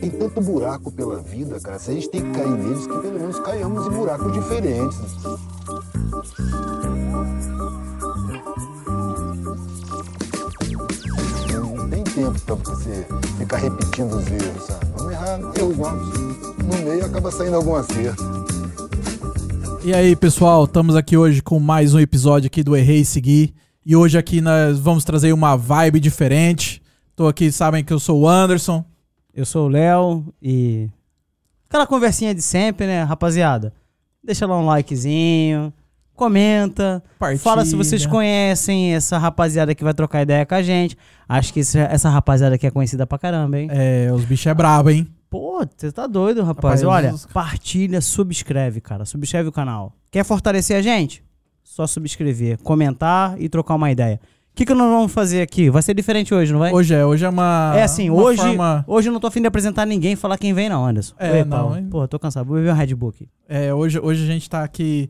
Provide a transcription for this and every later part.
Tem tanto buraco pela vida, cara. Se a gente tem que cair neles, que pelo menos caiamos em buracos diferentes. Não tem tempo pra você ficar repetindo os erros, sabe? Vamos errar erros novos. No meio acaba saindo algum acerto. E aí, pessoal, estamos aqui hoje com mais um episódio aqui do Errei e Seguir. E hoje aqui nós vamos trazer uma vibe diferente. Tô aqui, sabem que eu sou o Anderson. Eu sou o Léo e. Aquela conversinha de sempre, né, rapaziada? Deixa lá um likezinho, comenta, Partilha. fala se vocês conhecem essa rapaziada que vai trocar ideia com a gente. Acho que esse- essa rapaziada aqui é conhecida pra caramba, hein? É, os bichos é brabo, hein? Pô, você tá doido, rapaz. Rapaz, Olha, os- partilha, subscreve, cara. Subscreve o canal. Quer fortalecer a gente? Só subscrever, comentar e trocar uma ideia. O que, que nós vamos fazer aqui? Vai ser diferente hoje, não vai? Hoje é, hoje é uma. É assim, uma hoje, forma- hoje eu não tô afim de apresentar ninguém e falar quem vem, não, Anderson. É, Oi, não? Pô, tô cansado. Vou beber um Red Bull aqui. É, hoje, hoje a gente tá aqui.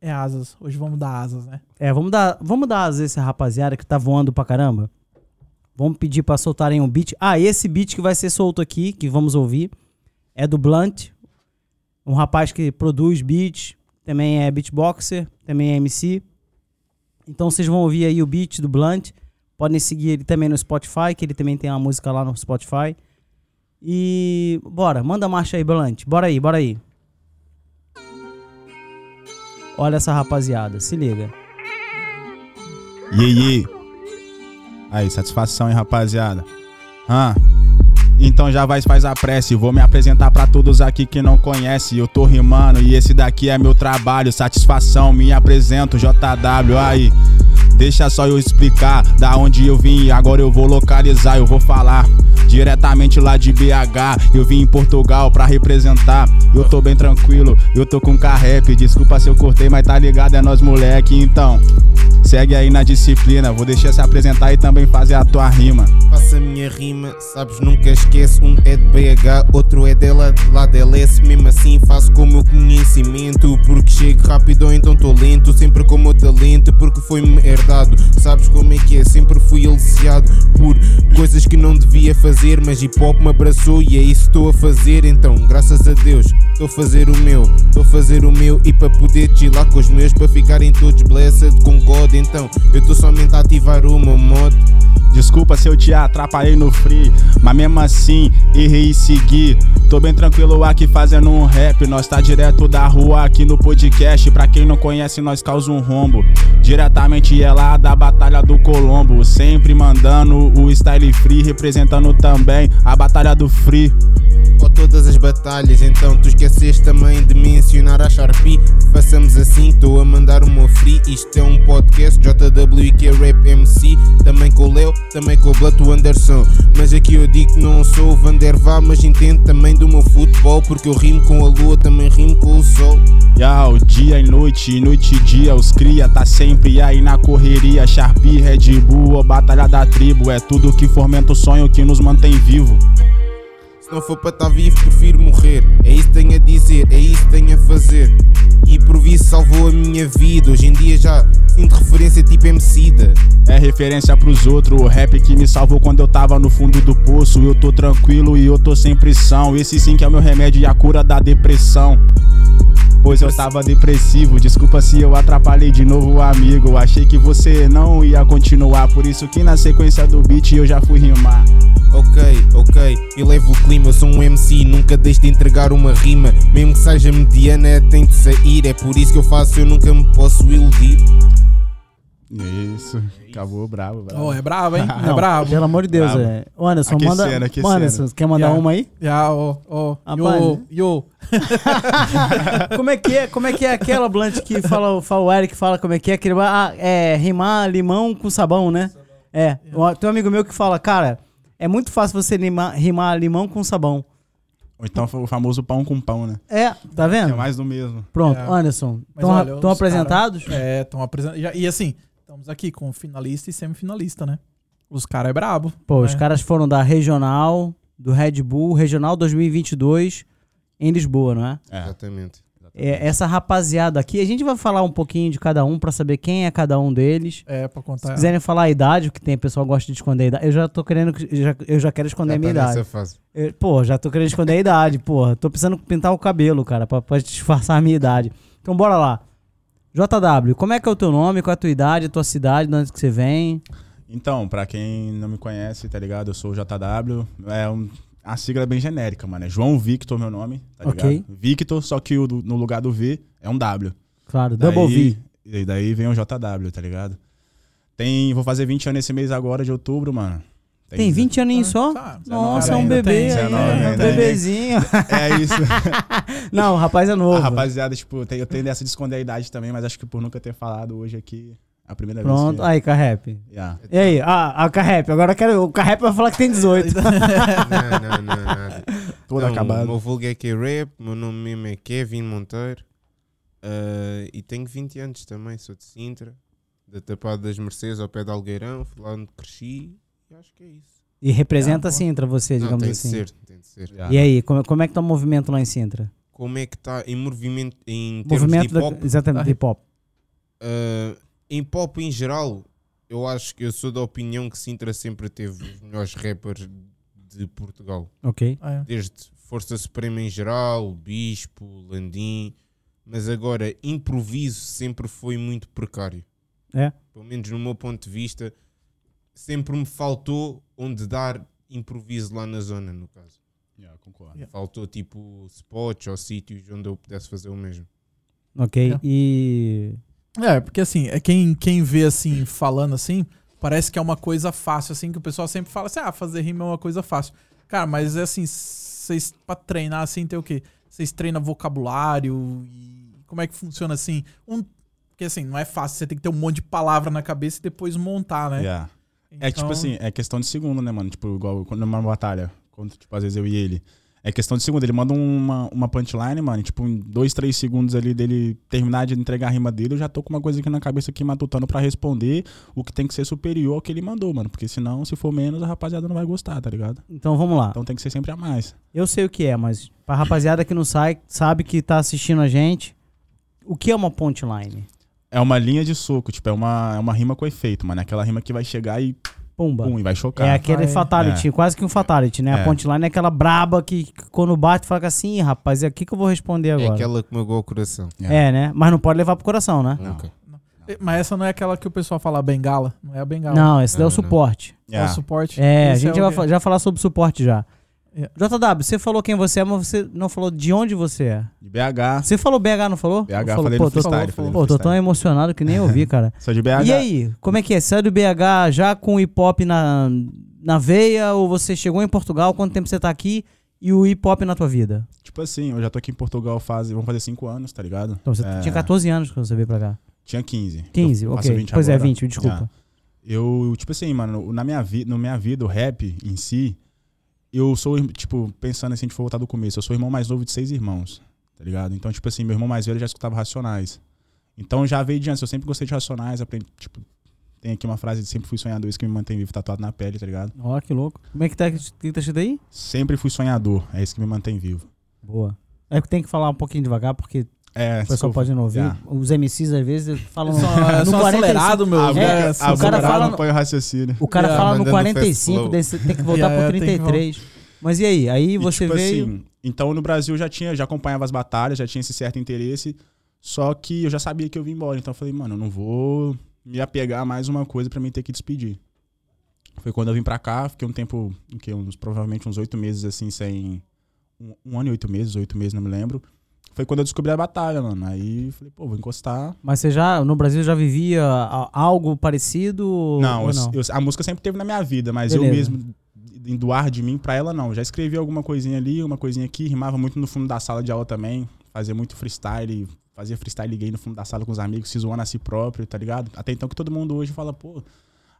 É asas. Hoje vamos dar asas, né? É, vamos dar, vamos dar vezes essa rapaziada que tá voando pra caramba. Vamos pedir pra soltarem um beat. Ah, esse beat que vai ser solto aqui, que vamos ouvir, é do Blunt. Um rapaz que produz beats, também é beatboxer, também é MC. Então vocês vão ouvir aí o beat do Blunt. Podem seguir ele também no Spotify, que ele também tem uma música lá no Spotify. E bora, manda marcha aí, Blunt. Bora aí, bora aí. Olha essa rapaziada, se liga. Iê, iê. Aí, satisfação, hein, rapaziada. Ah. Então já vai faz a prece, vou me apresentar pra todos aqui que não conhece. Eu tô rimando e esse daqui é meu trabalho. Satisfação, me apresento, JW. Aí, deixa só eu explicar da onde eu vim. Agora eu vou localizar, eu vou falar diretamente lá de BH. Eu vim em Portugal pra representar. Eu tô bem tranquilo, eu tô com carrep. Desculpa se eu cortei, mas tá ligado, é nós moleque. Então, segue aí na disciplina. Vou deixar se apresentar e também fazer a tua rima. Faço a minha rima, sabes, nunca esqueço. Um é de BH, outro é dela de lá LS. Mesmo assim, faço com o meu conhecimento. Porque chego rápido ou então tô lento. Sempre com o meu talento, porque foi-me herdado. Sabes como é que é? Sempre fui aliciado por coisas que não devia fazer. Mas hip hop me abraçou e é isso estou a fazer. Então, graças a Deus, estou a fazer o meu. Estou a fazer o meu e para poder chilar com os meus. Para ficarem todos blessed com God. Então, eu estou somente a ativar o meu modo. Desculpa se eu te atrapalhei no free, mas mesmo assim errei e segui. Tô bem tranquilo aqui fazendo um rap. Nós tá direto da rua aqui no podcast. Pra quem não conhece, nós causa um rombo. Diretamente é lá da Batalha do Colombo. Sempre mandando o style free, representando também a Batalha do Free. Ou todas as batalhas, então tu esqueceste também de mencionar a Sharpie. Façamos assim, estou a mandar uma free. Isto é um podcast JWK Rap MC. Também com o Leo, também com o Blato Anderson. Mas aqui eu digo que não sou o Vandervá, mas entendo também do meu futebol. Porque eu rimo com a lua, também rimo com o sol. Yau, dia e noite, noite e dia, os cria tá sempre aí na correria. Sharpie, Red Bull, a batalha da tribo, é tudo que fomenta o sonho que nos mantém vivo. Se não for para estar vivo, prefiro morrer. É isso que tenho a dizer, é isso que tenho a fazer. E por isso salvou a minha vida. Hoje em dia já sinto referência tipo Emicida. É referência pros outros, o rap que me salvou quando eu tava no fundo do poço. Eu tô tranquilo e eu tô sem pressão. Esse sim que é o meu remédio e a cura da depressão. Pois eu tava depressivo, desculpa se eu atrapalhei de novo o amigo. Achei que você não ia continuar, por isso que na sequência do beat eu já fui rimar. Ok, ok, eu levo o clima, eu sou um MC, nunca deixo de entregar uma rima. Mesmo que seja mediana, tem de sair. É por isso que eu faço, eu nunca me posso iludir. Isso, acabou bravo, bravo. Oh, é bravo, hein? É Não, bravo. Pelo amor de Deus, Bravo. é. Ô, Anderson, Aquecendo, manda. aquecendo. Anderson, quer mandar Yeah. uma aí? Já, ó, ó. A Yo, yo. como é que é? Como é que é aquela Blunt que fala, fala o Eric fala como é que é? Aquele, ah, é rimar limão com sabão, né? É. O- Tem um amigo meu que fala, cara, é muito fácil você rimar, rimar limão com sabão. Ou então foi o famoso pão com pão, né? É, tá É vendo? mais do mesmo. Pronto, É. Anderson. Estão os apresentados? cara- é, estão apresentando. E assim, estamos aqui com finalista e semifinalista, né? Os caras é brabo. Pô, né? os caras foram da Regional, do Red Bull, Regional 2022, em Lisboa, não é? É, Exatamente. É, essa rapaziada aqui, a gente vai falar um pouquinho de cada um pra saber quem é cada um deles. É, pra Se contar. quiserem falar a idade, o que tem, o pessoal gosta de esconder a idade. Eu já tô querendo, que- já- eu já quero esconder Já a minha tá idade. fase. Eu- Pô, já tô querendo esconder a idade, porra. Tô precisando pintar o cabelo, cara, pra, pra disfarçar a minha idade. Então bora lá. JW, como é que é o teu nome, qual é a tua idade, a tua cidade, de onde que você vem? Então, pra quem não me conhece, tá ligado? Eu sou o JW. É um, a sigla é bem genérica, mano. É João Victor, meu nome, tá ligado? Ok. Victor, só que o no lugar do V é um W. Claro, Double Daí- V. E daí vem o JW, tá ligado? Tem, vou fazer 20 anos esse mês agora, de outubro, mano. Tem 20 aninhos só? Tá, Nossa, é um bebê tem, aí, 19 é um hein? bebezinho. É isso. Não, o rapaz é novo. A rapaziada, tipo, tem- eu tenho dessa de esconder a idade também, mas acho que por nunca ter falado hoje aqui, é a primeira Pronto, vez. aí, Carrep. Que, yeah. E aí, ah, a Carrep, agora quero. O Carrep vai falar que tem 18. Não, não, não, nada. Todo Então, acabado. O meu vulgo é K-Rap, meu nome mesmo é Kevin Monteiro. ah, e tenho 20 anos também, sou de Sintra, da Tapada das Mercedes ao pé de Algueirão, fui lá onde cresci e acho que é isso. E representa Ah, pô. Sintra você, Não, digamos tem assim. de ser, tem de ser. Yeah. E aí, como, como é que tá o movimento lá em Sintra? Como é que está em movimento em termos Movimento de hip hop? da, exatamente, de hip hop. Uh, em pop em geral, eu acho que eu sou da opinião que Sintra sempre teve os melhores rappers de Portugal. Ok. É. Desde Força Suprema em geral, Bispo, Landim. Mas agora, improviso sempre foi muito precário. É? Pelo menos no meu ponto de vista, sempre me faltou onde dar improviso lá na zona, no caso. Yeah, concordo. Yeah. Faltou tipo spots ou sítios onde eu pudesse fazer o mesmo. Ok. É. E. É, porque assim, é quem, quem vê assim, falando assim, parece que é uma coisa fácil, assim, que o pessoal sempre fala assim, ah, fazer rima é uma coisa fácil. Cara, mas é assim, vocês, pra treinar assim, tem o quê? Vocês treinam vocabulário e como é que funciona assim? Um, porque assim, não é fácil, você tem que ter um monte de palavra na cabeça e depois montar, né? Yeah. É tipo Então, assim, é questão de segundo, né, mano? Tipo, igual quando numa batalha, quando, tipo, às vezes eu e ele. É questão de segundo. Ele manda uma, uma punchline, mano, tipo, em dois, três segundos ali dele terminar de entregar a rima dele, eu já tô com uma coisa aqui na cabeça aqui matutando pra responder o que tem que ser superior ao que ele mandou, mano. Porque senão, se for menos, a rapaziada não vai gostar, tá ligado? Então vamos lá. Então tem que ser sempre a mais. Eu sei o que é, mas pra rapaziada que não sai, sabe que tá assistindo a gente, o que é uma punchline? É uma linha de soco, tipo, é uma, é uma rima com efeito, mano. É aquela rima que vai chegar e Pumba. pum, e vai chocar. É aquele Vai. fatality, quase que um fatality, né? A É. punchline é aquela braba que, que quando bate fala assim, "Ih, rapaz, é aqui que eu vou responder É agora. aquela que magoou o coração. É, né? Mas não pode levar pro coração, né? Ok. Mas essa não é aquela que o pessoal fala bengala, não é a bengala. Não, esse daí é o suporte. É o Yeah. suporte. É, a gente o vai já falar sobre suporte já. É. JW, você falou quem você é, mas você não falou de onde você é. De BH. Você falou BH, não falou? BH, falou, falei pô, no tô, freestyle. falou, falei pô, tô tão emocionado que nem ouvi, cara. Sou de BH. E aí, como é que é? Saiu do BH já com o hip hop na, na veia ou você chegou em Portugal? Quanto tempo você tá aqui e o hip hop na tua vida? Tipo assim, eu já tô aqui em Portugal faz, vamos fazer 5 anos, tá ligado? Então você É, tinha 14 anos quando você veio pra cá. Tinha 15. 15, Eu faço ok. 20 Pois é, agora. 20, desculpa. Yeah. Eu, tipo assim, mano, na minha, vi, na minha vida, o rap em si, eu sou, tipo, pensando assim, a gente for voltar do começo, eu sou o irmão mais novo de seis irmãos, tá ligado? Então, tipo assim, meu irmão mais velho já escutava Racionais. Então já veio de antes, eu sempre gostei de Racionais, aprendi, tipo, tem aqui uma frase de sempre fui sonhador, isso que me mantém vivo tatuado na pele, tá ligado? Ó, que louco. Como é que tá, que tá escrito aí? Sempre fui sonhador, é isso que me mantém vivo. Boa. É que tem que falar um pouquinho devagar, porque É, o pessoal pode não ouvir. Yeah. Os MCs às vezes falam São, no são 45. acelerados, meu. É, boca- o cara fala- acompanha o raciocínio. O cara Yeah, fala no mandando fast 45, flow. daí você tem que voltar Yeah, pro tem que 33. Mas e aí? Aí E, você tipo veio. assim, então no Brasil eu já tinha, já acompanhava as batalhas, já tinha esse certo interesse, só que eu já sabia que eu vim embora, então eu falei, mano, eu não vou me apegar a mais uma coisa pra mim ter que despedir. Foi quando eu vim pra cá, fiquei um tempo, o quê? uns, provavelmente uns oito meses assim, sem. Um, um ano e oito meses, oito meses, não me lembro. Foi quando eu descobri a batalha, mano. Aí falei, pô, vou encostar. Mas você já, no Brasil, já vivia algo parecido? Não, eu- eu- a música sempre teve na minha vida, mas eu Beleza. mesmo em doar de mim pra ela não. Já escrevi alguma coisinha ali, uma coisinha aqui, rimava muito no fundo da sala de aula também, fazia muito freestyle, fazia freestyle gay no fundo da sala com os amigos, se zoando a si próprio, tá ligado? Até então que todo mundo hoje fala, pô,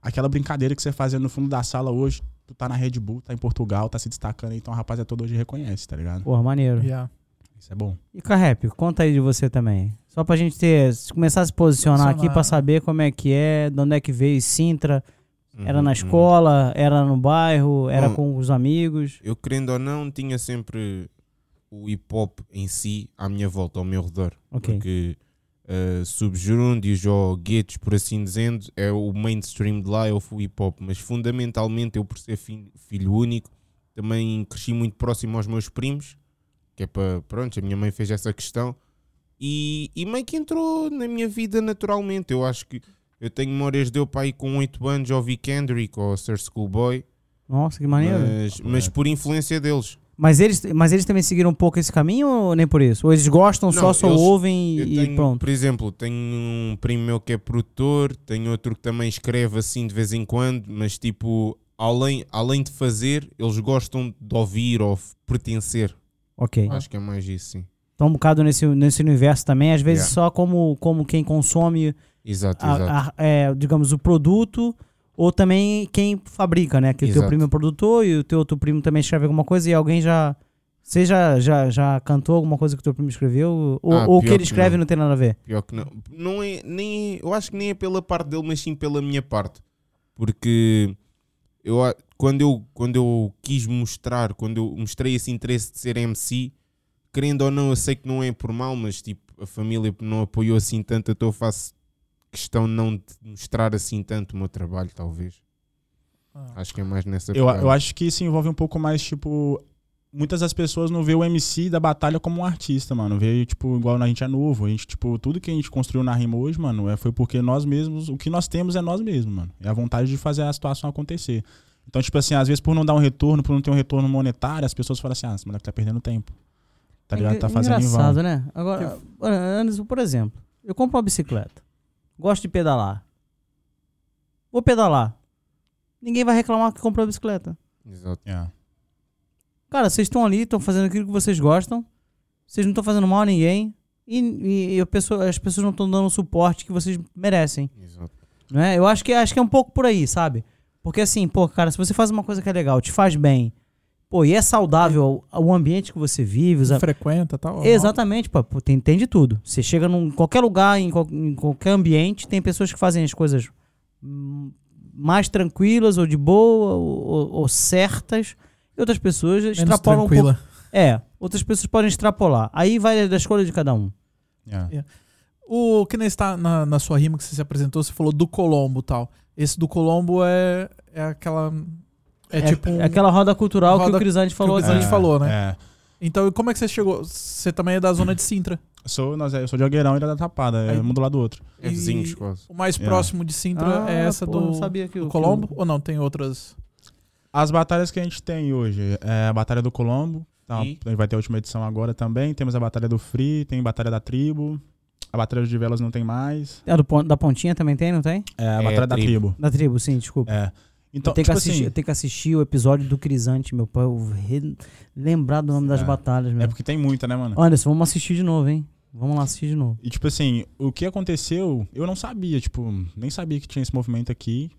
aquela brincadeira que você fazia no fundo da sala hoje, tu tá na Red Bull, tá em Portugal, tá se destacando, então a rapaziada toda hoje reconhece, tá ligado? Porra, maneiro. Yeah. Isso é bom. E Carrep, conta aí de você também. Só pra gente ter, começar a se posicionar aqui Posicionar. pra saber como é que é, de onde é que veio Sintra. Era Uhum, na uhum. escola, era no bairro, era Bom, com os amigos. Eu querendo ou não, tinha sempre o hip hop em si à minha volta, ao meu redor. Ok. Porque uh, Subgerúndios ou guetos, por assim dizendo, é o mainstream de lá, é o hip hop. Mas fundamentalmente, eu por ser fi- filho único, também cresci muito próximo aos meus primos, que é para, pronto, a minha mãe fez essa questão. E, e meio que entrou na minha vida naturalmente. Eu acho que eu tenho memórias de eu pai com 8 anos ouvi Kendrick ou Sir Schoolboy, Nossa, que maneiro. mas, mas por influência deles. Mas eles, mas eles também seguiram um pouco esse caminho ou nem por isso? Ou eles gostam só, Não, só eles- ouvem e, e tenho, pronto? por exemplo, tenho um primo meu que é produtor, tenho outro que também escreve assim de vez em quando, mas tipo, além, além de fazer, eles gostam de ouvir ou pertencer. Ok. Acho que é mais isso, sim. Então um bocado nesse, nesse universo também, às vezes Yeah. só como, como quem consome, Exato, a- exato. a- é, digamos, o produto, ou também quem fabrica, né? Que o teu primo é produtor e o teu outro primo também escreve alguma coisa e alguém já... Você já, já, já cantou alguma coisa que o teu primo escreveu? Ou, Ah, o que ele que escreve não. não tem nada a ver? Pior que não. Não é, nem, eu acho que nem é pela parte dele, mas sim pela minha parte. Porque eu, quando, eu, quando eu quis mostrar, quando eu mostrei esse interesse de ser MC, querendo ou não, eu sei que não é por mal, mas tipo, a família não apoiou assim tanto, então eu faço questão não de mostrar assim tanto o meu trabalho, talvez. Ah. Acho que é mais nessa Eu, eu acho que isso envolve um pouco mais, tipo. Muitas das pessoas não vê o MC da batalha como um artista, mano. Vê, tipo, igual a gente é novo. A gente, tipo, tudo que a gente construiu na rima hoje, mano, é, foi porque nós mesmos, o que nós temos é nós mesmos, mano. É a vontade de fazer a situação acontecer. Então, tipo assim, às vezes por não dar um retorno, por não ter um retorno monetário, as pessoas falam assim, ah, esse moleque tá perdendo tempo. Tá ligado? Tá fazendo em vão. Engraçado, né? Agora, Anderson, por exemplo, eu compro uma bicicleta, gosto de pedalar. Vou pedalar. Ninguém vai reclamar que comprou a bicicleta. Exato. É. Cara, vocês estão ali, estão fazendo aquilo que vocês gostam. Vocês não estão fazendo mal a ninguém. E, e- e a pessoa- as pessoas não estão dando o suporte que vocês merecem. Exato. Não é? Eu acho que, acho que é um pouco por aí, sabe? Porque assim, pô, cara, se você faz uma coisa que é legal, te faz bem, pô, e é saudável o ambiente que você vive, os, Frequenta e tal. Exatamente, pô, pô, tem, tem de tudo. Você chega num qualquer lugar, em, qual- em qualquer ambiente, tem pessoas que fazem as coisas mais tranquilas ou de boa ou, ou- ou certas, e outras pessoas Menos extrapolam um pouco. tranquila. É, outras pessoas podem extrapolar. Aí vai da escolha de cada um. É. O que nem está na, na sua rima que você se apresentou, você falou do Colombo e tal. Esse do Colombo é, é aquela. É, tipo um. é aquela roda cultural que roda o Crisante falou que o. Crisante falou, né? É. Então, e como é que você chegou? Você também é da zona de Sintra. Sou, nós, é, eu sou de Algueirão e é da Tapada. É um do lado do outro. É E vizinhos quase. O mais É. próximo de Sintra Ah, é essa pô, do, sabia que do Colombo? que Ou não? Tem outras? As batalhas que a gente tem hoje é a Batalha do Colombo. Tá? Vai ter a última edição agora também. Temos a Batalha do Free, tem a Batalha da Tribo. A Batalha de Velas não tem mais. A do da Pontinha também tem, não tem? É a É, Batalha a da Tribo. Tribo. Da tribo, sim, desculpa. É. Então, eu, tenho tipo que assistir, eu assim, tenho que assistir o episódio do Crisante, meu pai. Eu re- lembrar do nome das É. batalhas, meu. é porque tem muita, né, mano? Anderson, vamos assistir de novo, hein? Vamos lá assistir de novo. E tipo assim, o que aconteceu, eu não sabia, tipo, nem sabia que tinha esse movimento aqui.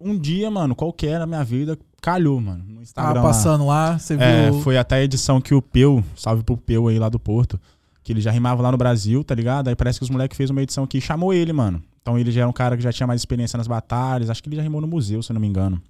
Um dia, mano, qualquer na minha vida, calhou, mano, no Instagram. Tava lá. passando lá, você É, viu. foi até a edição que o Peu, salve pro Peu aí lá do Porto, que ele já rimava lá no Brasil, tá ligado? Aí parece que os moleques fez uma edição aqui e chamou ele, mano. Então ele já era um cara que já tinha mais experiência nas batalhas, acho que ele já rimou no museu, se eu não me engano.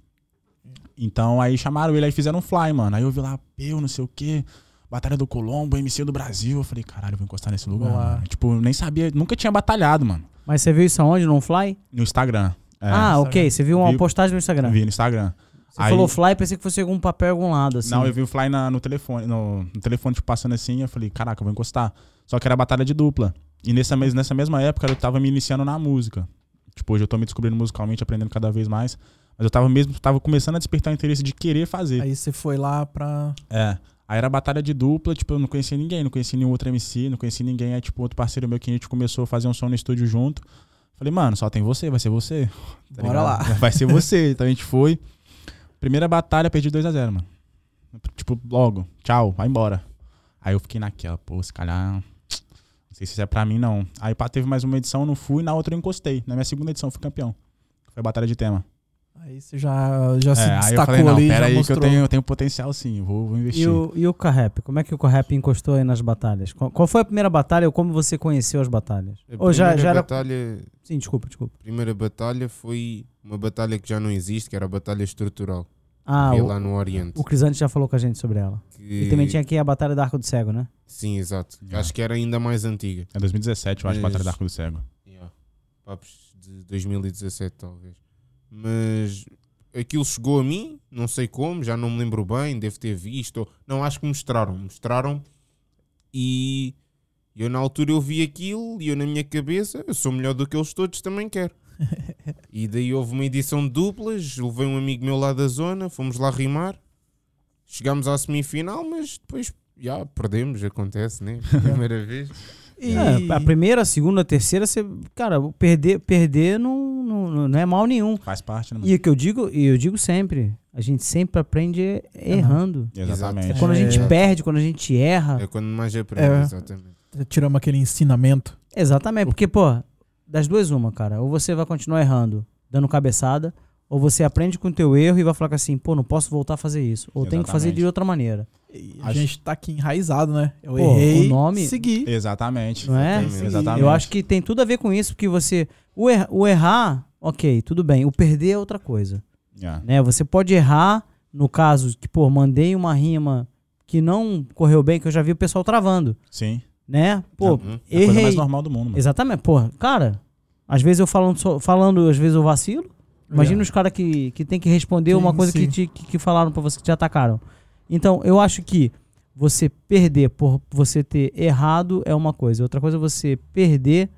Então aí chamaram ele, aí fizeram um fly, mano. Aí eu vi lá, Peu, não sei o quê, Batalha do Colombo, MC do Brasil. Eu falei, caralho, eu vou encostar nesse lugar. Lá. mano. Tipo, eu nem sabia, nunca tinha batalhado, mano. Mas você viu isso aonde? No Fly? No Instagram. É, ah, ok. Você viu uma Vi- postagem no Instagram. vi no Instagram. Você Aí- falou Fly, pensei que fosse algum papel algum lado, assim. Não, eu vi o fly na- no telefone, no, no telefone, tipo, passando assim, eu falei, caraca, eu vou encostar. Só que era batalha de dupla. E nessa, nessa mesma época eu tava me iniciando na música. Tipo, hoje eu tô me descobrindo musicalmente, aprendendo cada vez mais. Mas eu tava mesmo, tava começando a despertar o interesse de querer fazer. Aí você foi lá pra. É. Aí era batalha de dupla, tipo, eu não conhecia ninguém, não conhecia nenhum outro MC, não conhecia ninguém. Aí, tipo, outro parceiro meu que a gente começou a fazer um som no estúdio junto. Falei, mano, só tem você, vai ser você. Tá Bora ligado? lá. Vai ser você. Então a gente foi. Primeira batalha, perdi 2x0, mano. Tipo, logo, tchau, vai embora. Aí eu fiquei naquela, pô, se calhar. Não sei se isso é pra mim, não. Aí pá, teve mais uma edição, não fui, na outra eu encostei. Na minha segunda edição eu fui campeão. Foi a batalha de tema. Aí você já, já se É, aí eu destacou falei, não, ali, pera já aí que mostrou. eu tenho, eu tenho potencial sim, vou, vou investir. E o, e o Carrap? Como é que o Carrap encostou aí nas batalhas? Qual, qual foi a primeira batalha ou como você conheceu as batalhas? A Ou já, primeira já era... batalha, Sim, desculpa, desculpa. primeira batalha foi uma batalha que já não existe, que era a batalha estrutural. Ah, vi o, lá no Oriente. o Crisante já falou com a gente sobre ela. que- E também tinha aqui a Batalha do Arco do Cego, né? Sim, exato. Yeah. Acho que era ainda mais antiga. É 2017, eu acho, Mas- Batalha do Arco do Cego. Yeah. Papos de 2017, talvez. Mas aquilo chegou a mim, não sei como, já não me lembro bem, devo ter visto. ou- Não, acho que mostraram. Mostraram e eu na altura eu vi aquilo e eu na minha cabeça, eu sou melhor do que eles todos, também quero. E daí houve uma edição de duplas, levei um amigo meu lá da zona, fomos lá rimar, chegámos à semifinal, mas depois já perdemos, acontece, né? Primeira vez. E... É, a primeira, a segunda, a terceira, você. Cara, perder, perder não, não, não é mal nenhum. Faz parte, né? E o que eu digo, e eu digo sempre, a gente sempre aprende errando. Exatamente. É quando a gente É. perde, quando a gente erra. É quando mais aprende, É. exatamente. Tiramos aquele ensinamento. Exatamente, porque, pô, das duas, uma, cara. Ou você vai continuar errando, dando cabeçada, ou você aprende com o teu erro e vai falar assim, pô, não posso voltar a fazer isso. Ou tenho que fazer de Exatamente. outra maneira. A Acho- gente tá aqui enraizado, né? Eu Pô, errei, o nome- segui. Exatamente. Não é? Exatamente. Exatamente. Eu acho que tem tudo a ver com isso, porque você. O, er- o errar, ok, tudo bem. O perder é outra coisa. Yeah. né? Você pode errar, no caso que, pô, mandei uma rima que não correu bem, que eu já vi o pessoal travando, Sim. Né? Pô, Uhum. É a coisa mais errei. normal do mundo, mano. Exatamente, pô, cara, às vezes eu falando, falando às vezes eu vacilo. Imagina os caras que, que tem que responder Sim, uma coisa que, te, que, que falaram pra você, que te atacaram. Então, eu acho que você perder por você ter errado é uma coisa. Outra coisa é você perder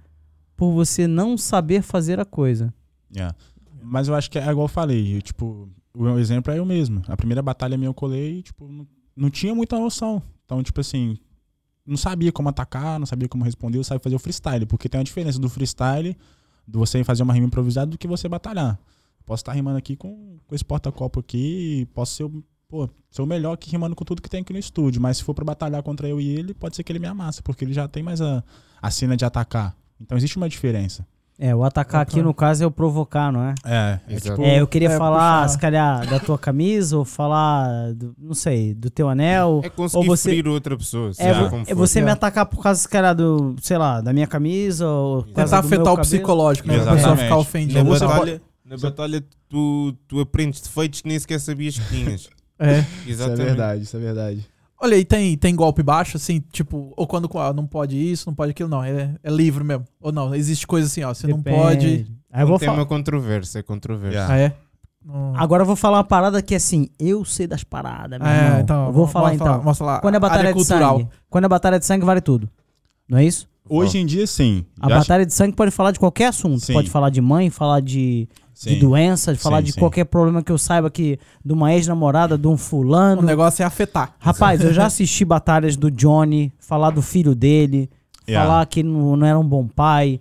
por você não saber fazer a coisa. Yeah. Mas eu acho que é igual eu falei, eu, tipo, o meu exemplo é eu mesmo. A primeira batalha minha eu colei e, tipo, não, não tinha muita noção. Então, tipo assim, não sabia como atacar, não sabia como responder, eu sabia fazer o freestyle. Porque tem uma diferença do freestyle, de você fazer uma rima improvisada, do que você batalhar. Posso estar rimando aqui com, com esse porta-copo aqui, posso ser, o- pô, ser o melhor aqui rimando com tudo que tem aqui no estúdio. Mas se for pra batalhar contra eu e ele, pode ser que ele me amassa, porque ele já tem mais a, a cena de atacar. Então existe uma diferença. É, o atacar aqui no caso é o provocar, não é? É, é tipo, É, eu queria é, falar, puxar. se calhar, da tua camisa, ou falar, do- não sei, do teu anel. É conseguir você- ferir outra pessoa. É, é você me É. atacar por causa, se calhar, do, sei lá, da minha camisa, ou Tentar afetar o psicológico, né? A Exatamente. pessoa ficar Na ofendida. você batalha, na batalha tu, tu aprendes defeitos que nem sequer sabias que tinhas. É. Exatamente. isso é verdade. Olha, e tem, tem golpe baixo, assim, tipo, ou quando ah, não pode isso, não pode aquilo, não. É, é livre mesmo. Ou não, existe coisa assim, ó. Você não Depende. pode. Aí eu vou falar. controverso, é controverso. Yeah. Ah, é? Não- Agora eu vou falar uma parada que, assim, eu sei das paradas, meu É, irmão. então. eu vou falar, então. Mostra lá. Quando é a batalha de cultural. sangue. Quando é batalha de sangue, vale tudo. Não é isso? Hoje em dia, sim. A acho- batalha de sangue pode falar de qualquer assunto. Sim. Pode falar de mãe, falar de, de sim. doença, de falar Sim, de sim. qualquer problema que eu saiba que de uma ex-namorada, de um O fulano. negócio é afetar. Rapaz, eu já assisti batalhas do Johnny, falar do filho dele, Yeah. falar que ele não, não era um bom pai.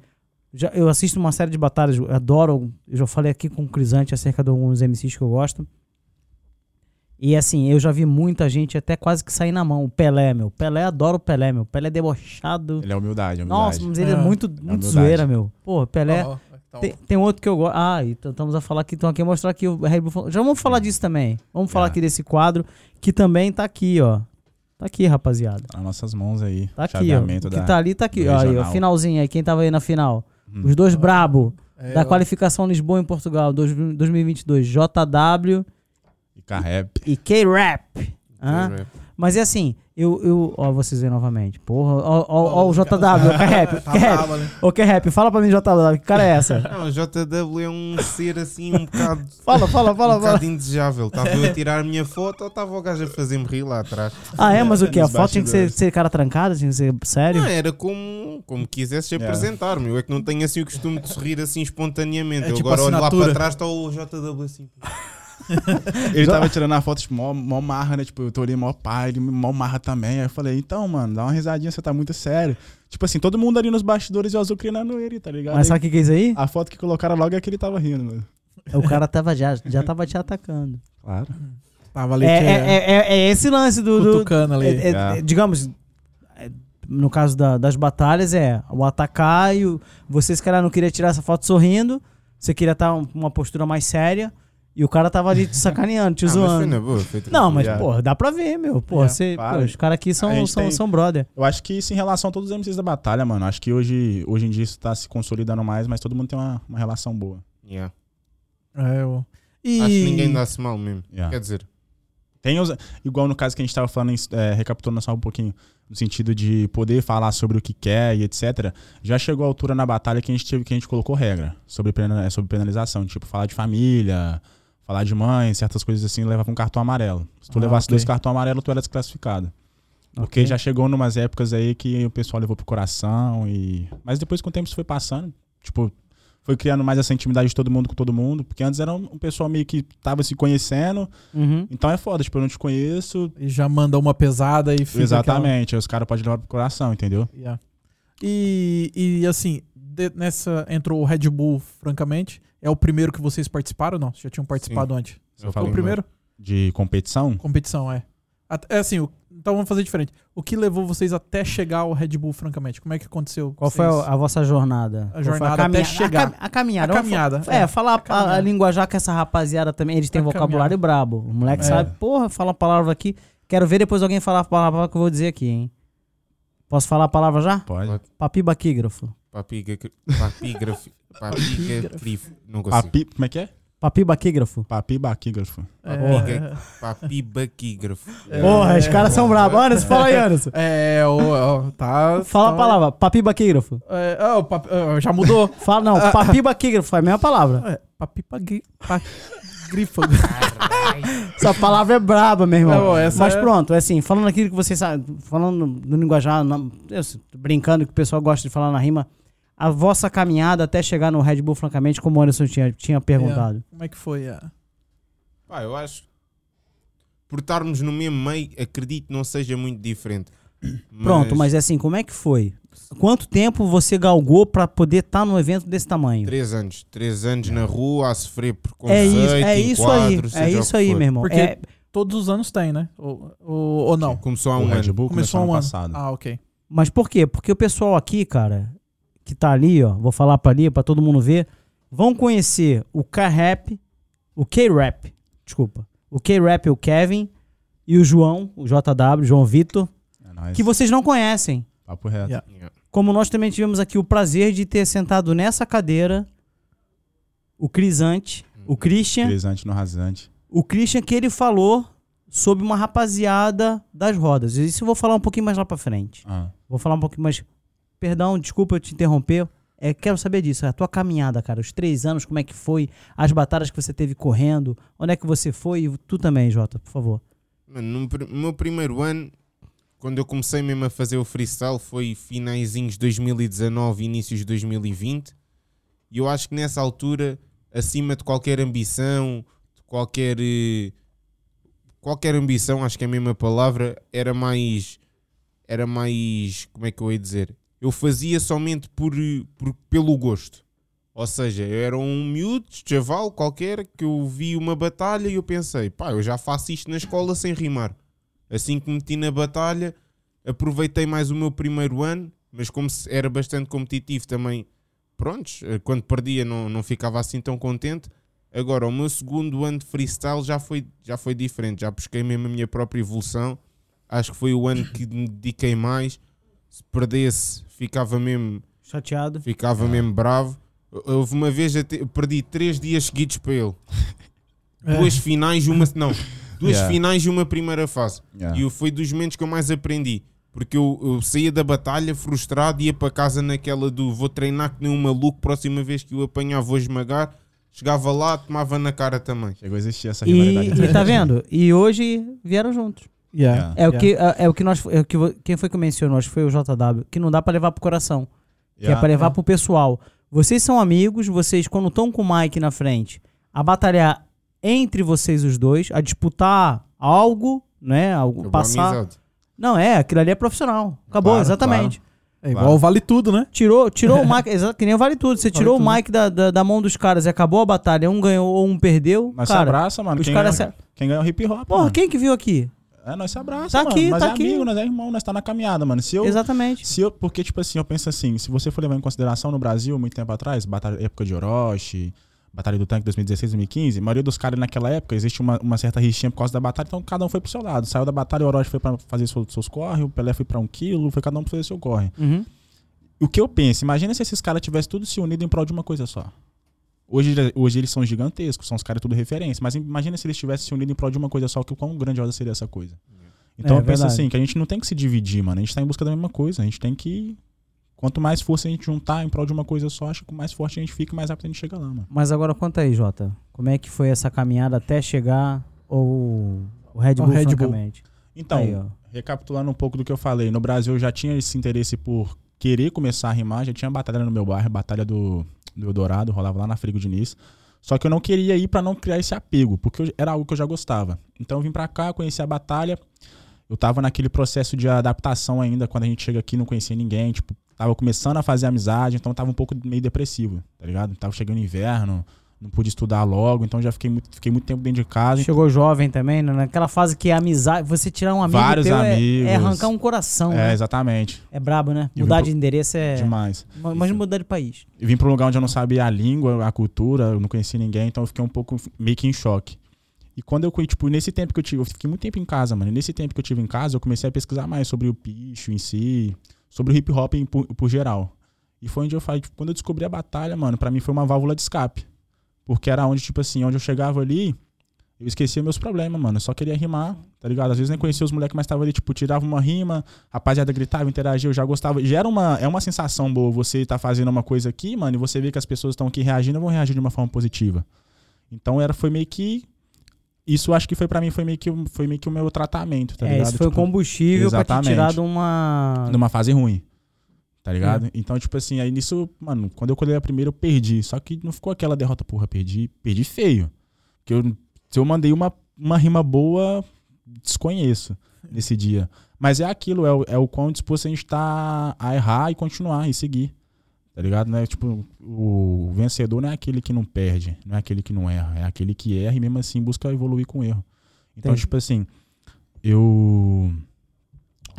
Já, eu assisto uma série de batalhas, eu adoro. Eu já falei aqui com o Crisante acerca de alguns MCs que eu gosto. E assim, eu já vi muita gente até quase que sair na mão. O Pelé, meu. Pelé adora o Pelé, meu. Pelé é debochado. Ele é humildade, é Nossa, humildade. mas ele é, É. muito, muito humildade. zoeira, meu. Pô, Pelé. Ó, então, Tem, tem outro que eu gosto. Ah, então estamos a falar aqui, estão aqui a mostrar aqui o Red Bull. Já vamos falar disso também. Vamos falar É. aqui desse quadro, que também tá aqui, ó. Tá aqui, rapaziada. Nas nossas mãos aí. Tá aqui, ó. chaveamento Que da- tá ali, tá aqui. Ó, aí, ó, regional. finalzinho aí, quem tava aí na final. Hum. Os dois brabo é, da ó, qualificação Lisboa em Portugal, dois- 2022. JW E Carrep. e K-Rap. Hã? Mas é assim, eu, eu. Ó, vocês aí novamente. Porra, ó, ó, ó o JW, o K-Rap. Tá né? Ô, K-Rap, fala pra mim, JW, que cara é essa? Não, o JW é um ser assim um bocado, Fala, fala, um fala, fala. bocado indesejável. Estava eu a tirar a minha foto ou estava o gajo a fazer-me rir lá atrás? Ah, é? Mas o quê? A foto tinha que ser, ser cara trancada? Tinha que ser sério? Não, era como, como quisesses Yeah. apresentar-me. Eu é que não tenho assim o costume de sorrir assim espontaneamente. É eu tipo agora olho lá para trás está o JW assim. Ele tava tirando a foto, tipo, mó, mó marra, né? Tipo, eu tô ali mó pai, ele mó marra também. Aí eu falei, então, mano, dá uma risadinha, você tá muito sério. Tipo assim, todo mundo ali nos bastidores e o Azul criando ele, tá ligado? Mas sabe o que, que é isso aí? A foto que colocaram logo é que ele tava rindo, mano. O cara tava já, já tava te atacando. Claro. Tava ali, É, que é, é, é- é esse lance do. do- ali. é- é- É. digamos, no caso da- das batalhas, é o atacar e o, você, se calhar, não queria tirar essa foto sorrindo, você queria estar com uma postura mais séria e o cara tava ali te sacaneando, te Ah, mas foi zoando. boa. Foi Não, mas, porra, dá pra ver, meu. Porra, Yeah, você, pô, os caras aqui são, são, tem- são brother. Eu acho que isso em relação a todos os MCs da batalha, mano. Acho que hoje, hoje em dia isso tá se consolidando mais, mas todo mundo tem uma, uma relação boa. Yeah. É, eu- E... Acho que ninguém dá-se mal mesmo. Yeah. Quer dizer, Tem os, igual no caso que a gente tava falando, é, recapitulando só um pouquinho, no sentido de poder falar sobre o que quer e etc. Já chegou a altura na batalha que a gente teve, que a gente colocou regra sobre, pena- sobre penalização, tipo falar de família, falar de mãe, certas coisas assim, levava um cartão amarelo. Se tu Ah, levasse ok. dois cartões amarelos, tu era desclassificado. Porque Ok. já chegou numas épocas aí que o pessoal levou pro coração e. Mas depois com o tempo isso foi passando. Tipo, foi criando mais essa intimidade de todo mundo com todo mundo. Porque antes era um pessoal meio que tava se conhecendo. Uhum. Então é foda, tipo, eu não te conheço. E já manda uma pesada e fica Exatamente. Aí os caras podem levar pro coração, entendeu? aquela- Yeah. E, e assim, de- nessa entrou o Red Bull, francamente. É o primeiro que vocês participaram ou não? Já tinham participado antes? eu Foi o primeiro? De competição. Competição, é. É assim, o- então vamos fazer diferente. O que levou vocês até chegar ao Red Bull, francamente? Como é que aconteceu? Qual foi Vocês- a, a vossa jornada? Foi jornada caminha- até chegar. A, cam- a caminhada. A caminhada, É, é. falar a, caminhada. a linguajar que essa rapaziada também. Eles têm A vocabulário brabo. O moleque É. sabe, porra, fala a palavra aqui. Quero ver depois alguém falar a palavra que eu vou dizer aqui, hein? Posso falar a palavra já? Pode. Pode. Papibaquígrafo. Papiga, papígrafo, papiga, grifo. Não consigo. Papi, como é que é? Papibaquígrafo. Papi baquígrafo. É, papibaquígrafo. Porra, os caras são bravos. Anderson, fala aí, Anderson. É, o, o- tá. Fala tá- a palavra. Papibaquígrafo. É, ah, o pap- ah, já mudou. Fala, não, papibaquígrafo. É a mesma palavra. É, papipa grifa. Essa palavra é braba, meu irmão. Não, essa Mas é- pronto, é assim, falando aquilo que vocês sabem, falando no linguajar, na- eu brincando que o pessoal gosta de falar na rima, a vossa caminhada até chegar no Red Bull, francamente, como o Anderson tinha, tinha perguntado. Como é que foi? É. Pá, eu acho. Por estarmos no mesmo meio, acredito que não seja muito diferente. Pronto, mas é assim, como é que foi? Quanto tempo você galgou pra poder estar num evento desse tamanho? Três anos. Três anos na rua a sofrer É preconceito. isso, é isso quadros, aí, é o isso aí, meu irmão. Porque- É, Todos os anos tem, né? Ou, ou, ou não? Começou há O um Red ano. Bull começou, Começou há um ano passado. Ah, ok. Mas por quê? Porque o pessoal aqui, cara, que tá ali, ó, vou falar pra ali, pra todo mundo ver, vão conhecer o K-Rap, o K-Rap, desculpa, o K-Rap, o Kevin e o João, o JW, João Vitor, É nóis. que vocês não conhecem. Papo reto. Yeah. Yeah. Como nós também tivemos aqui o prazer de ter sentado nessa cadeira o Crisante, o Christian, Crisante no rasante. o Christian que ele falou sobre uma rapaziada das rodas. Isso eu vou falar um pouquinho mais lá pra frente. Ah. Vou falar um pouquinho mais. Perdão, desculpa eu te interromper. É, quero saber disso, a tua caminhada, cara. Os três anos, como é que foi? As batalhas que você teve correndo? Onde é que você foi? E tu também, Jota, por favor. Mano, no, pr- no meu primeiro ano, quando eu comecei mesmo a fazer o freestyle, foi finaizinhos de 2019, inícios de 2020. E eu acho que nessa altura, acima de qualquer ambição, de qualquer. eh, qualquer ambição, acho que é a mesma palavra, era mais. Era mais. Como é que eu ia dizer? Eu fazia somente por, por- pelo gosto. Ou seja, eu era um miúdo, chaval qualquer, que eu vi uma batalha e eu pensei, pá, eu já faço isto na escola sem rimar. Assim que me meti na batalha, aproveitei mais o meu primeiro ano, mas como era bastante competitivo também, prontos, eh, quando perdia não, não ficava assim tão contente. Agora, o meu segundo ano de freestyle já foi, já foi diferente, já busquei mesmo a minha própria evolução. Acho que foi o ano que me dediquei mais. Se perdesse, ficava mesmo Chateado. ficava mesmo bravo. Houve uma vez até, perdi três dias seguidos para ele. Duas finais e uma. Não, duas Yeah. finais e uma primeira fase. Yeah. E eu- foi dos momentos que eu mais aprendi. Porque eu, eu saía da batalha frustrado, ia para casa naquela do vou treinar que nem um maluco, próxima vez que o apanhar vou esmagar. Chegava lá, tomava na cara também. Chegou a existir essa E, rivalidade. e tá vendo? E hoje vieram juntos. Yeah. É o que, é, é o que nós. É o que, quem foi que mencionou? Acho que foi o JW. Que não dá pra levar pro coração. Que é Yeah. pra levar pro pessoal. Vocês são amigos, vocês, quando estão com o Mike na frente, a batalhar entre vocês os dois, a disputar algo, né? Algo, Acabou a passar. amizade. Não, é, aquilo ali é profissional. Acabou, Claro, exatamente. É igual vale tudo, né? Tirou, tirou o Mike, exato, que nem o vale tudo. Você Vale tirou tudo. o Mike da, da, da mão dos caras e acabou a batalha, um ganhou ou um perdeu. Nós se cara, abraça, mano. os Quem, caras ganha, se- quem ganha é o hip hop. Porra, mano. quem que viu aqui? É, nós se abraça, Tá mano. aqui, nós tá é aqui. amigo, nós é irmão, nós tá na caminhada, mano. Se eu, Exatamente. se eu, porque, tipo assim, eu penso assim, se você for levar em consideração no Brasil, muito tempo atrás, batalha, época de Orochi, Batalha do Tanque 2016, 2015, a maioria dos caras naquela época, existe uma, uma certa rixinha por causa da batalha, então cada um foi pro seu lado. Saiu da batalha, o Orochi foi pra fazer seus, seus corre, o Pelé foi pra um quilo, foi cada um pra fazer seu corre. Uhum. O que eu penso, imagina se esses caras tivessem tudo se unido em prol de uma coisa só. Hoje, hoje eles são gigantescos, são os caras tudo referência. Mas imagina se eles tivessem se unido em prol de uma coisa só, que o quão grandiosa seria essa coisa. Então É eu penso verdade. assim, que a gente não tem que se dividir, mano. A gente tá em busca da mesma coisa. A gente tem que. Quanto mais força a gente juntar em prol de uma coisa só, acho que mais forte a gente fica, mais rápido a gente chega lá, mano. Mas agora conta aí, Jota. Como é que foi essa caminhada até chegar o, o Red O Bull, Red Bull. francamente? Então, Aí, recapitulando um pouco do que eu falei, no Brasil eu já tinha esse interesse por querer começar a rimar, já tinha batalha no meu bairro, batalha do, do Eldorado, rolava lá na Frigo Diniz. Só que eu não queria ir pra não criar esse apego, porque eu- era algo que eu já gostava. Então eu vim pra cá, conheci a batalha. Eu tava naquele processo de adaptação ainda, quando a gente chega aqui não conhecia ninguém, tipo, tava começando a fazer amizade, então tava um pouco meio depressivo, tá ligado? Tava chegando inverno, não pude estudar logo, então já fiquei muito, fiquei muito tempo dentro de casa. Chegou jovem também, né? naquela fase que é amizade. Você tirar um amigo Vários teu é- amigos. É, arrancar um coração. É, né? exatamente. É brabo, né? Mudar de endereço é. Demais. Ma- Mas mudar de país. Eu vim pra um lugar onde eu não sabia a língua, a cultura, eu não conhecia ninguém, então eu fiquei um pouco meio que em choque. E quando eu, tipo, nesse tempo que eu tive, eu fiquei muito tempo em casa, mano. E nesse tempo que eu tive em casa, eu comecei a pesquisar mais sobre o picho em si, sobre o hip hop por, por geral. E foi onde eu falei, tipo, quando eu descobri a batalha, mano, pra mim foi uma válvula de escape. Porque era onde, tipo assim, onde eu chegava ali, eu esquecia meus problemas, mano. Eu só queria rimar, tá ligado? Às vezes nem conhecia os moleques, mas tava ali, tipo, tirava uma rima, rapaziada gritava, interagia, eu já gostava. Já era uma, é uma sensação boa você tá fazendo uma coisa aqui, mano, e você vê que as pessoas estão aqui reagindo, vão reagir de uma forma positiva. Então era, foi meio que. Isso acho que foi pra mim, foi meio que, o- foi meio que o meu tratamento, tá é, ligado? esse foi o Tipo, combustível pra te tirar de uma. numa fase ruim. Tá ligado? Então, tipo assim, aí nisso, mano, quando eu colhei a primeira, eu perdi. Só que não ficou aquela derrota, porra, perdi, perdi feio. Porque eu, se eu mandei uma, uma rima boa, desconheço nesse dia. Mas é aquilo, é o, é o quão disposto a gente tá a errar e continuar e seguir. Tá ligado? Né? Tipo, o vencedor não é aquele que não perde, não é aquele que não erra, é aquele que erra e mesmo assim busca evoluir com erro. Então, Entendi. tipo assim, eu.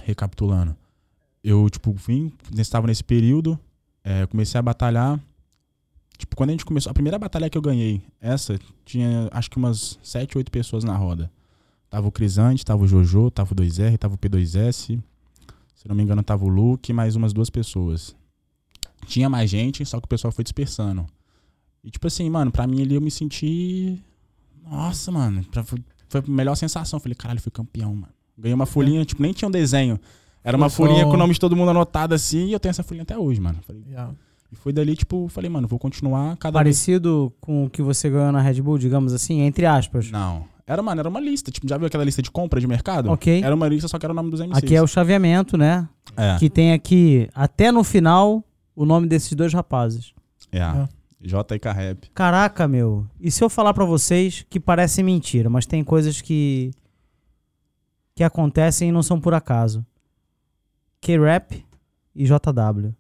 Recapitulando. Eu, tipo, vim, estava nesse período, é, comecei a batalhar. Tipo, quando a gente começou. A primeira batalha que eu ganhei, essa, tinha acho que umas 7, 8 pessoas na roda. Tava o Crisante, tava o Jojo, tava o 2R, tava o P2S. Se não me engano, tava o Luke, mais umas duas pessoas. Tinha mais gente, só que o pessoal foi dispersando. E tipo assim, mano, pra mim ali eu me senti. Nossa, mano. pra- Foi, a melhor sensação. Falei, caralho, fui campeão, mano. Ganhei uma folhinha, tipo, nem tinha um desenho. Era uma folhinha com o nome de todo mundo anotado assim, e eu tenho essa folhinha até hoje, mano. Falei, Yeah. e foi dali, tipo, falei, mano, vou continuar cada vez. Parecido com o que você ganhou na Red Bull, digamos assim, entre aspas. Não. Era, mano, era uma lista. Tipo, já viu aquela lista de compra de mercado? Ok. Era uma lista, só que era o nome dos MCs. Aqui é o chaveamento, né? É. Que tem aqui, até no final, o nome desses dois rapazes. É. É. J e Rap. Caraca, meu. E se eu falar pra vocês que parece mentira, mas tem coisas que que acontecem e não são por acaso. K-Rap e JW.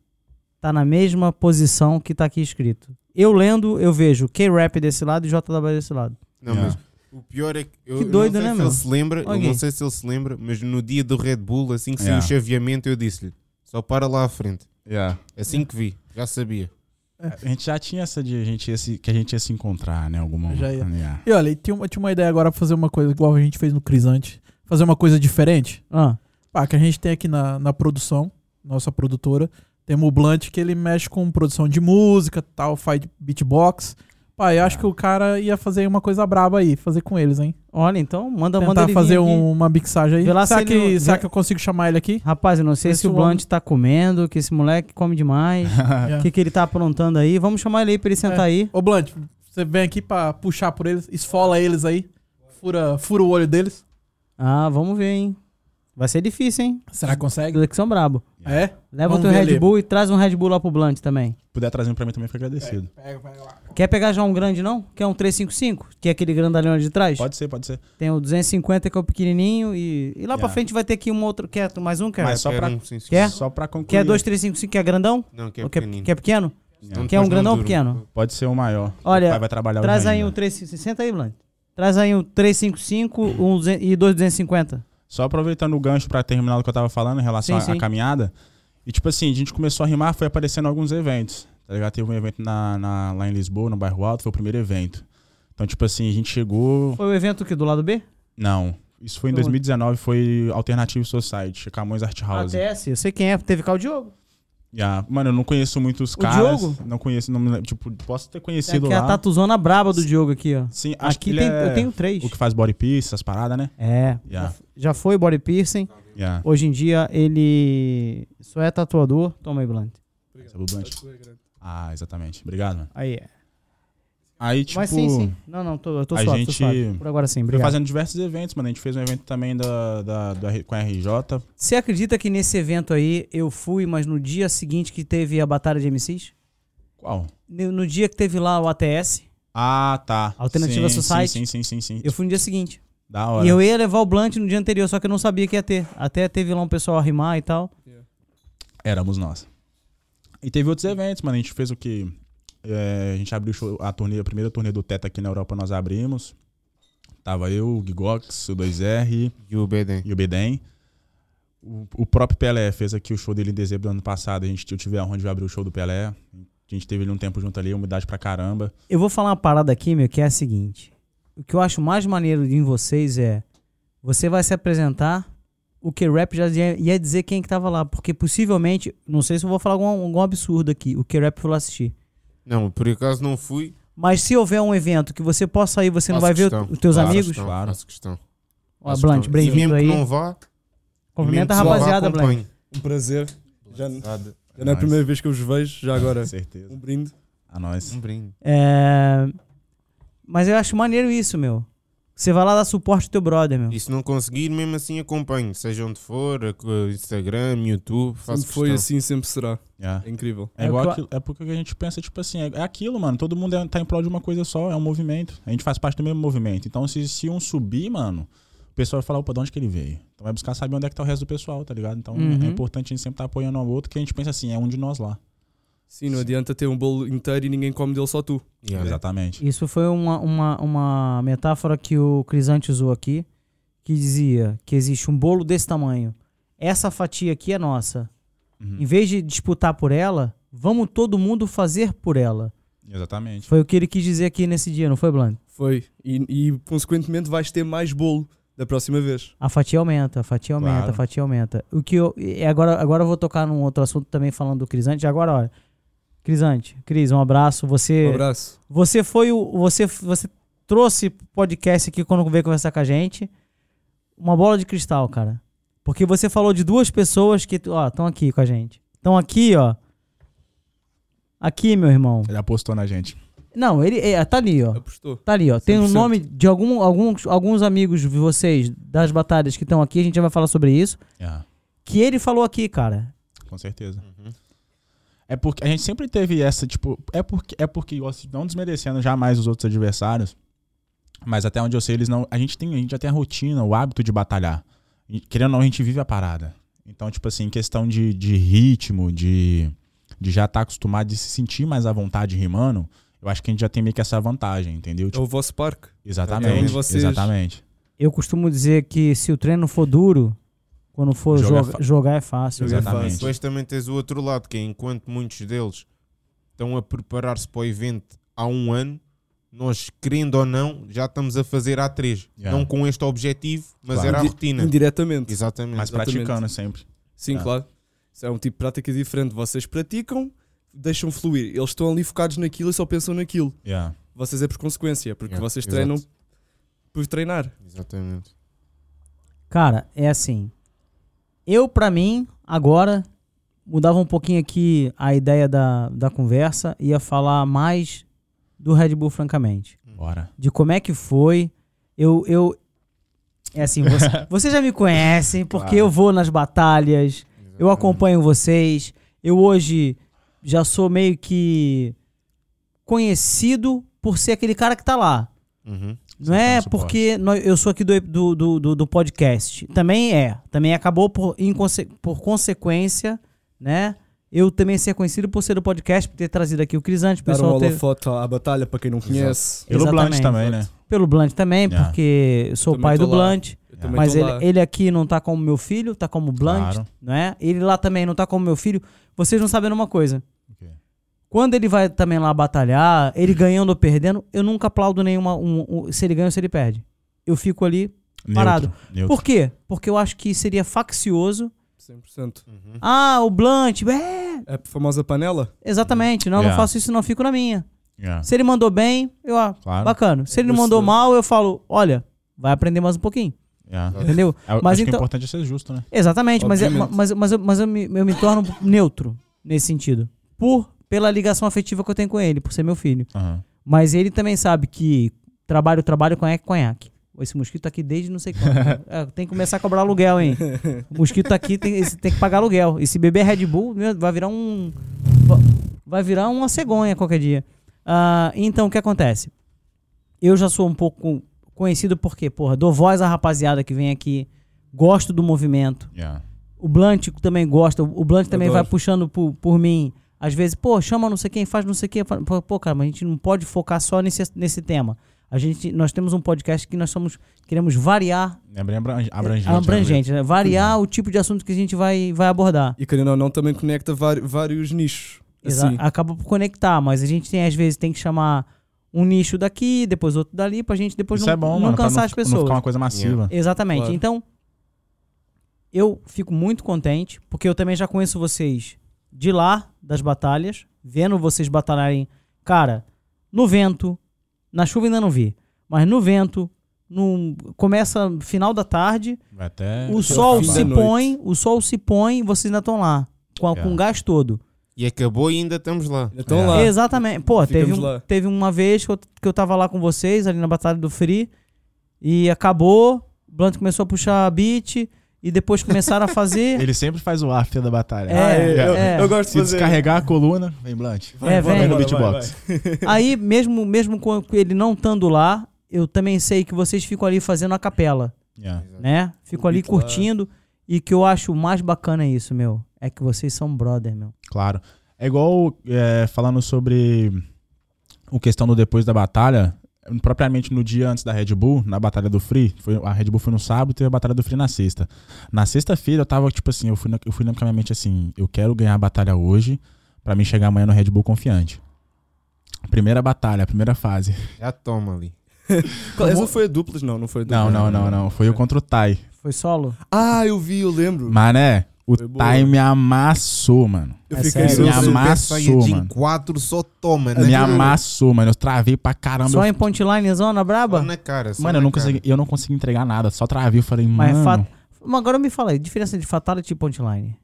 Tá na mesma posição que tá aqui escrito. Eu lendo, eu vejo K-Rap desse lado e JW desse lado. Não, Yeah. mas o pior é que eu, Que eu doido, não sei né, se meu? ele se lembra, eu Ok. não sei se ele se lembra, mas no dia do Red Bull, assim que saiu Yeah. o chaveamento, eu disse-lhe: só para lá à frente. Yeah. Assim que vi, já sabia. A gente já tinha essa de a gente ia se, que a gente ia se encontrar, né? Alguma Já ia. Yeah. E olha, tinha uma, tinha uma ideia agora pra fazer uma coisa igual a gente fez no Crisante. Fazer uma coisa diferente. Ah, Pá, que a gente tem aqui na, na produção, nossa produtora. Temos o Blunt que ele mexe com produção de música, tal, faz beatbox. Pá, eu acho que o cara ia fazer uma coisa braba aí, fazer com eles, hein? olha, então manda, manda Tentar ele fazer um- uma mixagem aí. Vê lá será se que, ele será que eu consigo chamar ele aqui? Rapaz, eu não sei Esse se o homem- Blunt tá comendo, que esse moleque come demais. O que, que ele tá aprontando aí? Vamos chamar ele aí pra ele sentar É. aí. Ô, Blunt, você vem aqui pra puxar por eles, esfola eles aí, fura, fura o olho deles. Ah, vamos ver, hein? Vai ser difícil, hein? Será que consegue? Eles que são brabo. É? Leva Vamos o teu Red ali. Bull e traz um Red Bull lá pro Blunt também. Se puder trazer um pra mim também, fico agradecido. Pega, pega lá. Quer pegar já um grande, não? Quer um 355? Que é aquele grandalhão ali de trás? Pode ser, pode ser. Tem o 250 que é o pequenininho e, e lá pra Yeah. frente vai ter aqui um outro. Quer mais um? Quer? Mas só Quero pra- um, sim, sim. Quer? Só pra concluir. Quer 2355 que é grandão? Não, que é Ou quer, pequenino. quer pequeno? Senão Quer um não grandão ou pequeno? Pode ser o maior. Olha, o pai vai trabalhar Traz hoje aí ainda. um 355. Senta aí, Blunt. Traz aí um 355 um 200 e dois 250. Só aproveitando o gancho pra terminar o que eu tava falando em relação à- caminhada. E tipo assim, a gente começou a rimar, foi aparecendo alguns eventos. Tá ligado? Teve um evento na, na- lá em Lisboa, no bairro Alto, foi o primeiro evento. Então, tipo assim, a gente chegou. Foi o evento que do lado B? Não. Isso foi em Foi onde? 2019, foi Alternative Society, Camões Art House. ATS, eu sei quem é, teve cá o Diogo. Yeah. Mano, eu não conheço muitos O caras. Diogo? Não conheço, não. Tipo, posso ter conhecido aqui a lá. tatuzona braba do Diogo aqui, ó. Sim, acho Aqui que tem, é eu tenho três. o que faz body piercing, essas paradas, né? É. Yeah. Já foi body piercing. Yeah. Hoje em dia ele só é tatuador. Toma aí, Blunt. Esse é o Blunt. Ah, exatamente. Obrigado, mano. Aí é. Aí, tipo, Mas sim, sim. Não, não, tô, eu tô a suave, tô gente suave. Por agora sim, foi obrigado. fazendo diversos eventos, mano. A gente fez um evento também da, da, com a RJ. Você acredita que nesse evento aí eu fui, mas no dia seguinte que teve a batalha de MCs? Qual? No, no dia que teve lá o ATS, Ah, tá. Alternativa sim, Society. Sim, sim, sim, sim. eu fui no dia seguinte. Da hora. E eu ia levar o Blunt no dia anterior, só que eu não sabia que ia ter. Até teve lá um pessoal a rimar e tal. Éramos nós. E teve outros eventos, mano. A gente fez o que? A gente abriu a, turnê, a primeira turnê do Teta aqui na Europa, nós abrimos. Tava eu, o Gigox, o 2R E o Beden. e o Bedem. O, o próprio Pelé fez aqui o show dele em dezembro do ano passado. A gente, eu tive a honra de abrir o show do Pelé. A gente teve ele um tempo junto ali, umidade pra caramba. Eu vou falar uma parada aqui, meu, que é a seguinte. O que eu acho mais maneiro em vocês é. Você vai se apresentar, o que rap já ia, ia dizer quem que tava lá. Porque possivelmente, não sei se eu vou falar algum, algum absurdo aqui, o que rap foi lá assistir. Não, por acaso não fui. Mas se houver um evento que você possa ir, você não vai ver questão. os teus Faço amigos? questão, Claro. Faço questão. Ó, Blunt, bem-vindo aí. que não vá, Cumprimenta a rapaziada, Blunt. acompanhe. Um prazer. Já, já não é a Nice. primeira vez que eu os vejo, já agora. Com certeza. Um brinde. A nós. Um brinde. É... Mas eu acho maneiro isso, meu. Você vai lá dar suporte ao teu brother, meu. E se não conseguir, mesmo assim acompanhe. Seja onde for, a- Instagram, YouTube, faço Sempre foi questão. assim, sempre será. Yeah. É incrível. É É igual aquilo, é porque a gente pensa, tipo assim, é é aquilo, mano. Todo mundo é, tá em prol de uma coisa só, é um movimento. A gente faz parte do mesmo movimento. Então, se, se um subir, mano, o pessoal vai falar, opa, de onde que ele veio? Então vai buscar saber onde é que tá o resto do pessoal, tá ligado? Então Uhum. é importante a gente sempre estar apoiando um ao outro, que a gente pensa assim, é um de nós lá. Sim, não adianta ter um bolo inteiro e ninguém come dele só tu. Yeah. Exatamente. Isso foi uma, uma, uma metáfora que o Crisante usou aqui, que dizia que existe um bolo desse tamanho. Essa fatia aqui é nossa. Uhum. Em vez de disputar por ela, vamos todo mundo fazer por ela. Exatamente. Foi o que ele quis dizer aqui nesse dia, não foi, Blunt? Foi. E, e consequentemente vais ter mais bolo da próxima vez. A fatia aumenta, a fatia aumenta, Claro. a fatia aumenta. O que eu, e agora, agora eu vou tocar num outro assunto também falando do Crisante. Agora, olha. Crisante, Cris, um abraço. Você, Um abraço. você foi o. Você, você trouxe podcast aqui quando veio conversar com a gente. Uma bola de cristal, cara. Porque você falou de duas pessoas que, ó, estão aqui com a gente. Estão aqui, ó. Aqui, meu irmão. Ele apostou na gente. Não, ele é, tá ali, ó. Apostou. Tá ali, ó. Tem o 100%. nome de algum, alguns, alguns amigos de vocês das batalhas que estão aqui, a gente já vai falar sobre isso. Yeah, Que ele falou aqui, cara. com certeza. Uhum. É porque a gente sempre teve essa, tipo, é porque, é porque não desmerecendo jamais os outros adversários, mas até onde eu sei, eles não. A gente tem, a gente já tem a rotina, o hábito de batalhar. E, querendo ou não, a gente vive a parada. Então, tipo assim, questão de, de ritmo, de, de já estar acostumado, de se sentir mais à vontade rimando, eu acho que a gente já tem meio que essa vantagem, entendeu? É Tipo, o vosso parque. exatamente. vocês- Exatamente. Eu costumo dizer que se o treino for duro, quando for Jogar é joga- fa- jogar é fácil. Jogar é Exatamente. fácil. Depois também tens o outro lado, que é enquanto muitos deles estão a preparar-se para o evento há um ano, nós, querendo ou não, já estamos a fazer há três. Yeah. Não com este objetivo, mas Claro. era a rotina. Indiretamente. Exatamente. Mas Exatamente. praticando sempre. Sim, Ah. claro. Isso é um tipo de prática diferente. Vocês praticam, deixam fluir. Eles estão ali focados naquilo e só pensam naquilo. Yeah. Vocês é por consequência, porque Yeah, vocês exato. treinam por treinar. Exatamente. Cara, é assim. Eu, pra mim, agora, mudava um pouquinho aqui a ideia da, da conversa, ia falar mais do Red Bull, francamente. Bora. De como é que foi. Eu. eu é assim, você, vocês já me conhecem, porque Claro. eu vou nas batalhas, eu acompanho vocês. Eu hoje já sou meio que conhecido por ser aquele cara que tá lá. Uhum. Não é porque nós- eu sou aqui do, do, do, do- podcast. Também é. Também acabou por, em conse- por consequência, né? Eu também ser conhecido por ser do podcast, por ter trazido aqui o Crisante, o Dar um pessoal ter, holofote à batalha para quem não conhece. Pelo Exatamente. Blunt também, né? pelo Blunt também, Yeah. porque eu sou o pai do lá. Blunt. Mas ele, lá. ele aqui não tá como meu filho, tá como Blunt, Claro. não é? Ele lá também não tá como meu filho. Vocês não sabem uma coisa. Quando ele vai também lá batalhar, ele ganhando ou perdendo, eu nunca aplaudo nenhuma. um- um- se ele ganha ou se ele perde. Eu fico ali. Parado. Neutro, neutro. Por quê? Porque eu acho que seria faccioso. 100%. Uhum. Ah, o Blunt, é. É a famosa panela? Exatamente. Não, não Yeah. faço isso, não fico na minha. Yeah. Se ele mandou bem, eu, ah, Claro. bacana. Se ele não mandou mal, eu falo, olha, vai aprender mais um pouquinho. Yeah. Entendeu? É, Eu Mas acho que o então- importante é ser justo, né? Exatamente, mas, é- Obviamente. mas, mas, eu, mas eu, me, eu me torno neutro nesse sentido. Por, pela ligação afetiva que eu tenho com ele, por ser meu filho. Aham. Mas ele também sabe que trabalho, trabalho, conhaque, conhaque. Esse mosquito tá aqui desde não sei quando. É, tem que começar a cobrar aluguel, hein? O mosquito tá aqui, tem, tem que pagar aluguel. E se beber Red Bull, vai virar um. Vai virar uma cegonha qualquer dia. Ah, então, o que acontece? Eu já sou um pouco conhecido porque, porra, dou voz à rapaziada que vem aqui, gosto do movimento. Yeah. O Blunt também gosta. O Blunt também vai puxando por, por mim. Às vezes, pô, chama não sei quem, faz não sei quem. Pô, pô, cara, mas a gente não pode focar só nesse, nesse tema. A gente, nós temos um podcast que nós somos, queremos variar É bem abran- abrangente. abrangente, né? variar o tipo de assunto que a gente vai, vai abordar. E querendo ou não, também conecta vários nichos. Assim. Acaba por conectar, mas a gente tem, às vezes, tem que chamar um nicho daqui, depois outro dali, pra gente depois Isso não, é bom, não mano. cansar não, as fi- Não pessoas. ficar uma coisa massiva. Exatamente. Claro. Então, eu fico muito contente, porque eu também já conheço vocês de lá, das batalhas, vendo vocês batalharem, cara, no vento, na chuva ainda não vi, mas no vento, no, começa final da tarde, até. o sol se noite. põe, o sol se põe, vocês ainda estão lá, com, a- com o gás todo. E acabou e ainda estamos lá. Então É. lá. Exatamente. Pô, teve, um- lá. teve uma vez que eu, que eu tava lá com vocês, ali na Batalha do Free, e acabou, o Blunt começou a puxar beat, e depois começaram a fazer. Ele sempre faz o after da batalha. É, Ah, eu, é. eu gosto de Se fazer. descarregar a coluna, vem Blunt. é, Vai, vem. no vai, beatbox. vai, Aí, mesmo, mesmo com ele não estando lá, eu também sei que vocês ficam ali fazendo a capela, Yeah. né? Ficam ali beat lá. curtindo. E que eu acho mais bacana é isso, meu. É que vocês são brother, meu. Claro. É igual é, falando sobre o questão do depois da batalha, propriamente no dia antes da Red Bull, na batalha do Free, foi, a Red Bull foi no sábado e teve a batalha do Free na sexta. Na sexta-feira eu tava, tipo assim, eu fui, na, eu fui na minha mente assim, eu quero ganhar a batalha hoje pra mim chegar amanhã no Red Bull confiante. Primeira batalha, primeira fase. Já toma ali. Essa foi a duplas? Não, não foi a Não, duplas. não, não, não. Foi eu contra o Tai. Foi solo? Ah, eu vi, eu lembro. Mané, o Foi boa. Tai me amassou, mano. Eu É fiquei sério? Me amassou, mano. 4 só toma, né? Me amassou, mano. Eu travei pra caramba. Só eu em punchline zona braba? Só na cara. só Mano, eu não, cara. consegui, eu não consegui entregar nada, só travei. Eu falei, Mas mano. Mas agora me fala aí, diferença de Fatality e Punchline.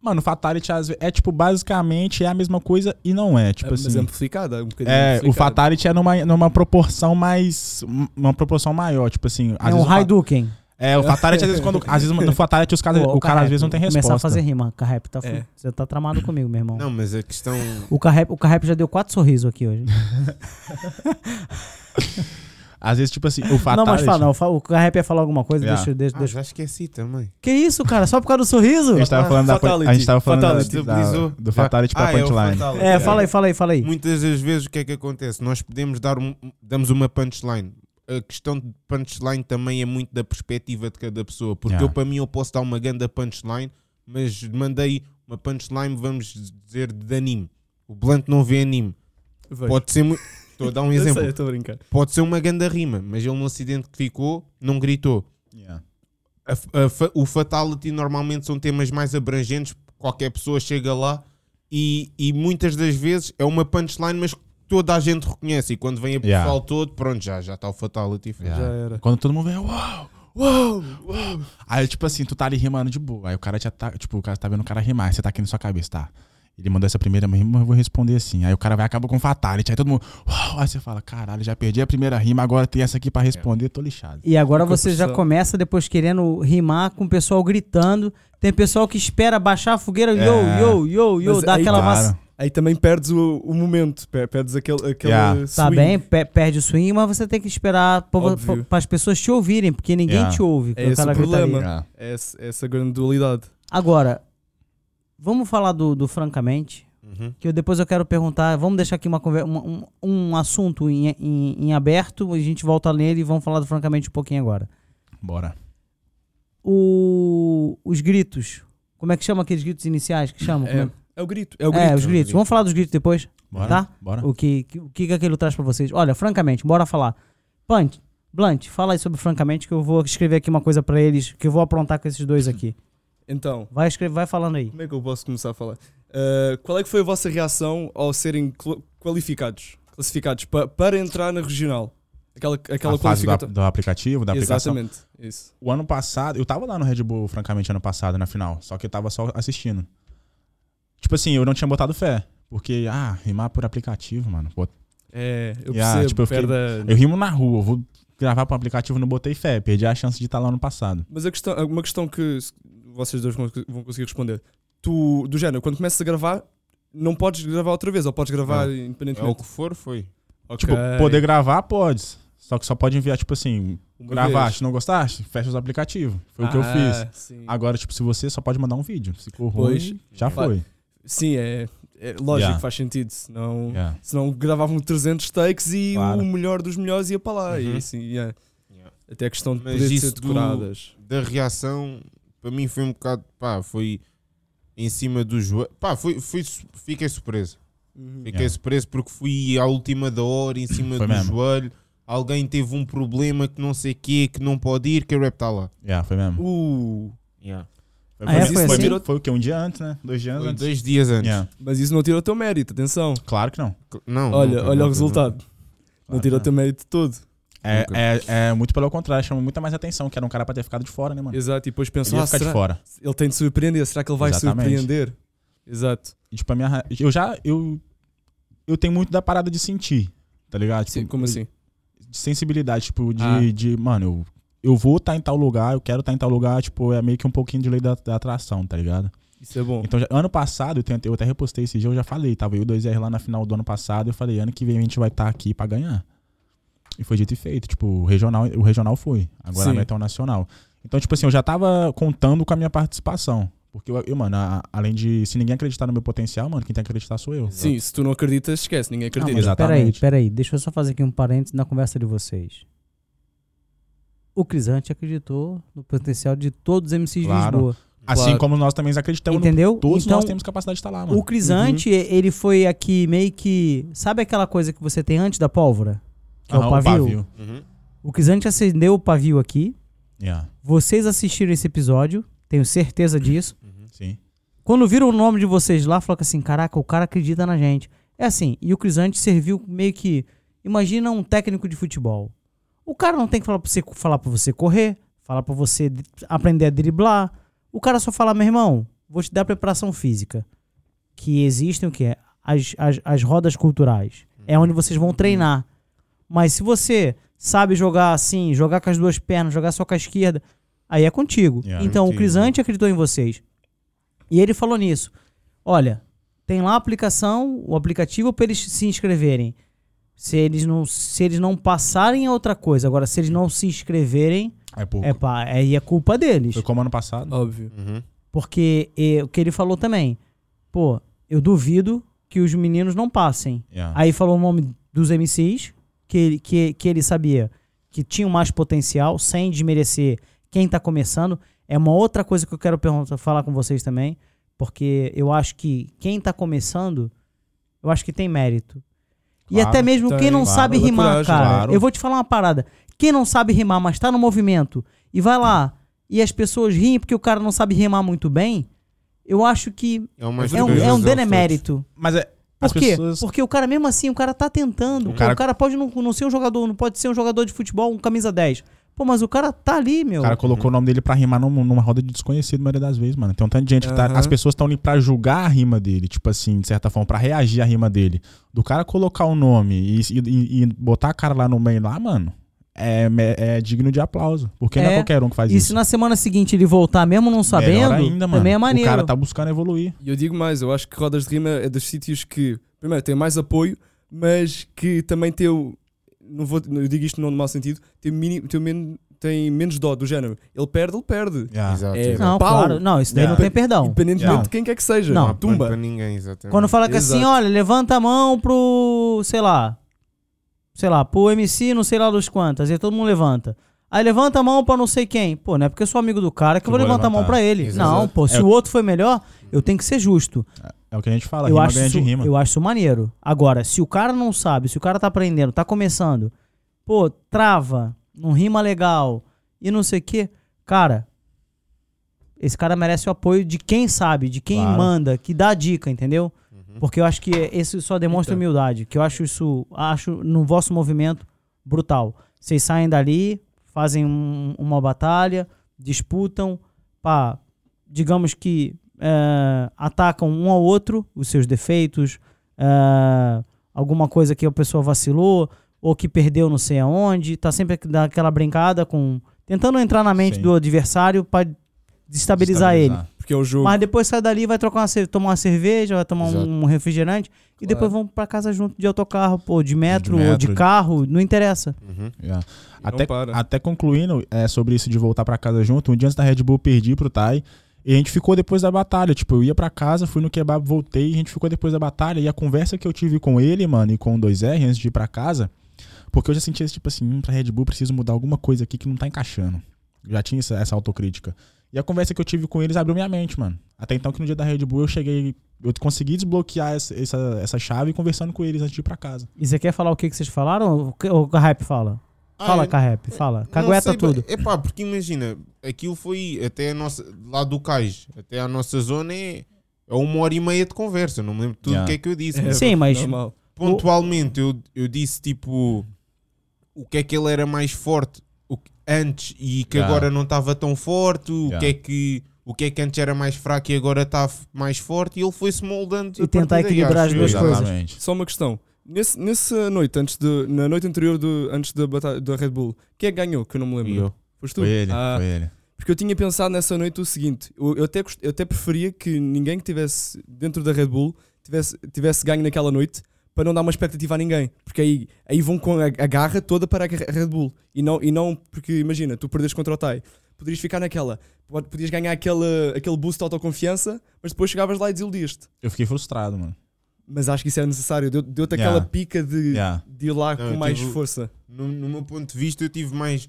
Mano, Fatality é tipo, basicamente é a mesma coisa e não é. Tipo É, mas assim. amplificada, um bocadinho É, o. Fatality é numa, numa proporção mais. Uma proporção maior. Tipo assim. às é um vezes o fa- Hadouken. É, o Fatality, às vezes, quando. Às vezes no Fatality os caras, Pô, o cara às vezes não tem resposta. Começar a fazer rima. Carrep, tá, É. você tá tramado comigo, meu irmão. Não, mas a questão. O Carrep, o Carrep já deu quatro sorrisos aqui hoje. Às vezes, tipo assim, o Fatality. não, mas fala, não. O Carrep ia falar alguma coisa, Yeah. deixa, deixa, Ah, deixa. já esqueci também. Que isso, cara? Só por causa do sorriso? A gente tava falando, da, a Fatality. gente tava falando da- Fatality. da- Estabilizou. do Fatality pra Ah, é o punchline. Fatality. É, fala aí, fala aí, fala aí. Muitas das vezes o que é que acontece? Nós podemos dar um, damos uma punchline. A questão de punchline também é muito da perspectiva de cada pessoa. Porque Yeah. eu, para mim, eu posso dar uma ganda punchline, mas mandei uma punchline, vamos dizer, de anime. O Blunt não vê anime. Vejo. Pode ser muito. Estou a dar um Eu sei, exemplo. eu estou a brincar. Pode ser uma ganda rima, mas ele no acidente que ficou, não gritou. Yeah. A- a o Fatality normalmente são temas mais abrangentes, qualquer pessoa chega lá e, e muitas das vezes é uma punchline, mas toda a gente reconhece. E quando vem a Yeah. pessoal todo, pronto, já já está o Fatality. Yeah. Já era. Quando todo mundo vê, uau, uau, uau. Aí, tipo assim, tu tá ali rimando de boa. Aí o cara já tá, tipo, o cara tá vendo o cara rimar. Aí você tá aqui na sua cabeça, tá? Ele mandou essa primeira rima, eu vou responder assim. Aí o cara vai e acaba com fatality. Aí todo mundo, uau. Aí você fala, caralho, já perdi a primeira rima, agora tem essa aqui pra responder, tô lixado. E agora você já começa depois querendo rimar com o pessoal gritando. Tem pessoal que espera baixar a fogueira, yo, É. yo, yo, yo, Mas dá aí aquela massa. Aí também perdes o, o momento, per- perdes aquele, aquele Yeah. Tá swing. bem, pe- perde o swing, mas você tem que esperar para as pessoas te ouvirem, porque ninguém Yeah. te ouve. É esse o problema. Yeah. É esse- essa grande dualidade. Agora, vamos falar do, do francamente, Uhum. que eu, depois eu quero perguntar, vamos deixar aqui uma, um, um assunto em, em, em aberto, a gente volta nele e vamos falar do francamente um pouquinho agora. Bora. O, os gritos, como é que chama aqueles gritos iniciais que chamam? Como É, é? é o grito. É o grito. É, os gritos. Vamos falar dos gritos depois, Bora. tá? Bora. O que, que- o que que aquilo traz pra vocês? Olha, francamente, bora falar. Punch, Blunt, fala aí sobre francamente que eu vou escrever aqui uma coisa pra eles, que eu vou aprontar com esses dois aqui. Então, Vai escrever, vai falando aí. como é que eu posso começar a falar? Uh, qual é que foi a vossa reação ao serem qualificados, classificados pa- para entrar na regional? Aquela, aquela a fase do, do aplicativo, da aplicação. Exatamente, isso. O ano passado, eu tava lá no Red Bull, francamente, ano passado, na final. Só que eu tava só assistindo. Tipo assim, eu não tinha botado fé. Porque, ah, rimar por aplicativo, mano. Pô, É, eu Yeah, percebo, tipo, eu fiquei- eu rimo na rua, eu vou gravar pro aplicativo, não botei fé. Perdi a chance de estar lá no passado. Mas a questão, uma questão que vocês dois vão, conseguir responder. Tu, do género, quando começas a gravar, não podes gravar outra vez, ou podes gravar Não. É o independentemente. que for, foi. Ok. Tipo, poder gravar, pode. Só que só pode enviar, tipo assim, Uma gravaste, vez. não gostaste? Fecha os aplicativos. Foi o que eu Ah, fiz. Sim. Agora, tipo, se você só pode mandar um vídeo. Se ruim, já foi. Sim, é, é lógico, Yeah. faz sentido. Senão, Yeah. senão gravavam 300 takes e Claro. o melhor dos melhores ia para lá. Uhum. E assim, yeah. Yeah. Até a questão de Mas poder ser isso do- decoradas. Da reação, para mim foi um bocado, pá, foi em cima do joelho. Pá, foi, foi, su- fiquei surpreso. Uhum. Fiquei Yeah. surpreso porque fui à última da hora, em cima Foi do mesmo. joelho. Alguém teve um problema que não sei quê, que não pode ir, que o rap está lá. Yeah, foi mesmo. Uh, Foi, Ah, é? Foi assim? foi o quê? Um dia antes, né? Dois dias Foi antes. dois dias antes. Yeah. mas isso não tira o teu mérito, atenção. Claro que não. Não, olha nunca, olha nunca, o resultado. não Claro que teu mérito todo. É, é, é muito pelo contrário, chama muita mais atenção, que era um cara pra ter ficado de fora, né, mano? Exato, e depois Ele pensou, ia ah, ficar de será? fora. ele tem de surpreender, será que ele vai Exatamente. surpreender? Exato. E, tipo, a minha. Eu já. Eu, eu tenho muito da parada de sentir, tá ligado? Tipo, Sim, como assim? De sensibilidade, tipo, de. Ah. de mano, eu, eu vou estar em tal lugar, eu quero estar em tal lugar, tipo, é meio que um pouquinho de lei da, da atração, tá ligado? Isso é bom. Então, já- ano passado, eu, tentei, eu até repostei esse dia, eu já falei, tava eu e o 2R lá na final do ano passado, eu falei, ano que vem a gente vai estar aqui pra ganhar. E foi dito e feito, tipo, o regional, o regional foi, agora Sim. vai ter o nacional. Então, tipo assim, eu já tava contando com a minha participação. Porque eu, eu, mano, a- além de, se ninguém acreditar no meu potencial, mano, quem tem que acreditar sou eu. Sim, se tu não acreditas, esquece, ninguém Não, acredita. mas Exatamente. peraí, peraí. Deixa eu só fazer aqui um parênteses na conversa de vocês. O Crisante acreditou no potencial de todos os MCs de Claro. Lisboa. Assim Claro. como nós também acreditamos. no- Entendeu? todos então, nós temos capacidade de estar lá, mano. o Crisante, ele foi aqui meio que. Sabe aquela coisa que você tem antes da pólvora? Que é Aham, o pavio? Uhum. O Crisante acendeu o pavio aqui. Yeah, Vocês assistiram esse episódio, tenho certeza disso. sim. Quando viram o nome de vocês lá, falaram assim: caraca, o cara acredita na gente. É assim, e o Crisante serviu meio que. Imagina um técnico de futebol. O cara não tem que falar pra você, falar pra você correr, falar pra você aprender a driblar. O cara só fala, meu irmão, vou te dar preparação física. Que existem o que? As, as, as rodas culturais. É onde vocês vão treinar. Mas se você sabe jogar assim, jogar com as duas pernas, jogar só com a esquerda, aí é contigo. Yeah, então, o. Crisante acreditou em vocês. E ele falou nisso. Olha, tem lá a aplicação, o aplicativo para eles se inscreverem. Se eles não, se eles não passarem é outra coisa. Agora, se eles não se inscreverem, É pouco. é pá, aí é culpa deles. Foi como ano passado. Óbvio. Uhum. Porque e, o que ele falou também, pô, eu duvido que os meninos não passem. Yeah. Aí falou o nome dos MCs, que, ele- que, que ele sabia que tinham mais potencial, sem desmerecer quem tá começando. É uma outra coisa que eu quero perguntar, falar com vocês também, porque eu acho que quem tá começando, eu acho que tem mérito. E até mesmo tem, quem não claro, sabe rimar, coragem, cara. claro. Eu vou te falar uma parada. Quem não sabe rimar, mas tá no movimento e vai lá e as pessoas riem porque o cara não sabe rimar muito bem, eu acho que É, uma é um, é um. Mas é. Por quê? pessoas. Porque o cara, mesmo assim, o cara tá tentando. O cara- O cara pode não, não ser um jogador, não pode ser um jogador de futebol, um camisa 10. Pô, mas o cara tá ali, meu. O cara colocou o nome dele pra rimar num- numa roda de desconhecido, a maioria das vezes, mano. Tem um tanto de gente que tá. As pessoas estão ali pra julgar a rima dele, tipo assim, de certa forma, pra reagir à rima dele. Do cara colocar o nome e, e- e botar a cara lá no meio lá, mano, é, é digno de aplauso. Porque não é É. qualquer um que faz e isso. se na semana seguinte ele voltar mesmo não sabendo, Melhor ainda, mano. também é maneiro. O cara tá buscando evoluir. E eu digo mais, eu acho que Rodas de Rima é dos sítios que, primeiro, tem mais apoio, mas que também tem o. Não vou, eu digo isto não no mau sentido, tem, mini, tem, men- tem menos dó do género. Ele perde, ele perde. Yeah. Exato, É, exato. Não, Pau. claro. Não, isso daí Yeah. não tem perdão. Independentemente Não. de quem quer que seja. Não. Não Tumba. para ninguém, exatamente. Quando fala que assim, Exato. olha, levanta a mão pro, sei lá, sei lá, pro MC, não sei lá dos quantas, aí todo mundo levanta. Aí levanta a mão pra não sei quem. Pô, não é porque eu sou amigo do cara que eu vou Eu vou levantar a mão pra ele. Exato. Não, pô, se É. o outro foi melhor, eu tenho que ser justo. É o que a gente fala, eu rima acho, ganha isso, de rima. eu acho isso maneiro. Agora, se o cara não sabe, se o cara tá aprendendo, tá começando, pô, trava, não rima legal e não sei o quê, cara, esse cara merece o apoio de quem sabe, de quem Claro. manda, que dá a dica, entendeu? Uhum. Porque eu acho que esse só demonstra Então. humildade, que eu acho isso, acho no vosso movimento brutal. Vocês saem dali, fazem um- uma batalha, disputam, pá, digamos que é, atacam um ao outro, os seus defeitos, é, alguma coisa que a pessoa vacilou, ou que perdeu não sei aonde, tá sempre daquela brincada com. tentando entrar na mente Sim. do adversário para destabilizar ele. Porque é o jogo. Mas depois sai dali, vai trocar uma, tomar uma cerveja, vai tomar Exato. um refrigerante e Claro. depois vão pra casa junto de autocarro, pô, de metro, ou de metro. carro, não interessa. Uhum. Yeah. E não Até, para. até concluindo é, sobre isso de voltar pra casa junto, um dia antes da Red Bull eu perdi pro Tai. E a gente ficou depois da batalha. Tipo, eu ia pra casa, fui no kebab, voltei, e a gente ficou depois da batalha. E a conversa que eu tive com ele, mano, e com o 2R antes de ir pra casa, porque eu já sentia esse tipo assim, hum, pra Red Bull preciso mudar alguma coisa aqui que não tá encaixando. Já tinha essa, essa autocrítica. E a conversa que eu tive com eles abriu minha mente, mano. Até então que no dia da Red Bull eu cheguei, eu consegui desbloquear essa, essa, essa chave conversando com eles antes de ir pra casa. E você quer falar o que, que vocês falaram? Ou o Carrap fala? Fala, Ah, é- Carrap, fala. Cagueta sei, tudo. É pá, porque imagina, aquilo foi até a nossa, lá do cais, até a nossa zona é, é uma hora e meia de conversa. Não me lembro tudo o Yeah. que é que eu disse. Mas Sim, mas Normal. pontualmente eu, eu disse tipo o que é que ele era mais forte o que- antes e que Yeah. agora não estava tão forte, o Yeah. que é que o que é que antes era mais fraco e agora está mais forte e ele foi se moldando E tentar equilibrar as duas coisas. Só uma questão. Nesse, nessa noite, antes de, na noite anterior do, antes da, batalha, da Red Bull, quem é que ganhou? Que eu não me lembro. Eu. Foste tu? Foi ele, Ah, foi ele. Porque eu tinha pensado nessa noite o seguinte: eu, eu até, eu até preferia que ninguém que estivesse dentro da Red Bull tivesse, tivesse ganho naquela noite para não dar uma expectativa a ninguém. Porque aí, aí vão com a, a garra toda para a Red Bull. E não, e não porque, imagina, tu perdes contra o Tai. Poderias ficar naquela. Pod- Podias ganhar aquele, aquele boost de autoconfiança, mas depois chegavas lá e desiludias-te. Eu fiquei frustrado, mano. Mas acho que isso era necessário. Deu- Deu-te aquela Yeah. pica de, Yeah. de ir lá Não, com mais tive- força. No, no meu ponto de vista, eu tive mais.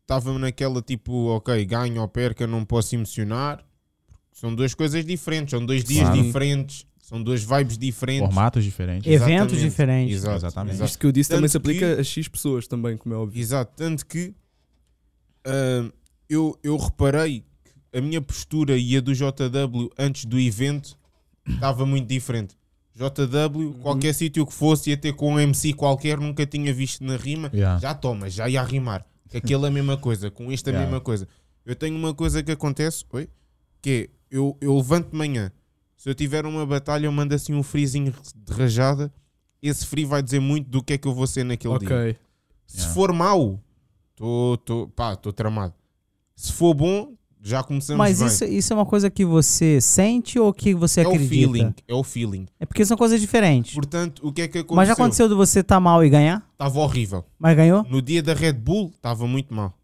Estava naquela tipo, ok, ganho ou perca, não posso emocionar. São duas coisas diferentes, são dois dias Claro. diferentes, são duas vibes diferentes. Formatos diferentes. Eventos Exatamente. diferentes. Exato, Exatamente. exato. Isto que eu disse também Tanto se aplica que- a X pessoas também, como é óbvio. Exato, tanto que ah, eu, eu reparei que a minha postura e a do JW antes do evento estava muito diferente. JW, qualquer sítio que fosse, ia ter com um MC qualquer, nunca tinha visto na rima, Yeah. já toma, já ia rimar. Que aquilo é a mesma coisa, com isto é a Yeah. mesma coisa. Eu tenho uma coisa que acontece, oi? que é, eu, eu levanto de manhã, se eu tiver uma batalha, eu mando assim um freezinho de rajada, esse free vai dizer muito do que é que eu vou ser naquele dia. Ok. Se Yeah. for mau, estou tramado. Se for bom, já começamos Mas bem. isso, isso é uma coisa que você sente ou que você é o acredita? feeling, é o feeling. É porque são coisas diferentes. Portanto, o que é que aconteceu? Mas já aconteceu de você estar mal e ganhar? Estava horrível. Mas ganhou? No dia da Red Bull, estava muito mal.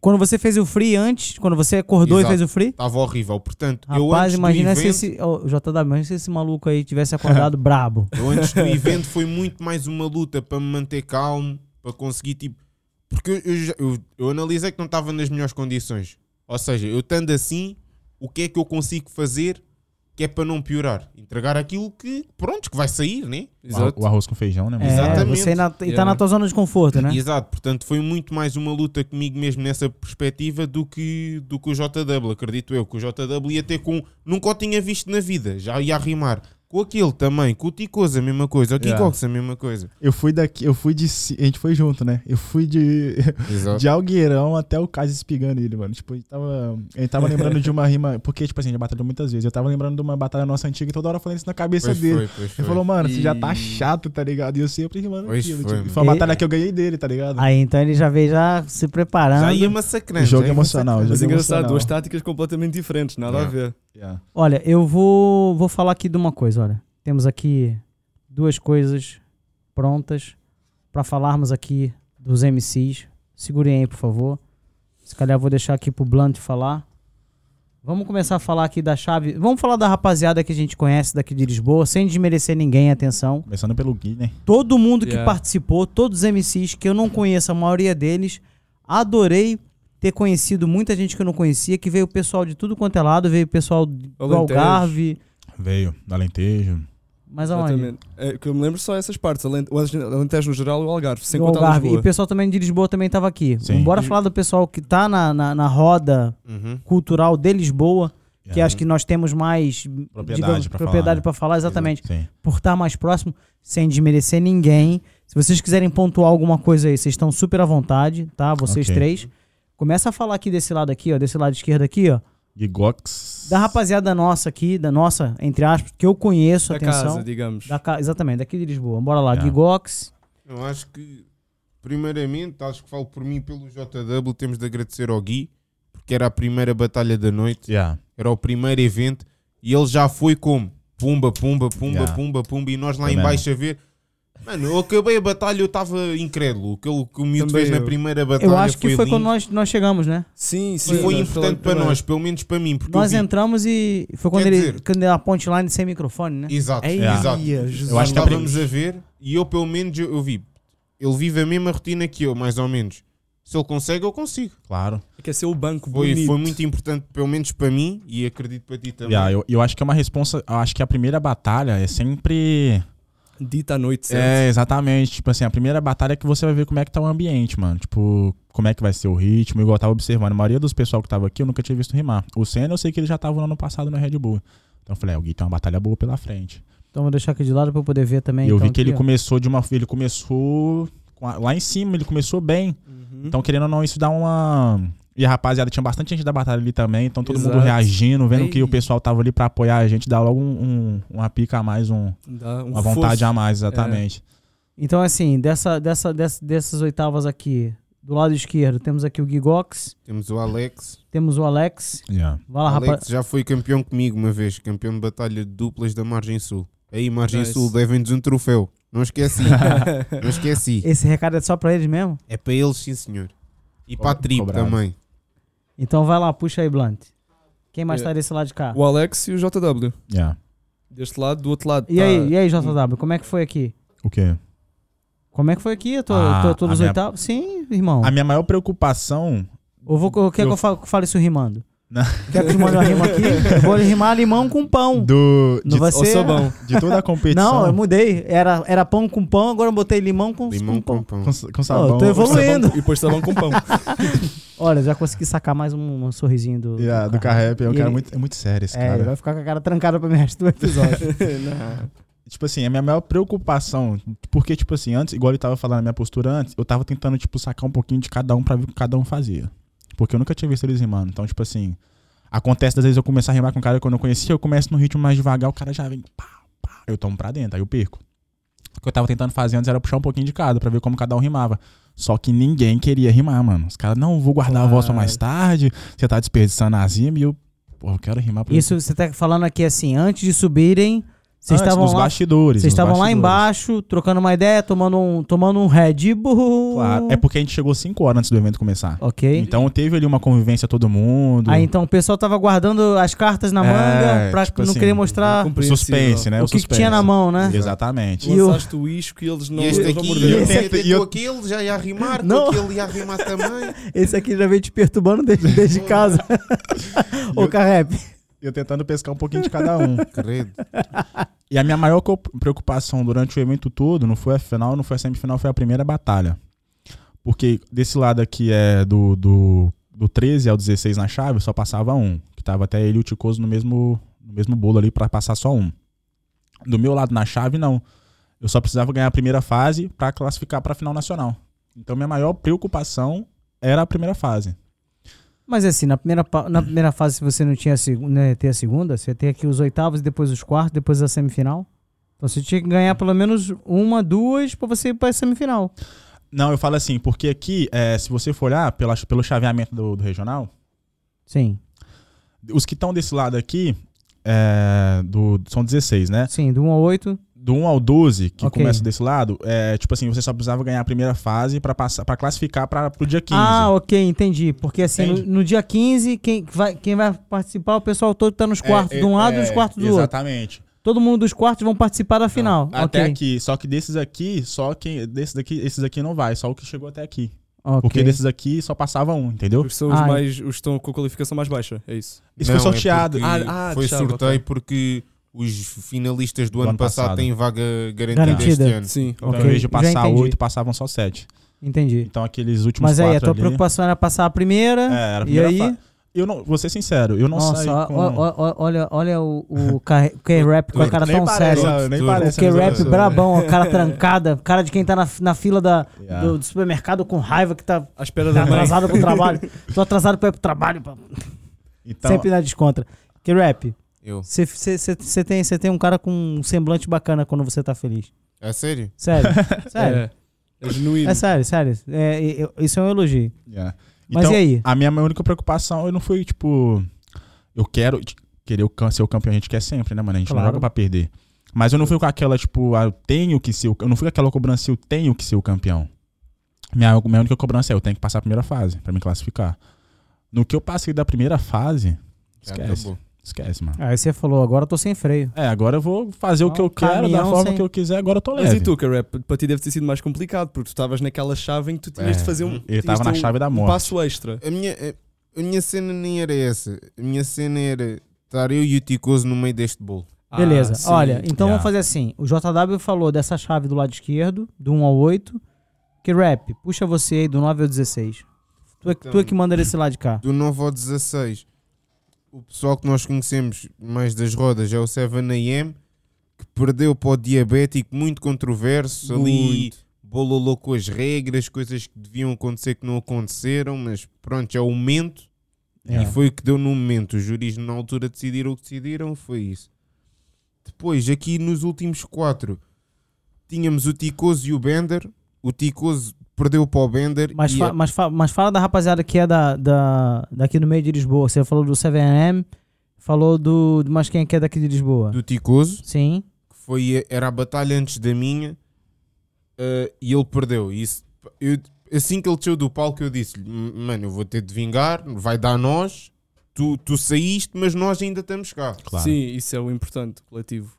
Quando você fez o free antes, quando você acordou Exato. e fez o free? Estava horrível. Portanto, eu Rapaz, antes imagina do se evento, esse. Oh, JW, imagina se esse maluco aí tivesse acordado brabo. eu antes do evento foi muito mais uma luta para me manter calmo, para conseguir tipo. Porque eu, eu, eu, eu analisei que não estava nas melhores condições. Ou seja, eu estando assim, o que é que eu consigo fazer que é para não piorar? Entregar aquilo que, pronto, que vai sair, né? Exato. O arroz com feijão, né? É? Exatamente. você ainda, e tá Yeah. na tua zona de conforto, né? Exato, portanto foi muito mais uma luta comigo mesmo nessa perspectiva do que, do que o JW, acredito eu, que o JW ia ter com. Nunca o tinha visto na vida, já ia rimar. Com aquele também, com o Ticoso a mesma coisa, o Yeah. Kikox a mesma coisa. Eu fui daqui, eu fui de. A gente foi junto, né? Eu fui de. Exato. De Algueirão até o Cais espigando ele, mano. Tipo, a gente tava, a gente tava lembrando de uma rima. Porque, tipo assim, a gente batalhou muitas vezes. Eu tava lembrando de uma batalha nossa antiga e toda hora falando isso na cabeça Pois dele. foi, pois foi. Ele falou, mano, você já tá chato, tá ligado? E eu sempre rimando Pois aquilo. foi, tipo, foi uma E- batalha que eu ganhei dele, tá ligado? Aí então ele já veio já se preparando. Já ia massacrando. Jogo já ia emocional, massacrando. Mas jogo engraçado, emocional. duas táticas completamente diferentes, nada a Yeah. ver. Yeah. Olha, eu vou, vou falar aqui de uma coisa, olha. Temos aqui duas coisas prontas para falarmos aqui dos MCs. Segurem aí, por favor. Se calhar eu vou deixar aqui pro Blunt falar. Vamos começar a falar aqui da chave. Vamos falar da rapaziada que a gente conhece daqui de Lisboa, sem desmerecer ninguém, atenção. Começando pelo Gui, né? Todo mundo que Yeah. participou, todos os MCs que eu não conheço, a maioria deles, adorei ter conhecido muita gente que eu não conhecia, que veio o pessoal de tudo quanto é lado, veio o pessoal do Alentejo. Algarve, Veio do Alentejo. Mas aonde? É, que eu me lembro só essas partes. Além- O Alentejo no geral e o Algarve. Sem O contar Algarve. E Lisboa. o pessoal também de Lisboa também tava aqui. Sim. Bora falar do pessoal que tá na, na, na roda Uhum. cultural de Lisboa, que Yeah. acho que nós temos mais Propriedade propriedade falar, né? para falar, exatamente. Sim. Por estar mais próximo, sem desmerecer ninguém. Se vocês quiserem pontuar alguma coisa aí, vocês estão super à vontade, tá? Vocês Ok. três. Começa a falar aqui desse lado aqui, ó, desse lado esquerdo aqui, ó. Gigox. Da rapaziada nossa aqui, da nossa, entre aspas, que eu conheço, Da atenção. casa, digamos. Da ca- Exatamente, daqui de Lisboa. Bora lá, Yeah. Gigox. Eu acho que, primeiramente, acho que falo por mim pelo JW, temos de agradecer ao Gui, porque era a primeira batalha da noite, Yeah. era o primeiro evento, e ele já foi como? Pumba, pumba, pumba, Yeah. pumba, pumba, e nós lá Também. embaixo a ver. Mano, eu acabei a batalha, eu estava incrédulo. Aquilo que o miúdo Também fez na eu. primeira batalha Eu acho que foi lindo. quando nós, nós chegamos, né? Sim, E sim. foi nós importante para nós, pelo menos para mim, porque Nós eu vi. entramos e foi quando Quer ele dizer- quando a ponte sem microfone, né? Exato, Ei, exato. Jesus. Eu acho que a estávamos a ver e eu pelo menos eu, eu vi. Ele vive a mesma rotina que eu, mais ou menos. Se ele consegue, eu consigo. Claro. Quer ser o banco Foi, bonito. foi muito importante, pelo menos para mim, e acredito para ti também. Yeah, eu, eu acho que é uma responsa. Eu acho que a primeira batalha é sempre. Dita noite, certo? É, exatamente. Tipo assim, a primeira batalha é que você vai ver como é que tá o ambiente, mano. Tipo, como é que vai ser o ritmo, igual eu tava observando. A maioria dos pessoal que tava aqui eu nunca tinha visto rimar. O Senna eu sei que ele já tava no ano passado no Red Bull. Então eu falei, é, o Gui tem uma batalha boa pela frente. Então vou deixar aqui de lado pra eu poder ver também. eu então, vi que aqui, ele ó. começou de uma. Ele começou lá em cima, ele começou bem. Uhum. Então, querendo ou não, isso dá uma. E a rapaziada, tinha bastante gente da batalha ali também, então todo mundo Exato. reagindo, vendo que Ei. o pessoal tava ali pra apoiar a gente, dá logo um, um- uma pica a mais, um, um uma vontade a mais, exatamente. Então, assim, dessa, dessa, dessa- dessas oitavas aqui, do lado esquerdo, temos aqui o Gigox, Temos o Alex. temos o Alex. Yeah. Vai lá, Alex rapaz. já foi campeão comigo uma vez, campeão de batalha de duplas da Margem Sul. Aí, Margem Nice. Sul, devem-nos um troféu. Não esqueci. não esqueci. Esse recado é só pra eles mesmo? É para eles, sim, senhor. E para a tribo cobrado. também. Então vai lá, puxa aí, Blunt. Quem mais É. tá desse lado de cá? O Alex e o JW. Yeah. Deste lado, do outro lado. E tá- aí, e aí, JW, como é que foi aqui? O quê? Como é que foi aqui? Eu tô, Ah, tô, dos minha- oitavos? Sim, irmão. A minha maior preocupação. Ou vou, quer que Eu- eu fa- fale isso rimando? Não. Quer que eu mande uma rima aqui? Eu vou rimar limão com pão. Do, Não de, vai ser... bom. de toda a competição. Não, eu mudei. Era, era pão com pão, agora eu botei limão com, Limão com com pão. pão. com, com sabão. tô evolu- Evoluindo. E depois sabão com pão. Olha, já consegui sacar mais um, um sorrisinho do, Yeah, do Carrep. É um E cara ele- muito, é muito sério esse É, ele cara. vai ficar com a cara trancada pra mim resto do episódio. Tipo assim, a minha maior preocupação, porque, tipo assim, antes, igual ele tava falando, a minha postura antes, eu tava tentando, tipo, sacar um pouquinho de cada um pra ver o que cada um fazia. Porque eu nunca tinha visto eles rimando. Então, tipo assim, acontece às vezes eu começar a rimar com um cara que eu não conhecia, eu começo no ritmo mais devagar, o cara já vem, pá, pá, eu tomo pra dentro, aí eu perco. O que eu tava tentando fazer antes era puxar um pouquinho de cada, pra ver como cada um rimava. Só que ninguém queria rimar, mano. Os caras, não, vou guardar a voz pra mais tarde, você tá desperdiçando a zima e eu, pô, eu quero rimar pra Isso você tá falando aqui assim, antes de subirem, vocês estavam dos lá, bastidores. vocês nos estavam lá embaixo, trocando uma ideia, tomando um, tomando um Red Bull. Claro, é porque a gente chegou 5 horas antes do evento começar. Ok. Então teve ali uma convivência todo mundo. Aí então o pessoal tava guardando as cartas na É, manga pra tipo não assim, querer mostrar o suspense, né? o O, que, que tinha na mão, né? Exatamente. E o- Lançaste o isco e eles não E este aqui, tento- até e eu- aquele já ia rimar, Não. aquele ia rimar também. Esse aqui já veio te perturbando desde, desde casa. Ô, Carrep. Eu tentando pescar um pouquinho de cada um. Credo. E a minha maior preocupação durante o evento todo não foi a final, não foi a semifinal, foi a primeira batalha. Porque desse lado aqui é do, do, do 13 ao 16 na chave, só passava um. Que tava até ele e o Ticoso no mesmo, no mesmo bolo ali pra passar só um. Do meu lado na chave, não. Eu só precisava ganhar a primeira fase pra classificar pra final nacional. Então minha maior preocupação era a primeira fase. Mas assim, na primeira, na primeira fase, se você não tinha a segunda, né, ter a segunda, você tem aqui os oitavos, depois os quartos, depois a semifinal. Então você tinha que ganhar pelo menos uma, duas pra você ir pra semifinal. Não, eu falo assim, porque aqui, é, se você for olhar pela, pelo chaveamento do, do regional, Sim, os que estão desse lado aqui é, do, são 16, né? sim, do 1 ao 8. Do 1 ao 12, que Ok. começa desse lado, é tipo assim, você só precisava ganhar a primeira fase pra, passar, pra classificar pra, pro dia 15. Ah, ok, entendi. Porque assim, no, no dia 15, quem vai, quem vai participar, o pessoal todo tá nos quartos É, de um lado e é, nos quartos do outro. Exatamente. Todo mundo dos quartos vão participar da final. Até ok. aqui. Só que desses aqui, só quem. Desses daqui, esses aqui não vai, só o que chegou até aqui. ok. Porque desses aqui só passava um, entendeu? Os são os, Ah, mais, os que estão com a qualificação mais baixa, é isso. Isso Não, foi é sorteado. porque Ah, ah, foi sorteio porque os finalistas do, Do ano, ano passado, passado. têm vaga garantida, Garantida. este ano. Sim, Então, Ok, em vez de passar oito, passavam só sete. Entendi. Então aqueles últimos Mas aí, a tua ali- preocupação era passar a primeira. É, era a e primeira aí. fa- Eu não, vou ser sincero, eu não Nossa, saí com... ó- ó- olha, olha o, o K- K-Rap com a cara tão séria. Nem O. K-Rap eu- brabão, a cara trancada, cara de quem tá na, na fila da, Yeah. do, do supermercado com raiva que tá, tá atrasado pro trabalho. Tô atrasado pra ir pro trabalho. pá. Então, Sempre na descontra. K-Rap, Eu. você tem, cê tem um cara com um semblante bacana quando você tá feliz. É sério? Sério, sério. É, é genuíno. É sério, sério. É, eu- isso é um elogio. yeah. Mas Então, e aí? a minha única preocupação, eu não fui, tipo... Eu quero querer ser o campeão, a gente quer sempre, né, mano? A gente Claro. não joga pra perder. Mas eu não fui com aquela, tipo, ah, eu tenho que ser o... Eu não fui com aquela cobrança, eu tenho que ser o campeão. Minha, minha única cobrança é, eu tenho que passar a primeira fase pra me classificar. No que eu passei da primeira fase, esquece. acabou. Esquece, mano. Aí você falou, agora eu tô sem freio. É, agora eu vou fazer o que Ah, eu quero, da forma sem- que eu quiser, agora eu tô Mas leve. e tu, K-Rap? Para ti deve ter sido mais complicado, porque tu estavas naquela chave em que tu tinhas É, de fazer um. Ele tinhas tava na um- chave da um morte. passo extra. A minha, a, minha cena nem era essa. A minha cena era estar eu e o Ticoso no meio deste bolo. Beleza. Ah. Olha, então Yeah. vamos fazer assim. O JW falou dessa chave do lado esquerdo, do 1 ao 8. Que rap, puxa você aí do 9 ao 16. Tu é, que- tu é que manda desse lado de cá. Do 9 ao 16, o pessoal que nós conhecemos mais das rodas é o 7am, que perdeu para o diabético, muito controverso. Ali bololou com as regras, coisas que deviam acontecer que não aconteceram, mas pronto, é o momento. É. E foi o que deu no momento. Os juris na altura decidiram o que decidiram, foi isso. Depois, aqui nos últimos quatro, tínhamos o Ticoso e o Bender. O Ticoso perdeu para o Bender. Mas, fa- a- mas, fa- mas fala da rapaziada que é da, da, daqui no meio de Lisboa. Você falou do 7M, falou do. Mas quem é que é daqui de Lisboa? do Ticoso, Sim. que foi, era a batalha antes da minha, eh, e ele perdeu. Isso, eu- assim que ele desceu do palco, eu disse-lhe: Mano, eu vou ter de vingar, vai dar nós. Tu, tu saíste, mas nós ainda estamos cá. Claro. Sim, isso é o importante, coletivo.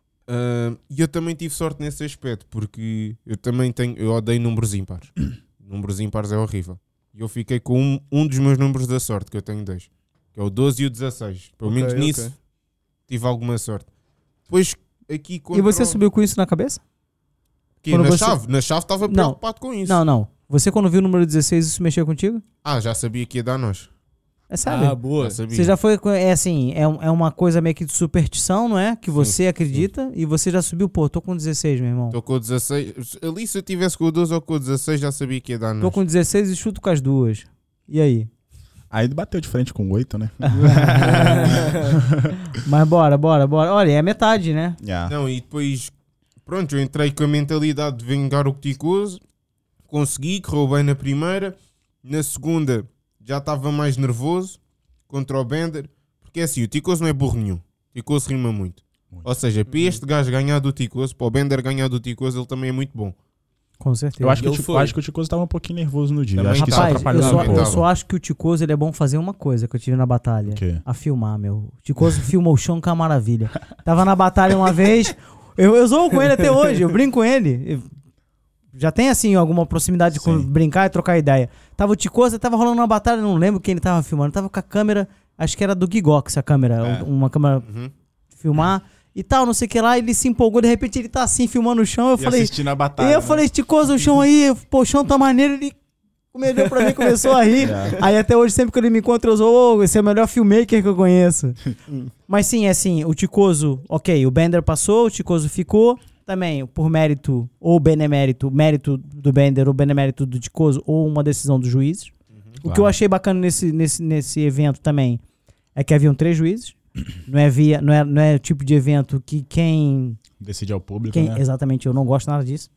E eu também tive sorte nesse aspecto, porque eu também tenho, eu odeio números ímpares. números ímpares é horrível. E eu fiquei com um, um dos meus números da sorte, que eu tenho dois, que é o 12 e o 16. Pelo menos nisso tive alguma sorte. Depois aqui E contra você o- subiu com isso na cabeça? que na você- chave, na chave estava Não. preocupado com isso. Não, não. Você quando viu o número 16, isso mexeu contigo? Ah, já sabia que ia dar nós. É sério? Ah, boa. Você já foi. É assim, é, é uma coisa meio que de superstição, não é? Que você acredita e você já subiu, pô, tô com 16, meu irmão. Estou com o 16. Ali se eu tivesse com o 12 ou com o 16 já sabia que ia dar Tô nós. com 16 e chuto com as duas. E aí? Aí bateu de frente com oito, né? Mas bora, bora, bora. Olha, é metade, né? Yeah. Não, e depois, pronto, eu entrei com a mentalidade de vingar o Ticoso, consegui, correu bem na primeira, na segunda já estava mais nervoso contra o Bender, porque é assim, o Ticoso não é burro nenhum, o Ticoso rima muito. Muito. Ou seja, para este gajo ganhar do Ticoso, para o Bender ganhar do Ticoso, ele também é muito bom. Com certeza. Eu acho, que o Tico- acho que o Ticoso tava um pouquinho nervoso no dia. Acho que. Rapaz, eu só, eu só acho que o Ticoso ele é bom fazer uma coisa que eu tive na batalha. O quê? A filmar, meu. O Ticoso filmou o chão com a maravilha. Tava na batalha uma vez. Eu, eu zoo com ele até hoje, eu brinco com ele. Já tem, assim, alguma proximidade de Sim. brincar e trocar ideia. Tava o Ticoso, tava rolando uma batalha, não lembro quem ele tava filmando. Tava com a câmera, acho que era do Gigox a câmera, É. uma câmera Uhum. de filmar e tal, não sei o que lá. Ele se empolgou, de repente ele tá assim, filmando o chão. Eu E falei, assistindo a e batalha. eu né? falei, Ticoso, o chão aí, pô, o chão tá maneiro. Ele comedeu pra mim, começou a rir. É. Aí até hoje, sempre que ele me encontra, eu sou, ô, esse é o melhor filmmaker que eu conheço. Mas sim, é assim, o Ticoso, ok, o Bender passou, o Ticoso ficou. Também, por mérito ou benemérito, mérito do Bender ou benemérito do Ticoso, ou uma decisão dos juízes. O que eu Claro. achei bacana nesse, nesse, nesse evento também é que haviam três juízes. Não é, via, não, é, não é o tipo de evento que quem. Decide ao público, quem né? Exatamente, eu não gosto nada disso.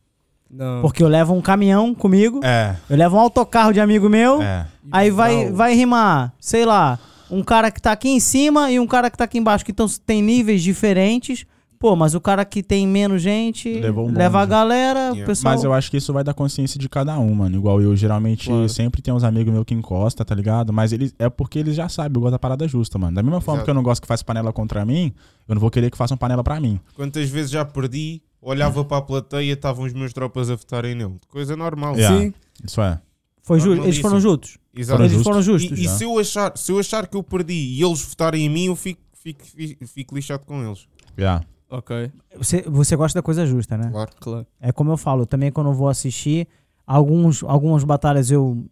Não. Porque eu levo um caminhão comigo, É, eu levo um autocarro de amigo meu. é. Aí vai, Não. vai rimar, sei lá, um cara que tá aqui em cima e um cara que tá aqui embaixo, que tão, tem níveis diferentes. Pô, mas o cara que tem menos gente Levou um leva a galera, o Yeah. pessoal. Mas eu acho que isso vai da consciência de cada um, mano. Igual eu, geralmente, Claro. sempre tem uns amigos meus que encosta, tá ligado? Mas eles é porque eles já sabem, eu gosto da parada justa, mano. Da mesma forma Exato. que eu não gosto que faça panela contra mim, eu não vou querer que façam panela pra mim. Quantas vezes já perdi, olhava para a plateia, estavam os meus tropas a votarem nele. Coisa normal. Yeah. Sim. Isso é. Foi eles foram juntos. Exato. Eles justos. foram justos. E, e se, eu achar, se eu achar que eu perdi e eles votarem em mim, eu fico, fico, fico, fico lixado com eles. Yeah. Ok, Você, você gosta da coisa justa, né? Claro. claro. É como eu falo, também quando eu vou assistir, alguns, algumas batalhas eu.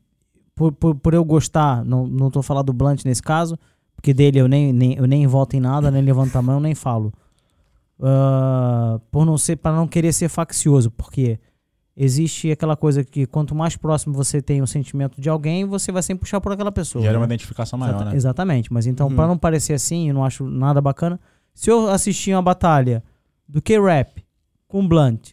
Por, por, por eu gostar, não, não tô falando do Blunt nesse caso, porque dele eu nem, nem, eu nem volto em nada, nem levanto a mão, nem falo. Ah, por não ser, para não querer ser faccioso, porque existe aquela coisa que quanto mais próximo você tem o sentimento de alguém, você vai sempre puxar por aquela pessoa. Gera né? uma identificação maior, Exata- né? Exatamente, mas então, Uhum. pra não parecer assim, eu não acho nada bacana. Se eu assistir uma batalha do K-Rap com Blunt,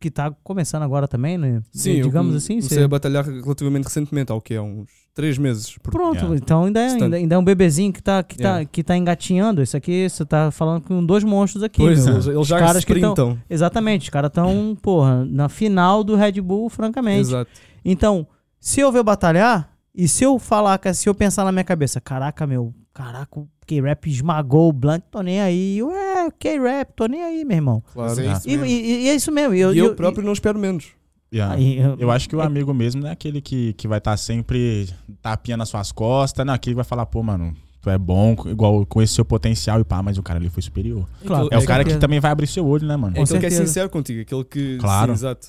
que tá começando agora também, né? Sim, eu digamos come- assim. Comecei você- a batalhar relativamente recentemente, há o quê? Há uns 3 meses. Por- Pronto, Yeah. então ainda é, ainda, ainda é um bebezinho que tá, que, tá, Yeah. que tá engatinhando. Isso aqui, você tá falando com dois monstros aqui. Pois, meu. eles, eles Os já caras que tão-. Exatamente, os caras estão, porra, na final do Red Bull, francamente. Exato. Então, se eu ver batalhar, e se eu falar, que- se eu pensar na minha cabeça, caraca, meu, caraca, o K-Rap esmagou o Blunt, tô nem aí. Ué, K-Rap, tô nem aí, meu irmão. Claro. É isso E, mesmo. e- e é isso mesmo. E eu, e eu, eu- próprio não espero menos. Yeah. aí, eu- Eu acho que o amigo mesmo não é aquele que, que vai estar sempre tapinha nas suas costas, não, aquele que vai falar, pô, mano, tu é bom, igual com esse seu potencial e pá, mas o cara ali foi superior. Claro, É, o cara que também vai abrir seu olho, né, mano? É aquele que é sincero contigo, aquele que. Claro. Sim, exato.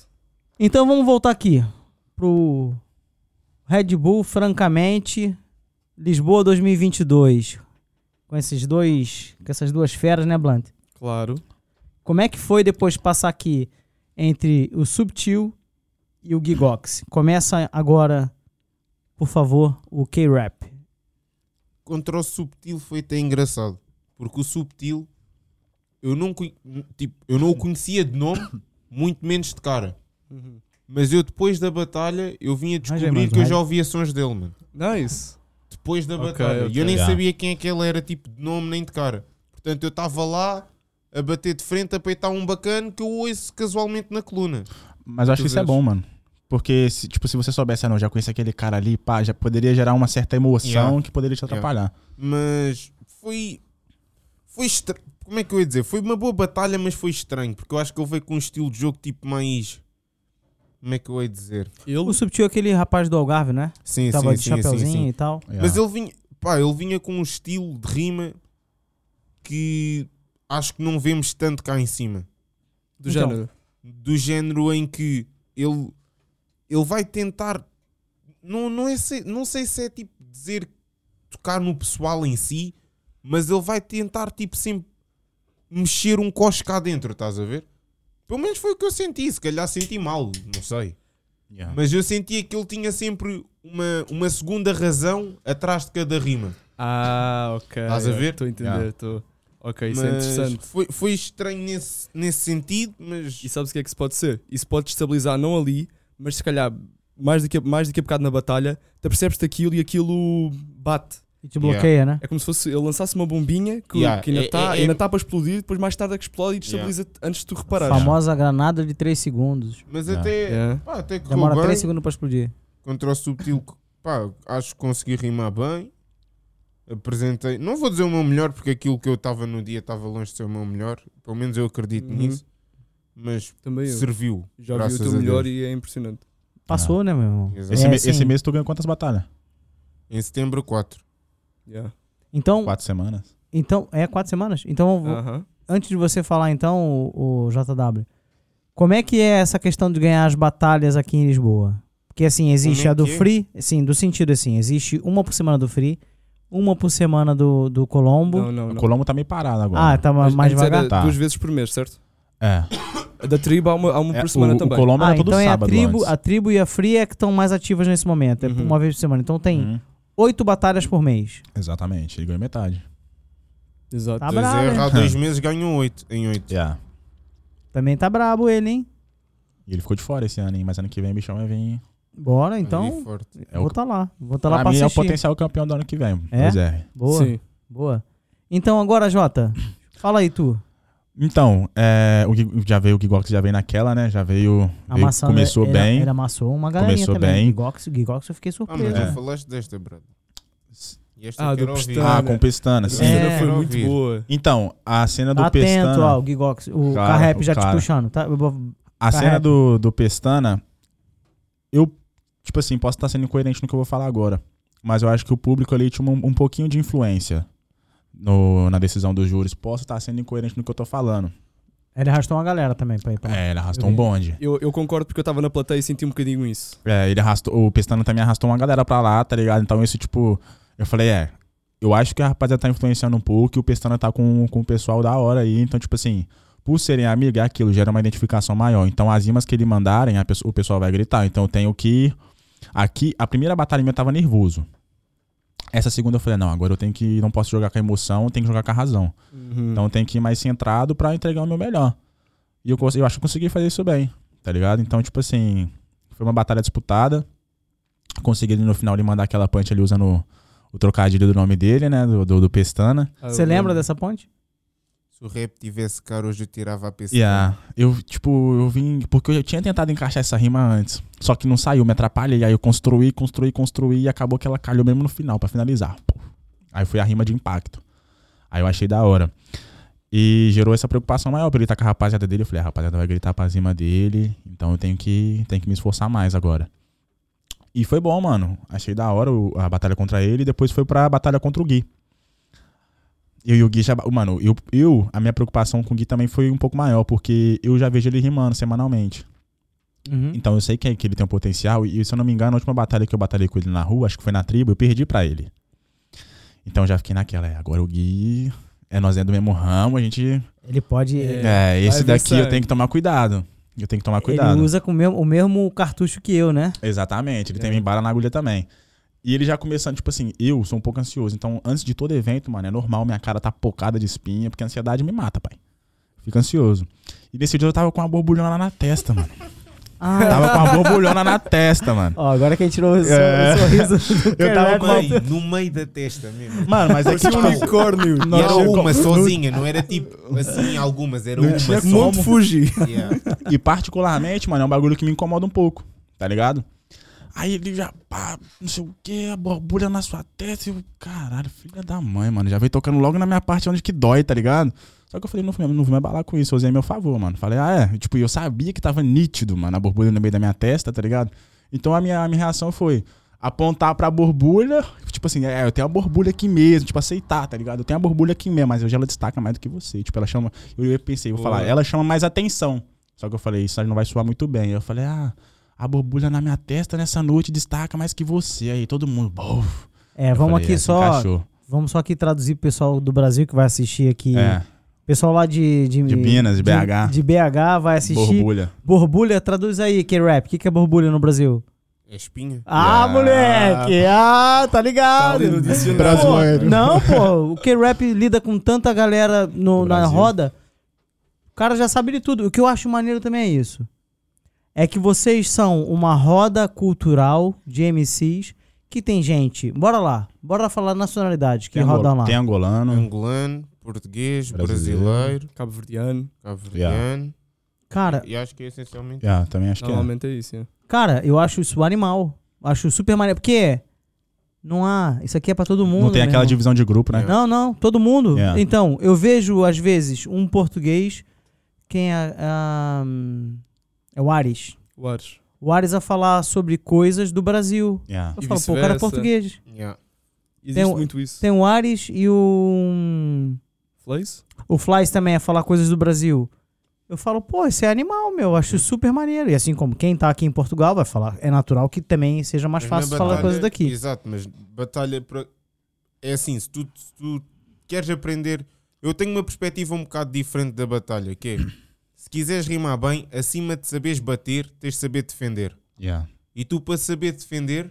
Então vamos voltar aqui pro Red Bull, francamente, Lisboa 2022. Com esses dois, com essas duas feras, né, Blunt? Claro. Como é que foi depois de passar aqui entre o Subtil e o Gigox? Começa agora, por favor, o K-Rap. Contra o Subtil foi até engraçado. Porque o Subtil, eu não, tipo, eu não o conhecia de nome, muito menos de cara. Mas eu depois da batalha, eu vim a Mas é, descobrir mas que eu já ouvia sons dele, mano. Nice. Depois da Ok, batalha. E eu nem Yeah. sabia quem é que ele era, tipo, de nome nem de cara. Portanto, eu estava lá a bater de frente, a peitar um bacana que eu ouço casualmente na coluna. Mas eu acho que isso é bom, mano. Porque, se, tipo, se você soubesse, ah, não, já conhece aquele cara ali, pá, já poderia gerar uma certa emoção Yeah. que poderia te Yeah. atrapalhar. Mas foi. Foi estranho. Como é que eu ia dizer? Foi uma boa batalha, mas foi estranho. Porque eu acho que ele veio com um estilo de jogo tipo mais. Como é que eu ia dizer? O Ele. Subtil é aquele rapaz do Algarve, né? Sim, Tava sim, de sim, sim, chapeuzinho sim. e tal. Yeah. Mas ele vinha, pá, ele vinha com um estilo de rima que acho que não vemos tanto cá em cima. Do Então. género. Do género em que ele, ele vai tentar. Não, não, é se- não sei se é tipo dizer tocar no pessoal em si, mas ele vai tentar tipo sempre mexer um coche cá dentro, estás a ver? Pelo menos foi o que eu senti, se calhar senti mal, não sei. Yeah. Mas eu sentia que ele tinha sempre uma, uma segunda razão atrás de cada rima. Ah, ok. Estás a ver? Estou a entender. Yeah. Estou. Ok, isso é Mas interessante. Foi, foi estranho nesse, nesse sentido, mas E sabes o que é que isso pode ser? Isso pode estabilizar não ali, mas se calhar mais daqui a, mais daqui a bocado na batalha, te apercebes daquilo e aquilo bate. E te bloqueia, né? É como se fosse ele lançasse uma bombinha que, Yeah, que ainda é- está é- ainda tá para explodir, depois mais tarde é que explode e destabiliza antes de tu reparares. Famosa granada de 3 segundos. mas Yeah. até, Yeah. pá, até correu Demora bem. 3 segundos pra explodir. Contra o Subtil, pá, acho que consegui rimar bem. Apresentei, não vou dizer o meu melhor, porque aquilo que eu estava no dia estava longe de ser o meu melhor. Pelo menos eu acredito Uhum. nisso. Mas Também eu. serviu. Já vi o teu a melhor Deus. e é impressionante. Passou, né, meu irmão? Esse, É, me- sim. esse mês tu ganhou quantas batalhas? Em setembro, 4. Yeah. Então, Quatro semanas? então, é quatro semanas? Então, vou- Aham. antes de você falar, então, o, o JW, como é que é essa questão de ganhar as batalhas aqui em Lisboa? Porque, assim, existe Como é a do que é? Free, sim, do sentido, assim, existe uma por semana do Free, uma por semana do, do Colombo. Não, não, O não. Colombo tá meio parado agora. ah, tá ma- Mas mais devagar? Tá. duas vezes por mês, certo? É. Da tribo há uma, há uma É, por semana o, também. o Colombo Ah, era todo então é a tribo, antes. a tribo e a Free é que estão mais ativas nesse momento, é Uhum. uma vez por semana. Então tem Uhum. Oito batalhas por mês. Exatamente, ele ganhou metade. Exato. Tá hein? erros, há dois meses ganhou 8 em 8. Yeah. Também tá brabo ele, hein? E ele ficou de fora esse ano, hein? Mas ano que vem o bichão vai vir. Bora, então. É vou tá lá. Vou tá lá pra pra mim é o assistir. potencial campeão do ano que vem. É? Pois é. Boa, Sim. boa. Então agora, Jota, fala aí tu. Então, é, o Gui- já veio o Gigox, já veio naquela, né? Já veio. começou ele, bem. Ele amassou uma galerinha Começou também. bem. Gigox, Gigox eu fiquei Ah, surpreso. mas É. falaste desta, brother. E Ah, do. Pestana. Ah, com Pestana, sim. A É. foi muito ouvir. boa. Então, a cena do Tá atento, Pestana. ó, o Gigox. O Cara, Carrep já te cara. puxando. Tá? Eu vou- A cena do, do Pestana, eu, tipo assim, posso estar sendo incoerente no que eu vou falar agora. Mas eu acho que o público ali tinha um, um pouquinho de influência no- na decisão dos júris, posso estar sendo incoerente no que eu tô falando. Ele arrastou uma galera também pra ir pra lá. É, ele arrastou Eu um bonde. Eu, eu concordo porque eu tava na plateia e senti um bocadinho isso. É, ele arrastou, o Pestana também arrastou uma galera pra lá, tá ligado? Então isso, tipo, eu falei, é, eu acho que a rapaziada tá influenciando um pouco e o Pestana tá com, com o pessoal da hora aí, então, tipo assim, por serem amigos, é aquilo, gera uma identificação maior. Então as rimas que ele mandarem, pessoa- o pessoal vai gritar. Então eu tenho que. Aqui, a primeira batalha minha eu tava nervoso. Essa segunda eu falei, não, agora eu tenho que. Não posso jogar com a emoção, tenho que jogar com a razão. Então eu tenho que ir mais centrado pra entregar o meu melhor. E eu, eu acho que eu consegui fazer isso bem, tá ligado? Então, tipo assim, foi uma batalha disputada. Consegui ali no final ele mandar aquela punch ali usando o, o trocadilho do nome dele, né? Do, do, do Pestana. Você lembra dessa ponte? Se o rap tivesse caro, hoje eu tirava a PC. Yeah. Eu, tipo, eu vim. Porque eu tinha tentado encaixar essa rima antes. Só que não saiu, me atrapalhei. Aí eu construí, construí, construí e acabou que ela calhou mesmo no final, pra finalizar. Aí foi a rima de impacto. Aí eu achei da hora. E gerou essa preocupação maior pra ele estar com a rapaziada dele. Eu falei, a rapaziada vai gritar pra cima dele. Então eu tenho que, tenho que me esforçar mais agora. E foi bom, mano. Achei da hora a batalha contra ele. E depois foi pra batalha contra o Gui. Eu e o Gui já. Mano, eu, eu, a minha preocupação com o Gui também foi um pouco maior, porque eu já vejo ele rimando semanalmente. Uhum. Então eu sei que, que ele tem um potencial. E se eu não me engano, a última batalha que eu batalhei com ele na rua, acho que foi na tribo, eu perdi pra ele. Então eu já fiquei naquela. É, agora o Gui. É, nós é do mesmo ramo, a gente. Ele pode. É. É, esse daqui eu tenho que tomar cuidado. Eu tenho que tomar cuidado. Ele usa com o mesmo, o mesmo cartucho que eu, né? Exatamente, ele É. tem bala na agulha também. E ele já começando, tipo assim, eu sou um pouco ansioso. Então, antes de todo evento, mano, é normal minha cara tá pocada de espinha, porque a ansiedade me mata, pai. Fico ansioso. E nesse dia eu tava com uma borbulhona na testa, mano. Ah, Tava com uma borbulhona na testa, mano. ó, agora que a gente tirou o, É. sorriso Eu tava com No uma- meio, no meio da testa mesmo. Mano, mas é que, um tipo, unicórnio. E Não, era uma sozinha, não era tipo assim algumas, era uma tinha só. Monte Fuji. Yeah. E particularmente, mano, é um bagulho que me incomoda um pouco, tá ligado? Aí ele já, pá, não sei o que, a borbulha na sua testa. E eu, caralho, filha da mãe, mano. Já veio tocando logo na minha parte onde que dói, tá ligado? Só que eu falei, não, não vou me abalar com isso, eu usei a meu favor, mano. Falei, ah, é. Tipo, eu sabia que tava nítido, mano, a borbulha no meio da minha testa, tá ligado? Então a minha, a minha reação foi apontar pra borbulha, tipo assim, é, eu tenho a borbulha aqui mesmo, tipo, aceitar, tá ligado? Eu tenho a borbulha aqui mesmo, mas hoje ela destaca mais do que você. Tipo, ela chama. Eu pensei, vou Boa. falar, ela chama mais atenção. Só que eu falei, isso aí não vai soar muito bem. Eu falei, ah, a borbulha na minha testa nessa noite destaca mais que você. Aí todo mundo, "Bof." É, Eu vamos falei, aqui "É, só. encaixou." Vamos só aqui traduzir pro pessoal do Brasil que vai assistir aqui. É, Pessoal lá de. De, De Minas, de BH. De, BH vai assistir. borbulha. Borbulha, traduz aí, K-Rap. O que, que é borbulha no Brasil? É espinha. Ah, Ah. moleque! Ah, tá Tá ligado? no dicionário. Brasileiro. Não, pô, o K-Rap lida com tanta galera no- No na roda. O cara já sabe de tudo. O que eu acho maneiro também é isso. É que vocês são uma roda cultural de MCs que tem gente. Bora lá, bora falar nacionalidade que Tem, rodam lá. tem angolano. Angolano, português, Brasileiro. brasileiro, Cabo Verdeano. cabo-verdiano. Cara, E acho que é essencialmente. Yeah, também acho que é. Normalmente é isso. é. cara, eu acho isso animal. Acho super maneiro. Porque não há. Isso aqui é pra todo mundo. Não tem meu aquela irmão. divisão de grupo, né? Não, não, todo mundo. Yeah. Então, eu vejo, às vezes, um português. Quem é. ah, é o Ares. O Ares. O Ares a falar sobre coisas do Brasil. Yeah. Eu E falo, pô, o cara é português. Yeah. Existe Tem muito isso. Tem o Ares e o. Flays? O Flies também a falar coisas do Brasil. Eu falo, pô, isso é animal, meu. Acho super maneiro. E assim como quem tá aqui em Portugal vai falar, é natural que também seja mais Mas na fácil falar coisas daqui. Exato, mas batalha pra- é assim, se tu, se tu queres aprender, eu tenho uma perspectiva um bocado diferente da batalha, que é se quiseres rimar bem, acima de saberes bater, tens de saber defender. Yeah. E tu para saber defender,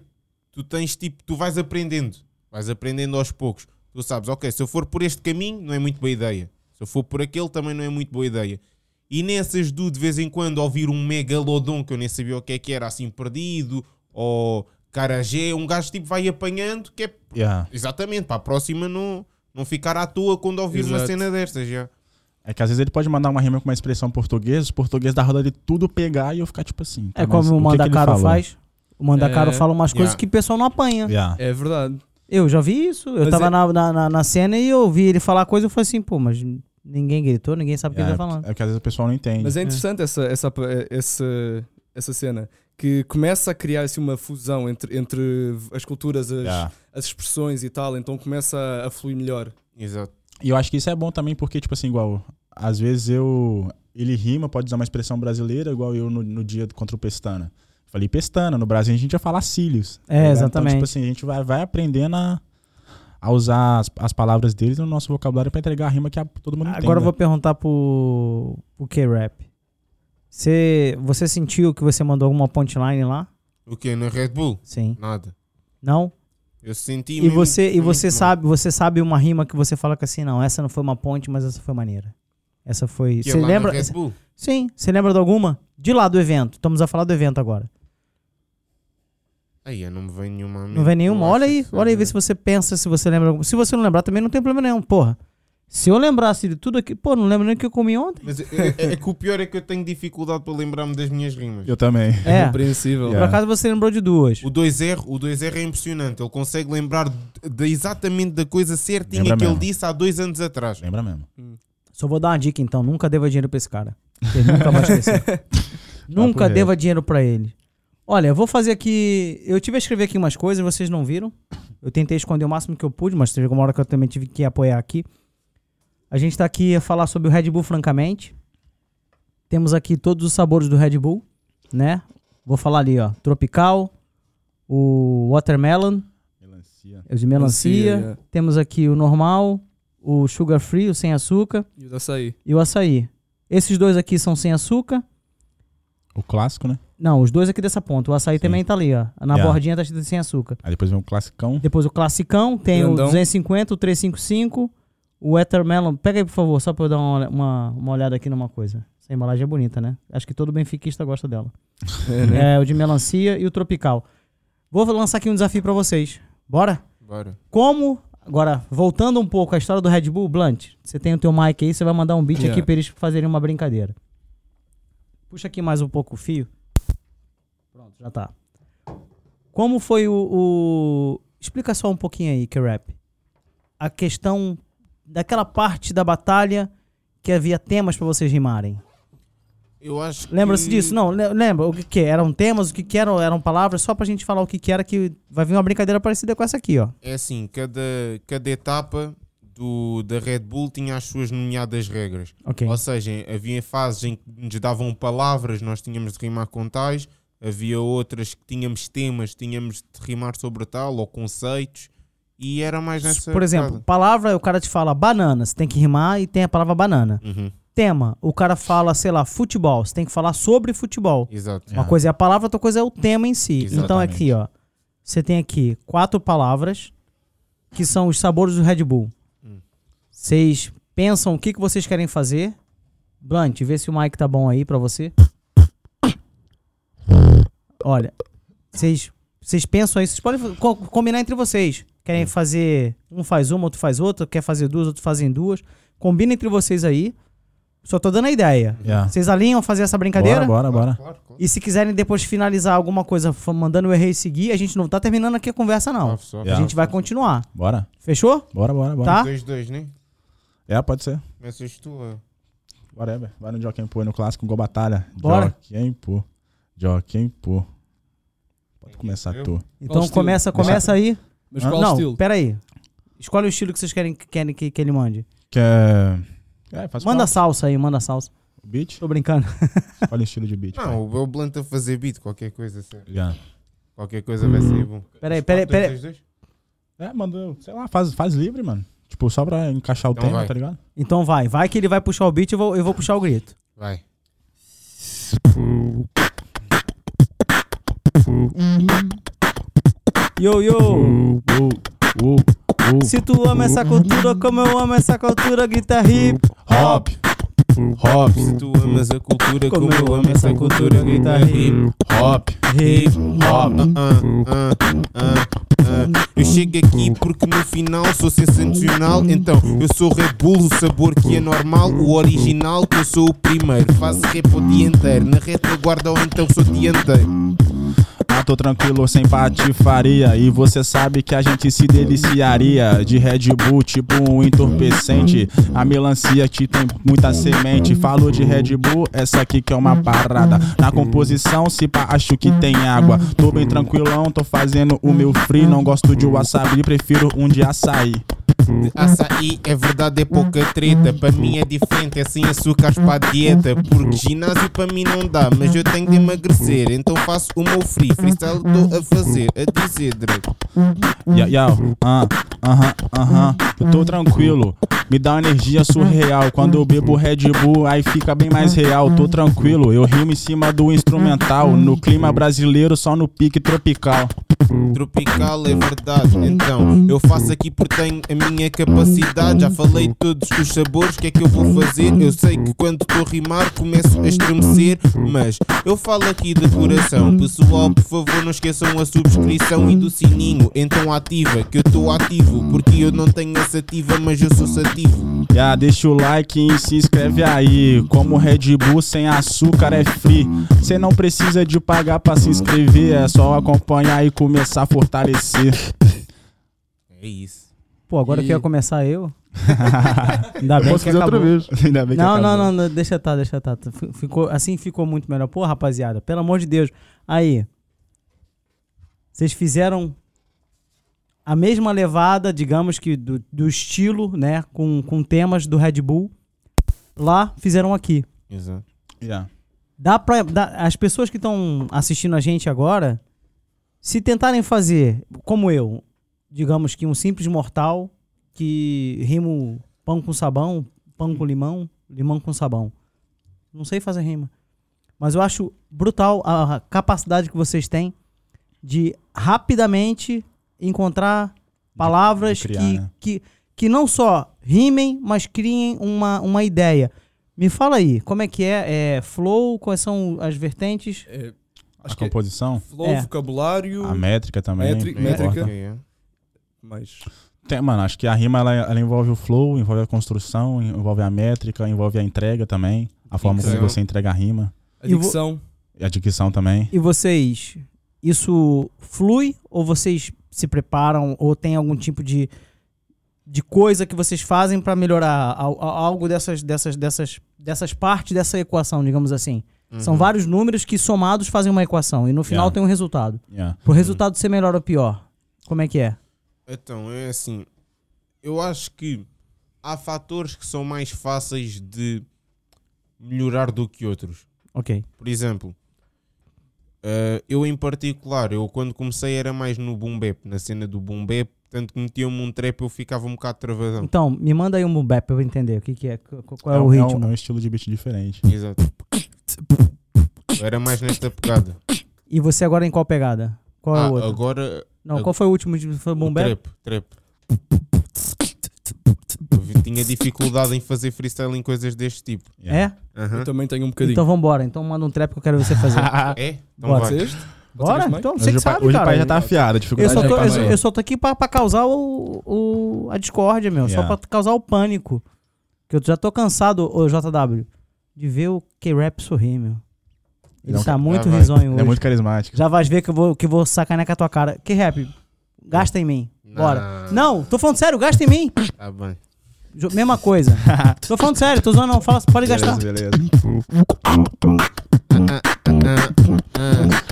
tu tens tipo, tu vais aprendendo, vais aprendendo aos poucos. Tu sabes, ok, se eu for por este caminho, não é muito boa ideia. Se eu for por aquele, também não é muito boa ideia. E nessas do de vez em quando ouvir um megalodon que eu nem sabia o que é que era, assim perdido, ou carajé, um gajo tipo vai apanhando, que é Yeah. exatamente para a próxima não, não ficar à toa quando ouvir uma Exato. cena destas já. É que às vezes ele pode mandar uma rima com uma expressão portuguesa, os portugueses da roda de tudo pegar e eu ficar tipo assim. tá, É como o que que Mandacaro faz. O Mandacaro É. fala umas coisas Yeah. que o pessoal não apanha. Yeah. É verdade. Eu já vi isso. Eu Mas tava é- na, na, na, na cena e eu ouvi ele falar coisa e eu falei assim, pô, mas ninguém gritou, ninguém sabe o que Yeah, ele tá falando. É que às vezes o pessoal não entende. Mas é interessante essa, essa, essa, essa cena. Que começa a criar assim, uma fusão entre, entre as culturas, as, Yeah. as expressões e tal. Então começa a, a fluir melhor. Exato. E eu acho que isso é bom também porque, tipo assim, igual, às vezes eu. Ele rima, pode usar uma expressão brasileira, igual eu no, no dia contra o Pestana. Falei Pestana, no Brasil a gente ia falar cílios. É, ligado? exatamente. Então, tipo assim, a gente vai, vai aprendendo a, a usar as, as palavras deles no nosso vocabulário pra entregar a rima que a- todo mundo entende. Agora eu vou perguntar pro, pro K-Rap. Você, você sentiu que você mandou alguma punchline lá? O que? Na Red Bull? Sim. Nada. Não? Eu senti E mesmo- você, e você mal. sabe, você sabe uma rima que você fala que assim, não, essa não foi uma ponte, mas essa foi maneira. Essa foi. É Você lembra? Red Bull? Sim, você lembra de alguma? De lá do evento. Estamos a falar do evento agora. Aí, não me vem nenhuma. Não vem nenhuma? Olha aí, olha aí, vê seja- se você pensa, se você lembra. alguma- Se você não lembrar, também não tem problema nenhum, porra. Se eu lembrasse de tudo aqui, pô, não lembro nem o que eu comi ontem. Mas é, é- é que o pior é que eu tenho dificuldade para lembrar-me das minhas rimas. Eu também. É. Compreensível. Por Yeah. acaso você lembrou de duas. O 2R, o 2R é impressionante. Ele consegue lembrar de, de exatamente da coisa certinha Lembra que ele mesmo. disse há dois anos atrás. Lembra mesmo. Só vou dar uma dica então, nunca deva dinheiro pra esse cara. Ele nunca vai esquecer. nunca reto. deva dinheiro pra ele. Olha, eu vou fazer aqui. Eu tive a escrever aqui umas coisas, vocês não viram. Eu tentei esconder o máximo que eu pude, mas teve uma hora que eu também tive que apoiar aqui. A gente tá aqui a falar sobre o Red Bull, francamente. Temos aqui todos os sabores do Red Bull, né? Vou falar ali, ó. Tropical, o Watermelon, Melancia. o de melancia. Melancia, Temos aqui o normal, o sugar free, o sem açúcar E o açaí. e o açaí. Esses dois aqui são sem açúcar. O clássico, né? Não, os dois aqui dessa ponta. O açaí Sim. também tá ali, ó. Na Yeah. bordinha tá escrito sem açúcar. Aí depois vem o classicão. Depois o classicão, tem Grandão. o 250, o 355, o Watermelon. Pega aí, por favor, só pra eu dar uma, uma, uma olhada aqui numa coisa. Essa embalagem é bonita, né? Acho que todo benfiquista gosta dela. É, né? É, o de melancia e o tropical. Vou lançar aqui um desafio pra vocês. Bora? Bora. Como. Agora, voltando um pouco à história do Red Bull, Blunt, você tem o teu mic aí, você vai mandar um beat Yeah. aqui pra eles fazerem uma brincadeira. Puxa aqui mais um pouco o fio. Pronto, já tá. Como foi o. o- Explica só um pouquinho aí, K-Rap. A questão daquela parte da batalha que havia temas pra vocês rimarem. Eu acho que... Lembra-se disso? Não, le- lembra o que, que eram temas, o que, que eram, eram palavras, só pra gente falar o que, que era, que vai vir uma brincadeira parecida com essa aqui, ó. É assim, cada, cada etapa do, da Red Bull tinha as suas nomeadas regras. Ok. Ou seja, havia fases em que nos davam palavras, nós tínhamos de rimar com tais. Havia outras que tínhamos temas, tínhamos de rimar sobre tal, ou conceitos. E era mais nessa... Por exemplo, pegada. palavra, o cara te fala banana, você tem que rimar e tem a palavra banana. Uhum, Tema, o cara fala, sei lá, futebol, você tem que falar sobre futebol. exato. Uma coisa é a palavra, outra coisa é o tema em si. Exatamente. Então aqui, ó, você tem aqui quatro palavras que são os sabores do Red Bull. Hum. Vocês pensam o que, que vocês querem fazer. Blunt, vê se o mic tá bom aí pra você. Olha, vocês vocês pensam aí, vocês podem co- combinar entre vocês. Querem fazer, um faz uma, outro faz outra, quer fazer duas, outro fazem duas. Combina entre vocês aí. Só tô dando a ideia. Yeah. Vocês alinham a fazer essa brincadeira? Bora, bora, bora. E se quiserem depois finalizar alguma coisa mandando o errei seguir, a gente não tá terminando aqui a conversa, não. Suave. A Yeah. gente vai continuar. Bora. Fechou? Bora, bora, bora. Tá? Dois, dois, né? É, pode ser. Tu. ó. Whatever. Vai no Joaquim Pô, no clássico, gol batalha. Bora. Joaquim Pô. Joaquim Pô. Pode começar Eu? tu. Então estilo? começa, começa aí. Mas qual não, estilo? pera aí. Escolhe o estilo que vocês querem, que, querem que, que ele mande. Quer. É, faz Manda salsa aí, manda salsa. O beat? Tô brincando. Escolhe o estilo de beat. pai. Não, o Blunt a fazer beat, qualquer coisa, sério. Já. Qualquer coisa vai ser bom. Pera aí, pera aí, pera aí. Dois, dois, dois? É, manda, sei lá, faz, faz livre, mano. Tipo, só pra encaixar o Então tema, vai. tá ligado? Então vai. Vai que ele vai puxar o beat e eu vou, eu vou puxar o grito. Vai. Yo, yo. Se tu ama essa cultura como eu amo essa cultura, grita hip. Hop. Hop. Se tu amas a cultura como, eu amo essa cultura, grita hip Hop. hip hop. Ah, ah, ah. Eu chego aqui porque no final sou sensacional. Então eu sou Red Bull, o sabor que é normal, o original, que eu sou o primeiro. Faço rap o dia inteiro, na retaguarda ou então sou dianteiro. Tô tranquilo, sem patifaria. E você sabe que a gente se deliciaria de Red Bull, tipo um entorpecente. A melancia que tem muita semente. Falo de Red Bull, essa aqui que é uma parada. Na composição, se pá, acho que tem água. Tô bem tranquilão, tô fazendo o meu free. Não gosto de wasabi, prefiro um de açaí. Açaí, é verdade, é pouca treta. Para mim é diferente, é sem açúcares para dieta. Porque ginásio para mim não dá, mas eu tenho de emagrecer. Então faço o meu free, freestyle estou a fazer, a dizer, Drake. Ya, ya, ah, aham, aham, eu tô tranquilo. Me dá uma energia surreal. Quando eu bebo Red Bull, aí fica bem mais real. Tô tranquilo, eu rimo em cima do instrumental. No clima brasileiro, só no pique tropical. Tropical é verdade, então eu faço aqui porque tenho a minha capacidade. Já falei todos os sabores, o que é que eu vou fazer? Eu sei que quando estou a rimar começo a estremecer, mas eu falo aqui de coração. Pessoal, por favor, não esqueçam a subscrição e do sininho. Então ativa, que eu estou ativo, porque eu não tenho essa ativa, mas eu sou sativo. Ya, deixa o like e se inscreve aí. Como Red Bull sem açúcar é free. Cê não precisa de pagar pra se inscrever, é só acompanhar e começar a fortalecer. É isso. Pô, agora E- que ia começar eu. Ainda bem Posso que fazer outra acabou. vez. Ainda bem que Não, não, acabou. não, não, deixa tá, deixa tá. Fi- Ficou, assim ficou muito melhor. Pô, rapaziada, pelo amor de Deus. Aí. Vocês fizeram a mesma levada, digamos que do, do estilo, né? Com, com temas do Red Bull. Lá fizeram aqui. Exato. Ya. Dá pra. dá- as pessoas que estão assistindo a gente agora, se tentarem fazer, como eu, digamos que um simples mortal que rimo pão com sabão, pão com limão, limão com sabão. Não sei fazer rima. Mas eu acho brutal a capacidade que vocês têm de rapidamente encontrar palavras de criar, que, né? que, que não só rimem, mas criem uma, uma ideia. Me fala aí, como é que é? É flow? Quais são as vertentes? É, A acho que é composição, flow, É. vocabulário, a métrica também. Métrica- não métrica. é. mas Tem, mano, acho que a rima ela, ela envolve o flow, envolve a construção, envolve a métrica, envolve a entrega também. A forma como Dicção. você entrega a rima. a dicção. E a dicção também. E vocês, isso flui ou vocês se preparam ou tem algum tipo de, de coisa que vocês fazem pra melhorar al- al- algo dessas, dessas, dessas, dessas partes dessa equação, digamos assim? São Uhum. vários números que somados fazem uma equação e no final Yeah. tem um resultado. Yeah. Pro resultado ser melhor ou pior, como é que é? Então, é assim. Eu acho que há fatores que são mais fáceis de melhorar do que outros. Ok. Por exemplo, eh, eu em particular, eu quando comecei era mais no boom bap, na cena do boom bap, tanto que metiam-me um trap eu ficava um bocado travadão. Então, me manda aí um boom bap pra eu entender o que, que é, qu- qual é, um- o um- ritmo. É um, estilo de beat diferente. Exato. Eu era mais nesta pegada. E você agora em qual pegada? Qual é Ah, o outro? agora Não, qual foi o último? de- Foi o bap? trap, trap. Eu tinha dificuldade em fazer freestyle em coisas deste tipo. Yeah. É? Aham. Eu também tenho um bocadinho. Então vambora. Então manda um trap que eu quero ver você fazer. É? Então Bora. vai. Vocês? Bora? Então, você que o pai, sabe, hoje o cara. pai já tá afiado, a Eu dificuldade só, já tô, tá eu, eu só tô aqui pra, pra causar o, o- a discórdia, meu. Só Yeah. pra causar o pânico. Que eu já tô cansado, ô JW, de ver o K-Rap sorrir, meu. Ele é um tá muito vai. risonho Ele hoje. é muito carismático. Já vais ver que eu vou, que eu vou sacanear com a tua cara. K-Rap, gasta em mim. Bora. Não, tô falando sério, gasta em mim. Tá. Jo- Mesma coisa. tô falando sério, tô zoando não. Fala, pode gastar. Beleza, beleza. Ah, ah,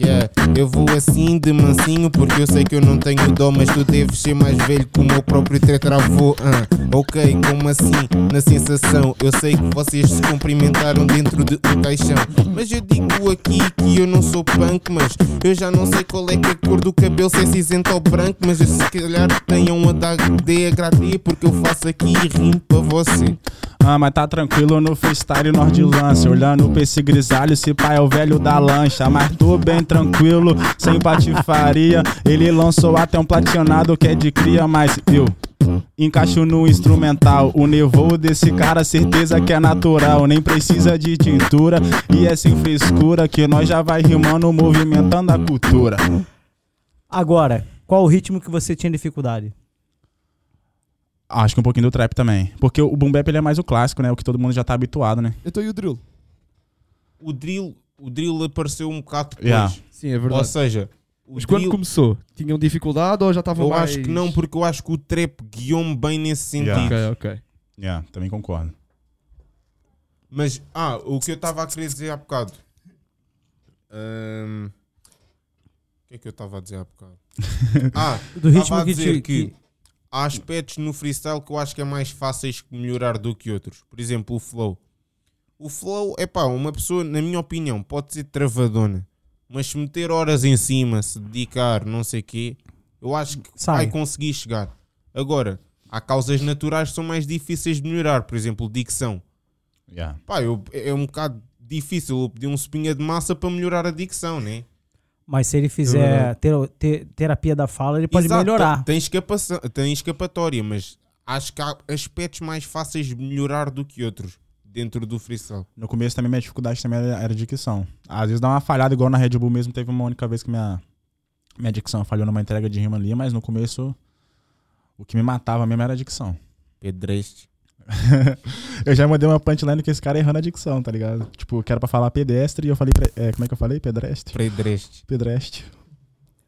yeah. Eu vou assim de mansinho porque eu sei que eu não tenho dó, mas tu deves ser mais velho que o meu próprio tetravô. Ah, ok, como assim? Na sensação, eu sei que vocês se cumprimentaram dentro de um caixão. Mas eu digo aqui que eu não sou punk, mas eu já não sei qual é que é a cor do cabelo, se é cinzento ou branco. Mas eu se calhar tenham a dar de agradê porque eu faço aqui e rimo para você. Ah, mas tá tranquilo no freestyle nós de lança. Olhando pra esse grisalho, esse pai é o velho da lancha. Mas tô bem tranquilo, sem patifaria. Ele lançou até um platinado que é de cria, mas eu. Encaixo no instrumental. O nevoo desse cara, certeza que é natural. Nem precisa de tintura. E é sem frescura que nós já vai rimando, movimentando a cultura. Agora, qual o ritmo que você tinha dificuldade? Acho que um pouquinho do trap também. Porque o boom bap ele é mais o clássico, né? O que todo mundo já tá habituado, né? Eu estou e o drill. O drill, o drill apareceu um bocado depois. Yeah. Sim, é Ou verdade. seja, o Mas quando drill, começou, tinham dificuldade ou já estavam eu mais... acho que não, porque eu acho que o trap guiou-me bem nesse sentido. Yeah. Ok, ok. Yeah, também concordo. Mas, ah, o que eu estava a querer dizer há bocado. Ahm, O que é que eu estava a dizer há bocado? Ah, Do ritmo estava a dizer que que- há aspectos no freestyle que eu acho que é mais fáceis de melhorar do que outros. Por exemplo, o flow. O flow, é pá, uma pessoa, na minha opinião, pode ser travadona, mas se meter horas em cima, se dedicar, não sei quê, eu acho que Sai. vai conseguir chegar. Agora, há causas naturais que são mais difíceis de melhorar, por exemplo, dicção. Yeah. Pá, eu, é um bocado difícil eu pedir um espinha de massa para melhorar a dicção, né? Mas se ele fizer ter- ter- terapia da fala, ele pode Exato, melhorar. Tem, escapação- tem escapatória, mas acho que há aspectos mais fáceis de melhorar do que outros dentro do freestyle. No começo também minha dificuldade também era, era dicção. Às vezes dá uma falhada, igual na Red Bull mesmo, teve uma única vez que minha, minha dicção falhou numa entrega de rima ali, mas no começo o que me matava mesmo era a dicção. Pedreste. Eu já mandei uma punchline com esse cara errando a dicção, tá ligado? Tipo, que era pra falar pedestre e eu falei, pre- é, como é que eu falei? Pedestre? Pedreste. Pedestre.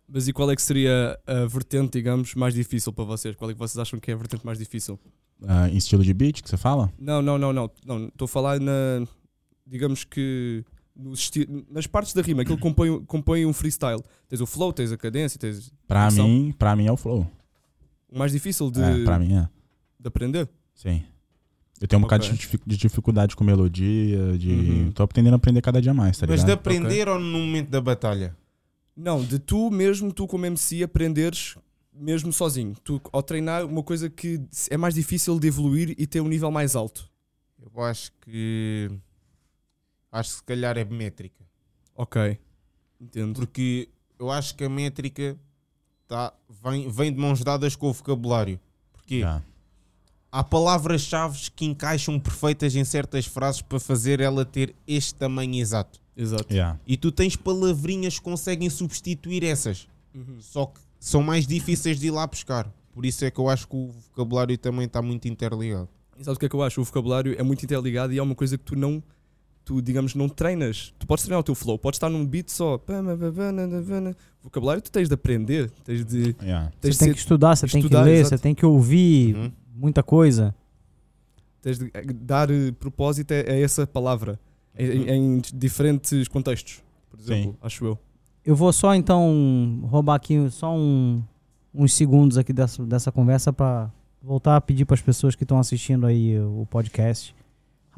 Mas e qual é que seria a vertente, digamos, mais difícil para vocês? Qual é que vocês acham que é a vertente mais difícil? Ah, em estilo de beat que você fala? Não, não, não, não. não Estou a falar na. Digamos que. nas partes da rima, aquilo que compõe, compõe um freestyle. Tens o flow, tens a cadência, tens. Pra Dicção. mim, pra mim é o flow. O mais difícil de, É, pra mim é. de aprender. Sim. Eu tenho um bocado Ok. de dific- de dificuldade com melodia, de. Uhum. Tô aprendendo a aprender cada dia mais, tá Mas de ligado? aprender ou no momento da batalha? Não, de tu mesmo, tu como MC, aprenderes mesmo sozinho. Tu, ao treinar, uma coisa que é mais difícil de evoluir e ter um nível mais alto. Eu acho que. Acho que se calhar é métrica. Ok. Entendo. Porque eu acho que a métrica tá, vem, vem de mãos dadas com o vocabulário. Porque Yeah. Há palavras-chave que encaixam perfeitas em certas frases para fazer ela ter este tamanho exato. Exato. Yeah. E tu tens palavrinhas que conseguem substituir essas. Uhum. Só que são mais difíceis de ir lá buscar. Por isso é que eu acho que o vocabulário também está muito interligado. E sabes o que é que eu acho? O vocabulário é muito interligado e é uma coisa que tu não, tu digamos, não treinas. Tu podes treinar o teu flow, podes estar num beat só. Vocabulário tu tens de aprender, tens de. Yeah. Tens Você tem de, que estudar, você tem estudar, que ler, exato. você tem que ouvir Uhum. Muita coisa. tens de dar eh, propósito a, essa palavra em, em diferentes contextos, por exemplo, acho eu. Eu vou só então roubar aqui só um- uns segundos aqui dessa, dessa conversa para voltar a pedir para as pessoas que estão assistindo aí o podcast.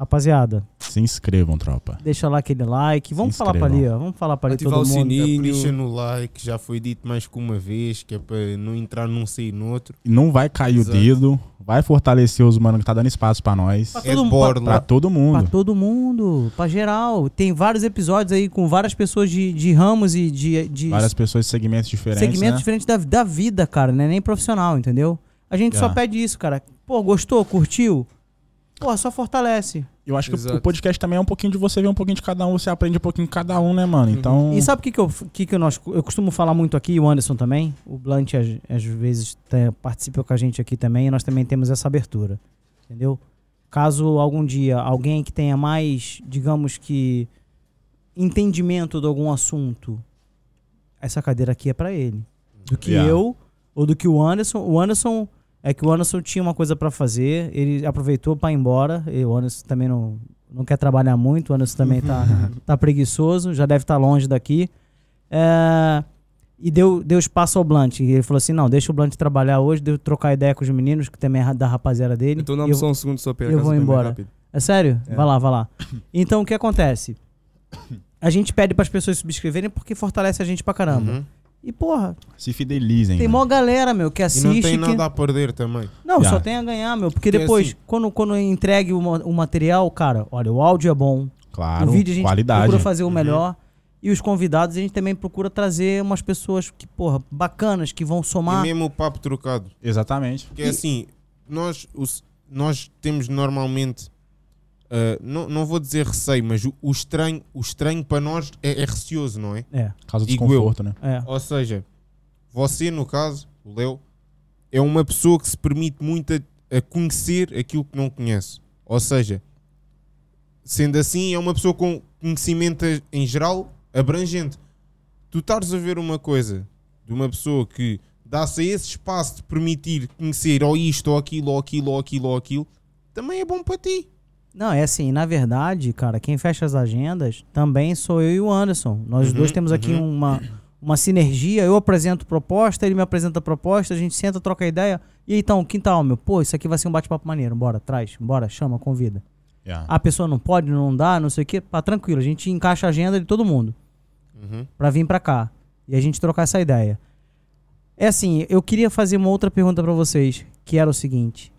Rapaziada, Se inscrevam, tropa. deixa lá aquele like. Vamos falar para ali, ó. Vamos falar para ali Ativar todo o mundo. sininho. Capricha no like, já foi dito mais que uma vez, que é para não entrar num sair no outro. Não vai cair Exato. o dedo, vai fortalecer os mano que tá dando espaço pra nós. Pra É todo, borla. Pra todo pra mundo. todo mundo, pra geral. Tem vários episódios aí com várias pessoas de, de ramos e de, de Várias pessoas de segmentos diferentes. segmentos né? diferentes da, da vida, cara, não é nem profissional, entendeu? A gente só Yeah. pede isso, cara. Pô, gostou? Curtiu? Pô, só fortalece. Eu acho que Exato. o podcast também é um pouquinho de você ver um pouquinho de cada um, você aprende um pouquinho de cada um, né, mano? Então. E sabe o que, que, eu, que, que eu, nós, eu costumo falar muito aqui, e o Anderson também? O Blunt às, às vezes tá- participa com a gente aqui também, e nós também temos essa abertura. Entendeu? Caso algum dia alguém que tenha mais, digamos que, entendimento de algum assunto, essa cadeira aqui é pra ele. Do que Yeah. eu ou do que o Anderson. O Anderson é que o Anderson tinha uma coisa pra fazer, ele aproveitou pra ir embora. E o Anderson também não, não quer trabalhar muito, o Anderson também tá, tá preguiçoso, já deve estar longe daqui. É, e deu, deu espaço ao Blunt. E ele falou assim: não, deixa o Blunt trabalhar hoje, deu trocar ideia com os meninos, que também é da rapaziada dele. Então E dá-me eu- só um segundo só para eu vou embora. É sério? É. Vai lá, vai lá. Então o que acontece? A gente pede para as pessoas subscreverem porque fortalece a gente pra caramba. Uhum. E porra, Se fidelizem. tem né? mó galera, meu, que E assiste. não tem que- nada a perder também. Não, Yeah. só tem a ganhar, meu. Porque Porque depois, assim- quando, quando entregue o, o material, cara, olha, o áudio é bom. Claro, o vídeo a gente qualidade. procura fazer o Uhum. melhor. E os convidados a gente também procura trazer umas pessoas que, porra, bacanas, que vão E somar. mesmo o papo trocado. Exatamente. Porque é assim, nós, os- nós temos normalmente, ah, não, não vou dizer receio, mas o, o estranho, o estranho para nós é, é receoso, não é? É, Causa do Digo desconforto, né? é. Ou seja, você, no caso, o Léo, é uma pessoa que se permite muito a, a conhecer aquilo que não conhece. Ou seja, sendo assim, é uma pessoa com conhecimento em geral abrangente. Tu estares a ver uma coisa de uma pessoa que dá-se a esse espaço de permitir conhecer ou isto, ou aquilo, ou aquilo, ou aquilo, ou aquilo, também é bom para ti. Não, é assim, na verdade, cara, quem fecha as agendas também sou eu e o Anderson. Nós Uhum, dois temos aqui uhum. uma, uma sinergia. Eu apresento proposta, ele me apresenta proposta, a gente senta, troca ideia. E aí, então, quintal, meu, pô, isso aqui vai ser um bate-papo maneiro. Bora, traz, bora, chama, convida. Yeah. A pessoa não pode, não dá, não sei o quê. Pá, tranquilo, a gente encaixa a agenda de todo mundo Uhum. pra vir pra cá e a gente trocar essa ideia. É assim, eu queria fazer uma outra pergunta pra vocês, que era o seguinte.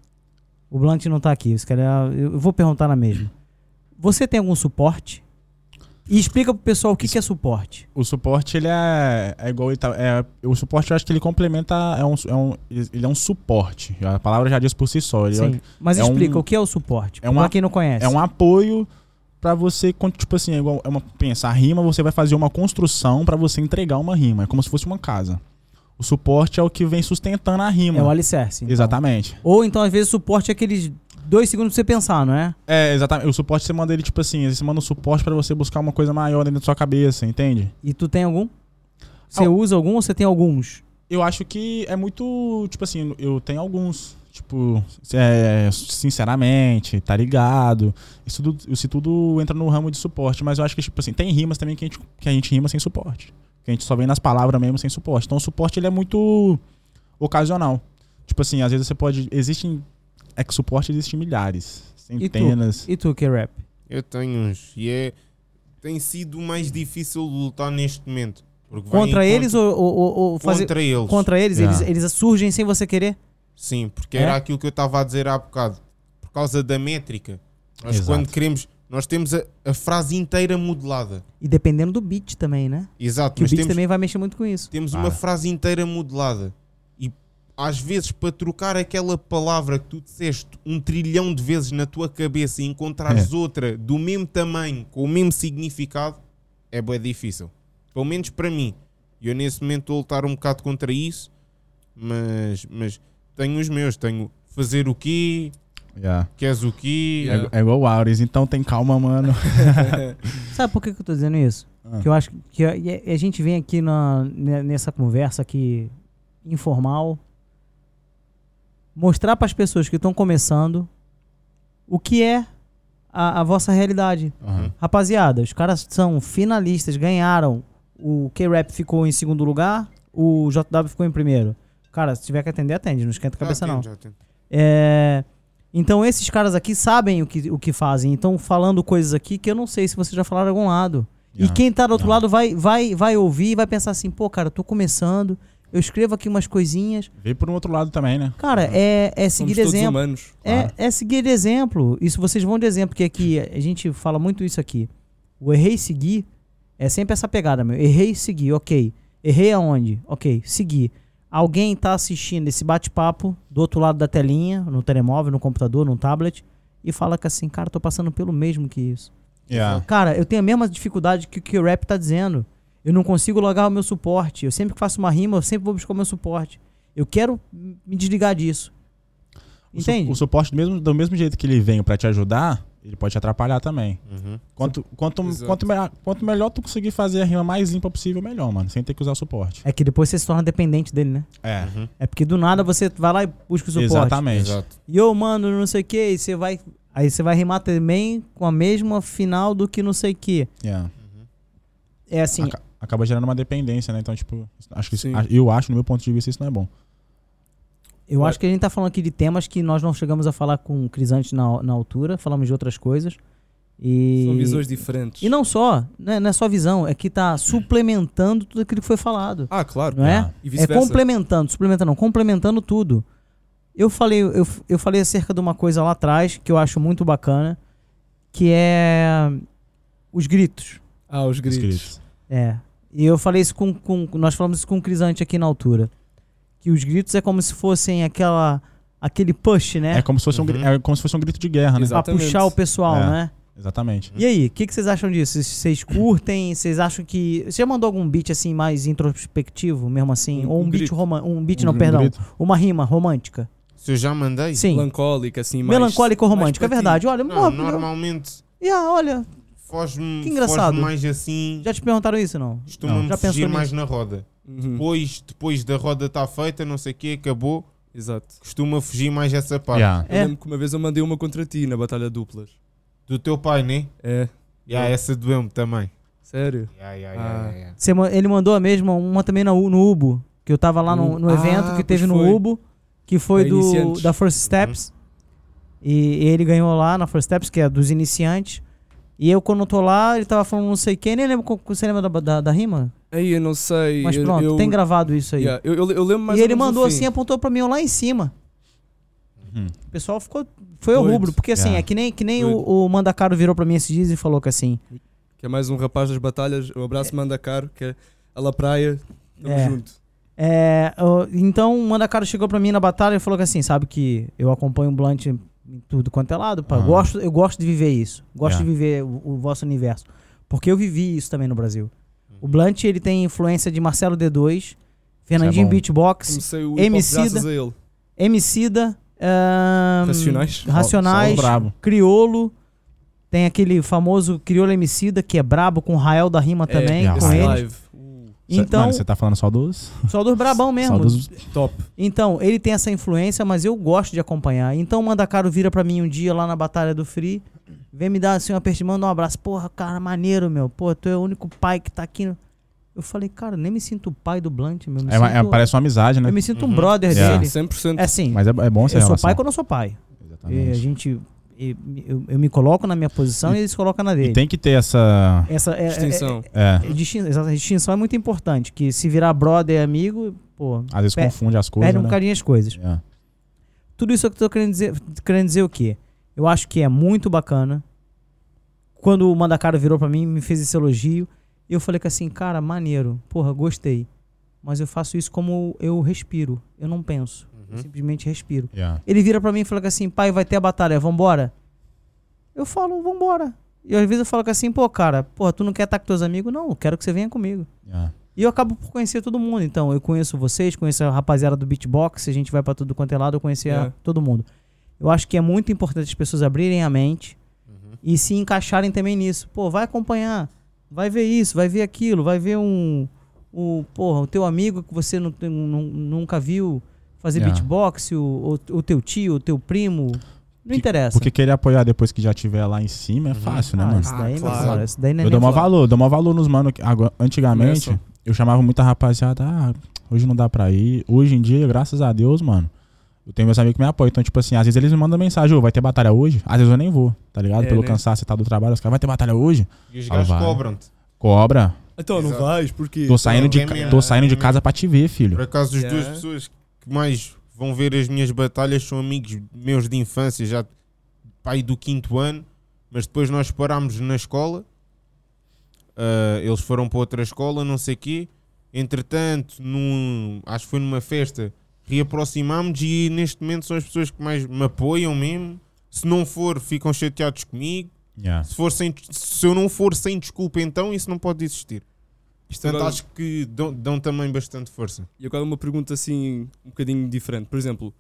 O Blunt não tá aqui, se calhar eu vou perguntar na mesma. Você tem algum suporte? E explica pro pessoal o que, que é suporte. O suporte, ele é, é igual tá, é, O suporte, eu acho que ele complementa. É um, é um, ele é um suporte. A palavra já diz por si só. Ele Sim. Mas é explica um- o que é o suporte. é uma- pra quem não conhece. é um apoio pra você. Tipo assim, é igual. É uma, pensa, a rima, você vai fazer uma construção pra você entregar uma rima. É como se fosse uma casa. O suporte é o que vem sustentando a rima. É o alicerce. então. Exatamente. Ou então, às vezes, o suporte é aqueles dois segundos pra você pensar, não é? É, exatamente. O suporte você manda ele, tipo assim, você manda um suporte pra você buscar uma coisa maior dentro da sua cabeça, entende? E tu tem algum? Você Ah, usa algum ou você tem alguns? Eu acho que é muito. Tipo assim, eu tenho alguns. Tipo, é, sinceramente, tá ligado? Isso tudo, isso tudo entra no ramo de suporte, mas eu acho que, tipo assim, tem rimas também que a gente, que a gente rima sem suporte. Que a gente só vem nas palavras mesmo sem suporte. Então o suporte ele é muito ocasional. Tipo assim, às vezes você pode. Existem. É que suporte existem milhares, centenas. E tu, que rap? Eu tenho uns. E é. Tem sido mais difícil lutar neste momento. Contra eles ou, ou- ou- ou fazer. Contra eles. Contra eles? Yeah. eles? Eles surgem sem você querer? Sim, porque É? era aquilo que eu estava a dizer há bocado. Por causa da métrica. Nós Exato. quando queremos. Nós temos a, a frase inteira modelada. E dependendo do beat também, né? Exato, Que o beat temos, também vai mexer muito com isso. temos Ah. uma frase inteira modelada. E às vezes, para trocar aquela palavra que tu disseste um trilhão de vezes na tua cabeça e encontrares outra do mesmo tamanho, com o mesmo significado, é bem difícil. Pelo menos para mim. E Eu nesse momento estou a lutar um bocado contra isso, mas, mas tenho os meus. Tenho fazer o quê, Yeah. queres o quê. Yeah. É, é igual o Auris, então tem calma, mano. Sabe por que, que eu tô dizendo isso? Ah. Que eu acho que a, a gente vem aqui na, ne- nessa conversa aqui informal mostrar para as pessoas que estão começando o que é a, a vossa realidade. Aham. Rapaziada, os caras são finalistas, ganharam. O K-Rap ficou em segundo lugar, o JW ficou em primeiro. Cara, se tiver que atender, atende, não esquenta a cabeça atendo, não. já atendo. É, Então esses caras aqui sabem o que, o que fazem, então falando coisas aqui que eu não sei se vocês já falaram em algum lado. E Yeah. quem tá do outro Não. lado vai, vai, vai ouvir e vai pensar assim, pô, cara, eu tô começando, eu escrevo aqui umas coisinhas. Vê por um outro lado também, né? Cara, é, é seguir Somos exemplo. humanos. É, Claro. é seguir exemplo. Isso vocês vão de exemplo, porque aqui a gente fala muito isso aqui. O errei e seguir é sempre essa pegada, meu. Errei e seguir, ok. Errei aonde? Ok, seguir. Alguém tá assistindo esse bate-papo do outro lado da telinha, no telemóvel, no computador, no tablet, e fala que assim, cara, tô passando pelo mesmo que isso. Yeah. Cara, eu tenho a mesma dificuldade que o que o rap tá dizendo. Eu não consigo logar o meu suporte. Eu sempre que faço uma rima, eu sempre vou buscar o meu suporte. Eu quero me desligar disso. O su- Entende? O, suporte, do mesmo, do mesmo jeito que ele veio pra te ajudar, ele pode te atrapalhar também. Uhum. Quanto, quanto, Exato. quanto, me- quanto melhor tu conseguir fazer a rima mais limpa possível, melhor, mano. Sem ter que usar o suporte. É que depois você se torna dependente dele, né? É. Uhum. É porque do nada você vai lá e busca o suporte. Exatamente. Exato. E eu, mano, não sei o que, e você vai. Aí você vai rimar também com a mesma final do que não sei o que. Yeah. É assim, Aca- acaba gerando uma dependência, né? Então, tipo, acho que isso- eu acho, no meu ponto de vista, isso não é bom. Eu acho que a gente tá falando aqui de temas que nós não chegamos a falar com o Crisante na, na altura, falamos de outras coisas. E. São visões diferentes. E não só, não é, não é só visão, é que tá suplementando tudo aquilo que foi falado. Ah, claro. Não é? Ah. E É complementando, suplementando, não, complementando tudo. Eu falei, eu, eu falei acerca de uma coisa lá atrás que eu acho muito bacana, que é os gritos. Ah, os gritos. Escritos. É. E eu falei isso com, com nós falamos isso com o Crisante aqui na altura, que os gritos é como se fossem aquela aquele push, né? É como se fosse um, Uhum. é como se fosse um grito de guerra, né? Exato. Pra exatamente. puxar o pessoal, É. né? Exatamente. E aí, o que, que vocês acham disso? Vocês- curtem? Vocês acham que. Você já mandou algum beat assim mais introspectivo, mesmo assim? Um- Ou um, um beat romântico? Um beat, Um não, um perdão. grito. Uma rima romântica. Se eu já mandei? Sim. Melancólica, assim, mais. Melancólico ou romântico, é verdade. Olha, Não, normalmente Yeah, olha, foge-me Que engraçado. foge mais assim. já te perguntaram isso, não? Costuma-me Já pensou fugir nisso? mais na roda. Uhum. Depois, depois da roda estar feita, não sei o que, acabou. Exato. Costuma fugir mais essa parte. Yeah. Eu É. lembro que uma vez eu mandei uma contra ti na Batalha de Duplas. Do teu pai, né? É. Yeah, essa doeu-me também. Sério? Yeah, yeah, Ah. yeah, ele mandou a mesma, uma também na U- no Ubo. Que eu tava lá no, no Ah, evento que teve no foi. Ubo, que foi Da do, da First Steps. E ele ganhou lá na First Steps, que é dos iniciantes. E eu, quando eu tô lá, ele tava falando não sei quem, nem lembro. Você lembra da, da, da rima? Aí eu não sei. Mas pronto, eu, tem gravado isso aí. Yeah, eu, eu, eu lembro mais e ele mandou assim, apontou pra mim lá em cima. Uhum. O pessoal ficou. Foi Doido. rubro, porque assim, Yeah. é que nem, que nem Doido. o, o Mandacaro virou pra mim esses dias e falou que assim. Que é mais um rapaz das batalhas. Um abraço, manda caro, que é a La Praia. Tamo É. junto. É, o- então o Mandacaro chegou pra mim na batalha e falou que assim, sabe que eu acompanho o Blunt em tudo quanto é lado, pá. Ah. Gosto, eu gosto de viver isso. Gosto Yeah. de viver o, o vosso universo. Porque eu vivi isso também no Brasil. O Blunt, ele tem influência de Marcelo D2, Fernandinho bom. Beatbox, Emicida. graças a ele. Emicida, ahn, Racionais. Racionais, Só. Criolo. Tem aquele famoso Criolo Emicida, que é brabo, com o Rael da Rima também, É, com esse ele. live. Então, Mano, você tá falando só dos. só dos brabão mesmo. Só dos. top. Então, ele tem essa influência, mas eu gosto de acompanhar. Então, o Mandacaro vira pra mim um dia lá na Batalha do Free, vem me dar assim um aperto, manda um abraço. Porra, cara, maneiro, meu. Pô, tu é o único pai que tá aqui. no- Eu falei, cara, nem me sinto o pai do Blunt, meu. Me É, uma- é- sinto- parece uma amizade, né? Eu me sinto um Uhum. brother Yeah. dele. 100%. É assim, Mas é, é bom ser eu sou relação. pai quando eu sou pai. E a Exatamente. gente. E- Eu, eu me coloco na minha posição e, E- ele se coloca na dele. E tem que ter essa. Essa é, Distinção. É. é- é distin- exato, a distinção é muito importante. Que se virar brother e amigo, pô, Às vezes Per- confunde as coisas. perde um né? bocadinho as coisas. É. Tudo isso que eu tô querendo dizer, querendo dizer o quê? Eu acho que é muito bacana. Quando o Mandacaro virou pra mim, me fez esse elogio, eu falei que assim, cara, maneiro, porra, gostei. Mas eu faço isso como eu respiro, eu não penso, eu Uhum. simplesmente respiro. Yeah. Ele vira pra mim e fala que assim, pai, vai ter a batalha, vambora? Eu falo, vambora. E às vezes eu falo que assim, pô, cara, porra, tu não quer estar com teus amigos? Não, eu quero que você venha comigo. Yeah. E eu acabo por conhecer todo mundo. Então, eu conheço vocês, conheço a rapaziada do beatbox, a gente vai pra tudo quanto é lado, eu conheci É. todo mundo. Eu acho que é muito importante as pessoas abrirem a mente Uhum. e se encaixarem também nisso. Pô, vai acompanhar, vai ver isso, vai ver aquilo, vai ver um. O, porra, o teu amigo que você não, tem- nu- nunca viu fazer Yeah. beatbox, o, o, o teu tio, o teu primo. Não Que- interessa. Porque querer apoiar depois que já tiver lá em cima é Uhum. fácil, né, ah, mano? isso daí, Ah, meu claro. cara, isso daí não é Eu dou maior valor, dou maior valor nos mano. agora- Antigamente, eu chamava muita rapaziada, ah, hoje não dá pra ir. Hoje em dia, graças a Deus, mano, eu tenho meus amigos que me apoiam. Então, tipo assim, às vezes eles me mandam mensagem, ô, vai ter batalha hoje? Às vezes eu nem vou, tá ligado? É, Pelo né? cansaço e tal do trabalho, os caras, vai ter batalha hoje? E os Ah, gajos vai. cobram-te. Cobra. Então, não Exato. vais, porque. Tô saindo, de, é tô é saindo de mesmo. casa pra te ver, filho. Por acaso, as Yeah. duas pessoas que mais vão ver as minhas batalhas são amigos meus de infância, já pai do quinto ano, mas depois nós parámos na escola, ah, eles foram para outra escola, não sei quê. Entretanto, num, acho que foi numa festa, reaproximámos e neste momento são as pessoas que mais me apoiam mesmo. Se não for, ficam chateados comigo. Yeah. Se, for sem, se eu não for sem desculpa, então isso não pode existir. Isto Portanto, agora- acho que dão, dão também bastante força. E agora uma pergunta assim, um bocadinho diferente. Por exemplo,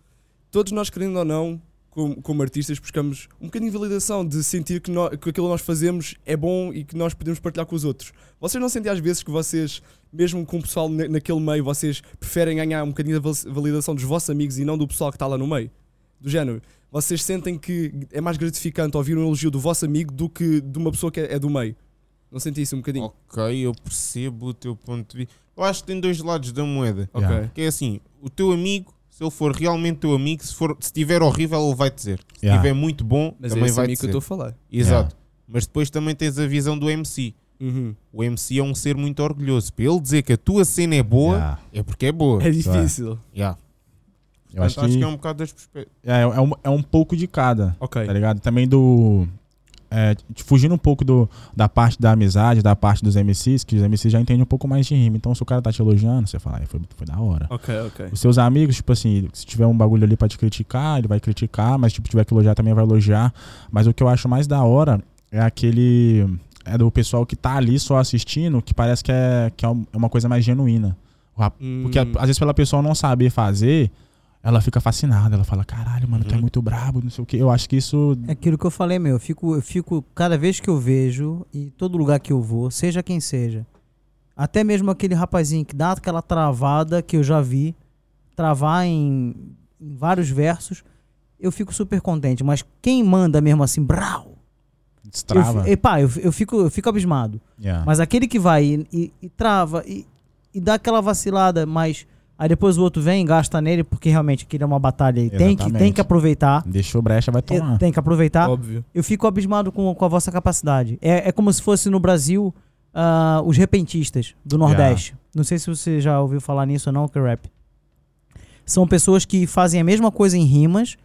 todos nós, querendo ou não, como, como artistas, buscamos um bocadinho de validação, de sentir que, que aquilo que nós fazemos é bom e que nós podemos partilhar com os outros. Vocês não sentem às vezes que vocês, mesmo com o pessoal na- naquele meio, vocês preferem ganhar um bocadinho val- validação dos vossos amigos e não do pessoal que está lá no meio? Do género, vocês sentem que é mais gratificante ouvir um elogio do vosso amigo do que de uma pessoa que é, é do meio? Não senti isso um bocadinho? Ok, eu percebo o teu ponto de vista. Eu acho que tem dois lados da moeda. Ok. Yeah. Que é assim, o teu amigo, se ele for realmente teu amigo, se for, se estiver horrível, ele vai dizer. Se Yeah. estiver muito bom, Mas é também esse vai amigo que eu dizer. estou a falar. Exato. Mas depois também tens a visão do MC. Uhum. O MC é um ser muito orgulhoso. Para ele dizer que a tua cena é boa, Yeah. é porque é boa. É difícil. Yeah. Eu acho Portanto, que, é um bocado das perspectivas. é, é, um, é um pouco de cada. Ok. tá ligado? Também do. É, fugindo um pouco do, da parte da amizade, da parte dos MCs, que os MCs já entendem um pouco mais de rima. Então, se o cara tá te elogiando, você fala, "Ai, foi, foi da hora. Ok, ok. Os seus amigos, tipo assim, se tiver um bagulho ali pra te criticar, ele vai criticar, mas tipo, tiver que elogiar também vai elogiar. Mas o que eu acho mais da hora é aquele. É do pessoal que tá ali só assistindo, que parece que é, que é é uma coisa mais genuína. Porque Hum. às vezes pela pessoa não saber fazer, ela fica fascinada. Ela fala, caralho, mano, tu é Uhum. muito brabo, não sei o quê. Eu acho que isso. É aquilo que eu falei, meu. Eu fico, eu fico, cada vez que eu vejo, e todo lugar que eu vou, seja quem seja, até mesmo aquele rapazinho que dá aquela travada que eu já vi, travar em, em vários versos, eu fico super contente. Mas quem manda mesmo assim, brau, Eu, Destrava. fi- e pá, eu, eu fico, eu fico abismado. Yeah. Mas aquele que vai e, e- e trava e, e dá aquela vacilada, mas aí depois o outro vem e gasta nele, porque realmente aquilo é uma batalha e tem que, tem que aproveitar. Deixou brecha, vai tomar. Tem que aproveitar. Óbvio. Eu fico abismado com, com a vossa capacidade. É, é como se fosse no Brasil ah, os repentistas do Nordeste. Não sei se você já ouviu falar nisso ou não, que rap. São pessoas que fazem a mesma coisa em rimas,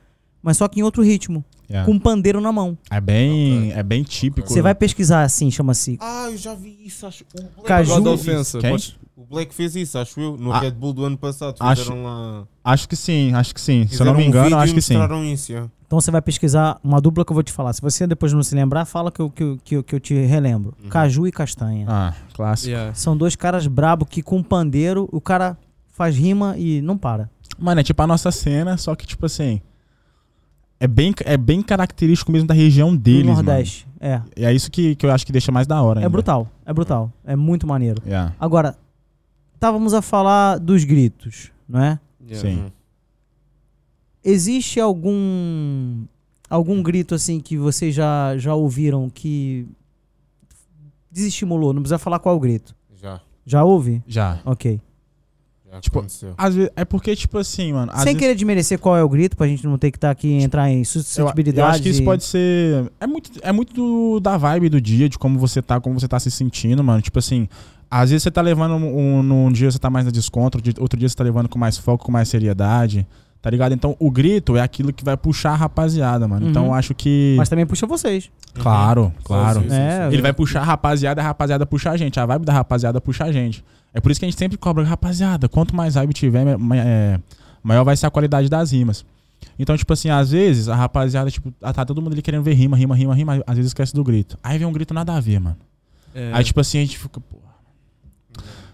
mas só que em outro ritmo, Yeah. com um pandeiro na mão. É bem, é bem típico. Você vai pesquisar assim, chama-se Ah, eu já vi isso, acho. O Black, Caju- da ofensa. O Black fez isso, acho eu, no Ah. Red Bull do ano passado. Acho- Fizeram lá. Acho que sim, acho que sim. Se eu não me um engano, vídeo acho e que sim. mostraram isso, yeah. Então você vai pesquisar uma dupla que eu vou te falar. Se você depois não se lembrar, fala que eu, que eu, que eu, que eu te relembro. Uhum. Caju e Castanha. Ah, clássico. Yeah. São dois caras brabo que com pandeiro o cara faz rima e não para. Mano, é tipo a nossa cena, só que tipo assim. É bem, é bem característico mesmo da região Do deles, mano. Nordeste. É. E é isso que, que eu acho que deixa mais da hora. É ainda. brutal. É brutal. É muito maneiro. Yeah. Agora, estávamos a falar dos gritos, não é? Yeah. Sim. Uhum. Existe algum algum grito assim que vocês já, já ouviram que desestimulou? Não precisa falar qual é o grito. Já, Já ouve? Já. Ok. Já Tipo, aconteceu. Às vezes, é porque, tipo assim, mano. Sem vezes- querer desmerecer qual é o grito, pra gente não ter que estar aqui e entrar em eu, suscetibilidade. eu acho que isso pode ser. É muito, é muito do- da vibe do dia, de como você tá, como você tá se sentindo, mano. Tipo assim, às vezes você tá levando um, num dia você tá mais na desconto, outro dia- você tá levando com mais foco, com mais seriedade. Tá ligado? Então o grito é aquilo que vai puxar a rapaziada, mano. Então Uhum. eu acho que. Mas também puxa vocês. Claro, claro. Sim, sim, sim. É, Ele vai puxar a rapaziada, a rapaziada puxa a gente. A vibe da rapaziada puxa a gente. É por isso que a gente sempre cobra, rapaziada, quanto mais vibe tiver, é, maior vai ser a qualidade das rimas. Então, tipo assim, às vezes a rapaziada, tipo, ah, tá todo mundo ali querendo ver rima, rima, rima, rima, às vezes esquece do grito. Aí vem um grito nada a ver, mano. É. Aí, tipo assim, a gente fica, porra.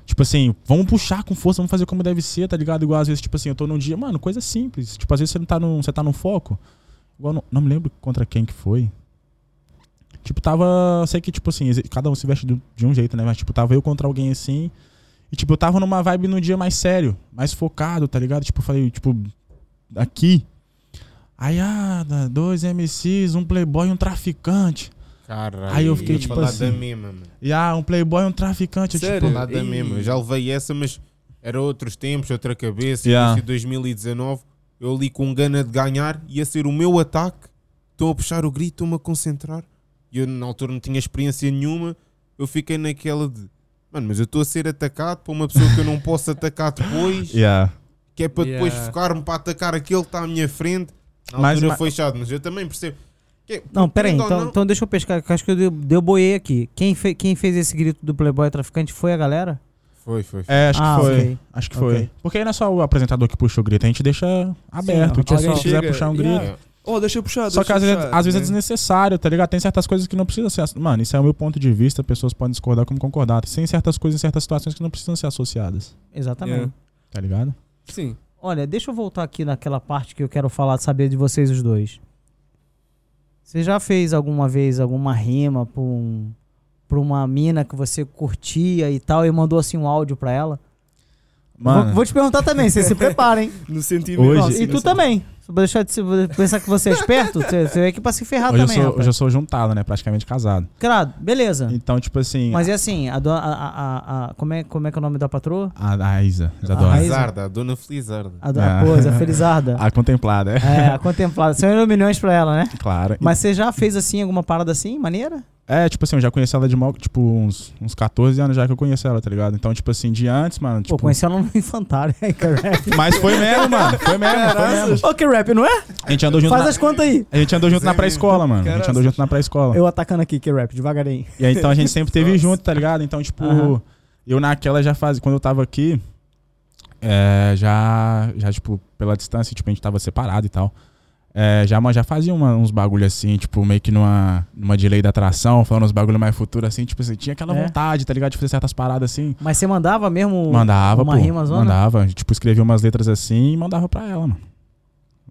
Tipo assim, vamos puxar com força, vamos fazer como deve ser, tá ligado? Igual às vezes, tipo assim, eu tô num dia, mano, coisa simples. Tipo, às vezes você não tá num, você tá num foco. Igual, não, não me lembro contra quem que foi. Tipo, tava. Sei que, tipo assim, cada um se veste de um jeito, né? Mas, tipo, tava eu contra alguém assim. E, tipo, eu tava numa vibe no dia mais sério, mais focado, tá ligado? Tipo, eu falei, tipo, aqui. Aí, ah, dois MCs, um playboy e um traficante. Caralho, Aí eu fiquei, tipo assim, da mesma, mano. E ah, um playboy e um traficante. eu, Sério? tipo, Falar da Ei. mesma. Eu já levei essa, mas era outros tempos, outra cabeça. Yeah. Início de 2019, eu ali com gana de ganhar, ia ser o meu ataque. Estou a puxar o grito, estou-me a concentrar. E eu na altura não tinha experiência nenhuma. Eu fiquei naquela de. Mano, mas eu estou a ser atacado por uma pessoa que eu não posso atacar depois. Yeah. Que é para depois Yeah. focar-me para atacar aquele que está à minha frente. Na Mas- altura mas- foi chato, mas eu também percebo. Que, Não, pera aí, então, não- então deixa eu pescar, que acho que eu deu, deu boiei aqui. Quem, fe, quem fez esse grito do Playboy traficante foi a galera? Foi, foi. foi. É, acho Ah, que foi. ok. Acho que Ok. foi. Porque aí não é só o apresentador que puxa o grito, a gente deixa aberto. Sim, o que alguém se quiser puxar um grito. yeah. Oh, deixa eu puxar. Só que às vezes, puxar, às vezes é né? desnecessário, tá ligado? Tem certas coisas que não precisam ser. Mano, isso é o meu ponto de vista, pessoas podem discordar como concordar. Tem certas coisas em certas situações que não precisam ser associadas, Exatamente. Yeah. tá ligado? Sim. Olha, deixa eu voltar aqui naquela parte que eu quero falar, saber de vocês os dois. Você já fez alguma vez alguma rima pra, um, pra uma mina que você curtia e tal e mandou assim um áudio pra ela? Mano, Vou, vou te perguntar também, vocês se preparem. No sentimento. Hoje- e tu no também. Eu deixar de se- pensar que você é esperto, você, você é aqui pra se ferrar hoje eu, também, sou, rapaz. hoje eu sou juntado, né? Praticamente casado. Claro, beleza. Então, tipo assim. Mas é assim, a, do- a, a, a- como, é, como é que é o nome da patroa? A, a Isa, A a dona Felizarda. A, do- Ah. a coisa, a Felizarda. A contemplada, é. É, a contemplada. São iluminões pra ela, né? Claro. Mas você já fez assim, alguma parada assim, maneira? É, tipo assim, eu já conheci ela de mal, tipo, uns, uns 14 anos já que eu conheço ela, tá ligado? Então, tipo assim, de antes, mano. Pô, Tipo, conheci ela no infantário. Aí. Mas foi mesmo, mano. Foi mesmo, foi mesmo. Ô, que rap, não é? A gente andou junto Faz na, as contas aí. A gente andou junto na pré-escola, mano. A gente andou junto na pré-escola. Eu atacando aqui, que rap, devagarinho. E aí, então a gente sempre teve junto, tá ligado? Então, tipo, Aham. eu naquela já fazia. Quando eu tava aqui, é, já, já, tipo, pela distância, tipo, a gente tava separado e tal. É, já, mas já fazia uma- uns bagulho assim, tipo, meio que numa, numa delay da atração, falando uns bagulho mais futuro assim, tipo, você tinha aquela É. vontade, tá ligado? De fazer certas paradas assim. Mas você mandava mesmo Mandava, uma pô. rima zona? Mandava. Tipo, escrevia umas letras assim e mandava pra ela, mano.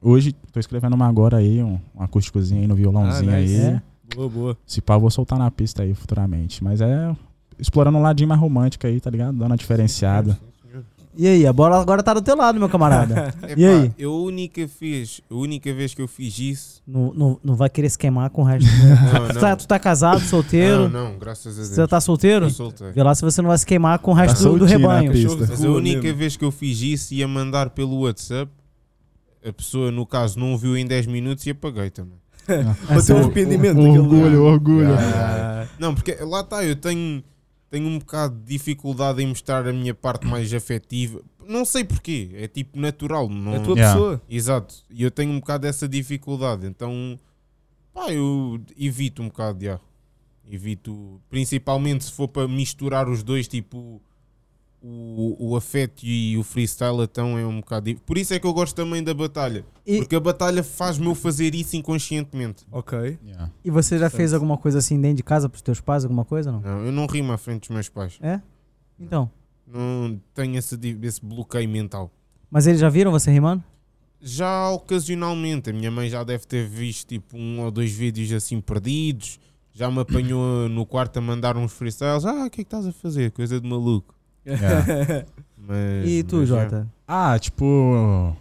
Hoje, tô escrevendo uma agora aí, um, um acústicozinho aí no violãozinho Ah, nice. aí. É? Boa, boa. Se pá, eu vou soltar na pista aí futuramente. Mas é explorando um ladinho mais romântico aí, tá ligado? Dando uma diferenciada. E aí, a bola agora tá do teu lado, meu camarada. Epá, E aí? Eu a única vez, a única vez que eu fiz isso. Não, não, não vai querer se queimar com o resto. Não, tu, tá, não. tu tá casado, solteiro? Não, não, graças a Deus. Você tá solteiro? Eu soltei. Vê lá se você não vai se queimar com o resto Tá do- do rebanho. Mas a única vez que eu fiz isso ia mandar pelo WhatsApp. A pessoa, no caso, não viu em 10 minutos e apaguei também. Para ter um arrependimento. O- Orgulho, orgulho. Ah, Não, porque lá está, eu tenho, tenho um bocado de dificuldade em mostrar a minha parte mais afetiva. Não sei porquê, é tipo natural. Não... É a tua Yeah. pessoa. Exato, e eu tenho um bocado dessa dificuldade, então pá, eu evito um bocado, já. Evito, principalmente se for para misturar os dois, tipo o, o afeto e o freestyle, então é um bocado. Por isso é que eu gosto também da batalha, E, porque a batalha faz-me eu fazer isso inconscientemente. Ok. Yeah. e você já fez alguma coisa assim dentro de casa pros teus pais? Alguma coisa, não? Não, eu não rimo à frente dos meus pais, É? Então. não tenho esse, esse bloqueio mental. Mas eles já viram você rimando? Já ocasionalmente, a minha mãe já deve ter visto tipo um ou dois vídeos assim perdidos. Já me apanhou no quarto a mandar uns freestyles. Ah, o que é que estás a fazer? Coisa de maluco. Yeah. Mas, E tu, mas já. Jota? Ah, tipo.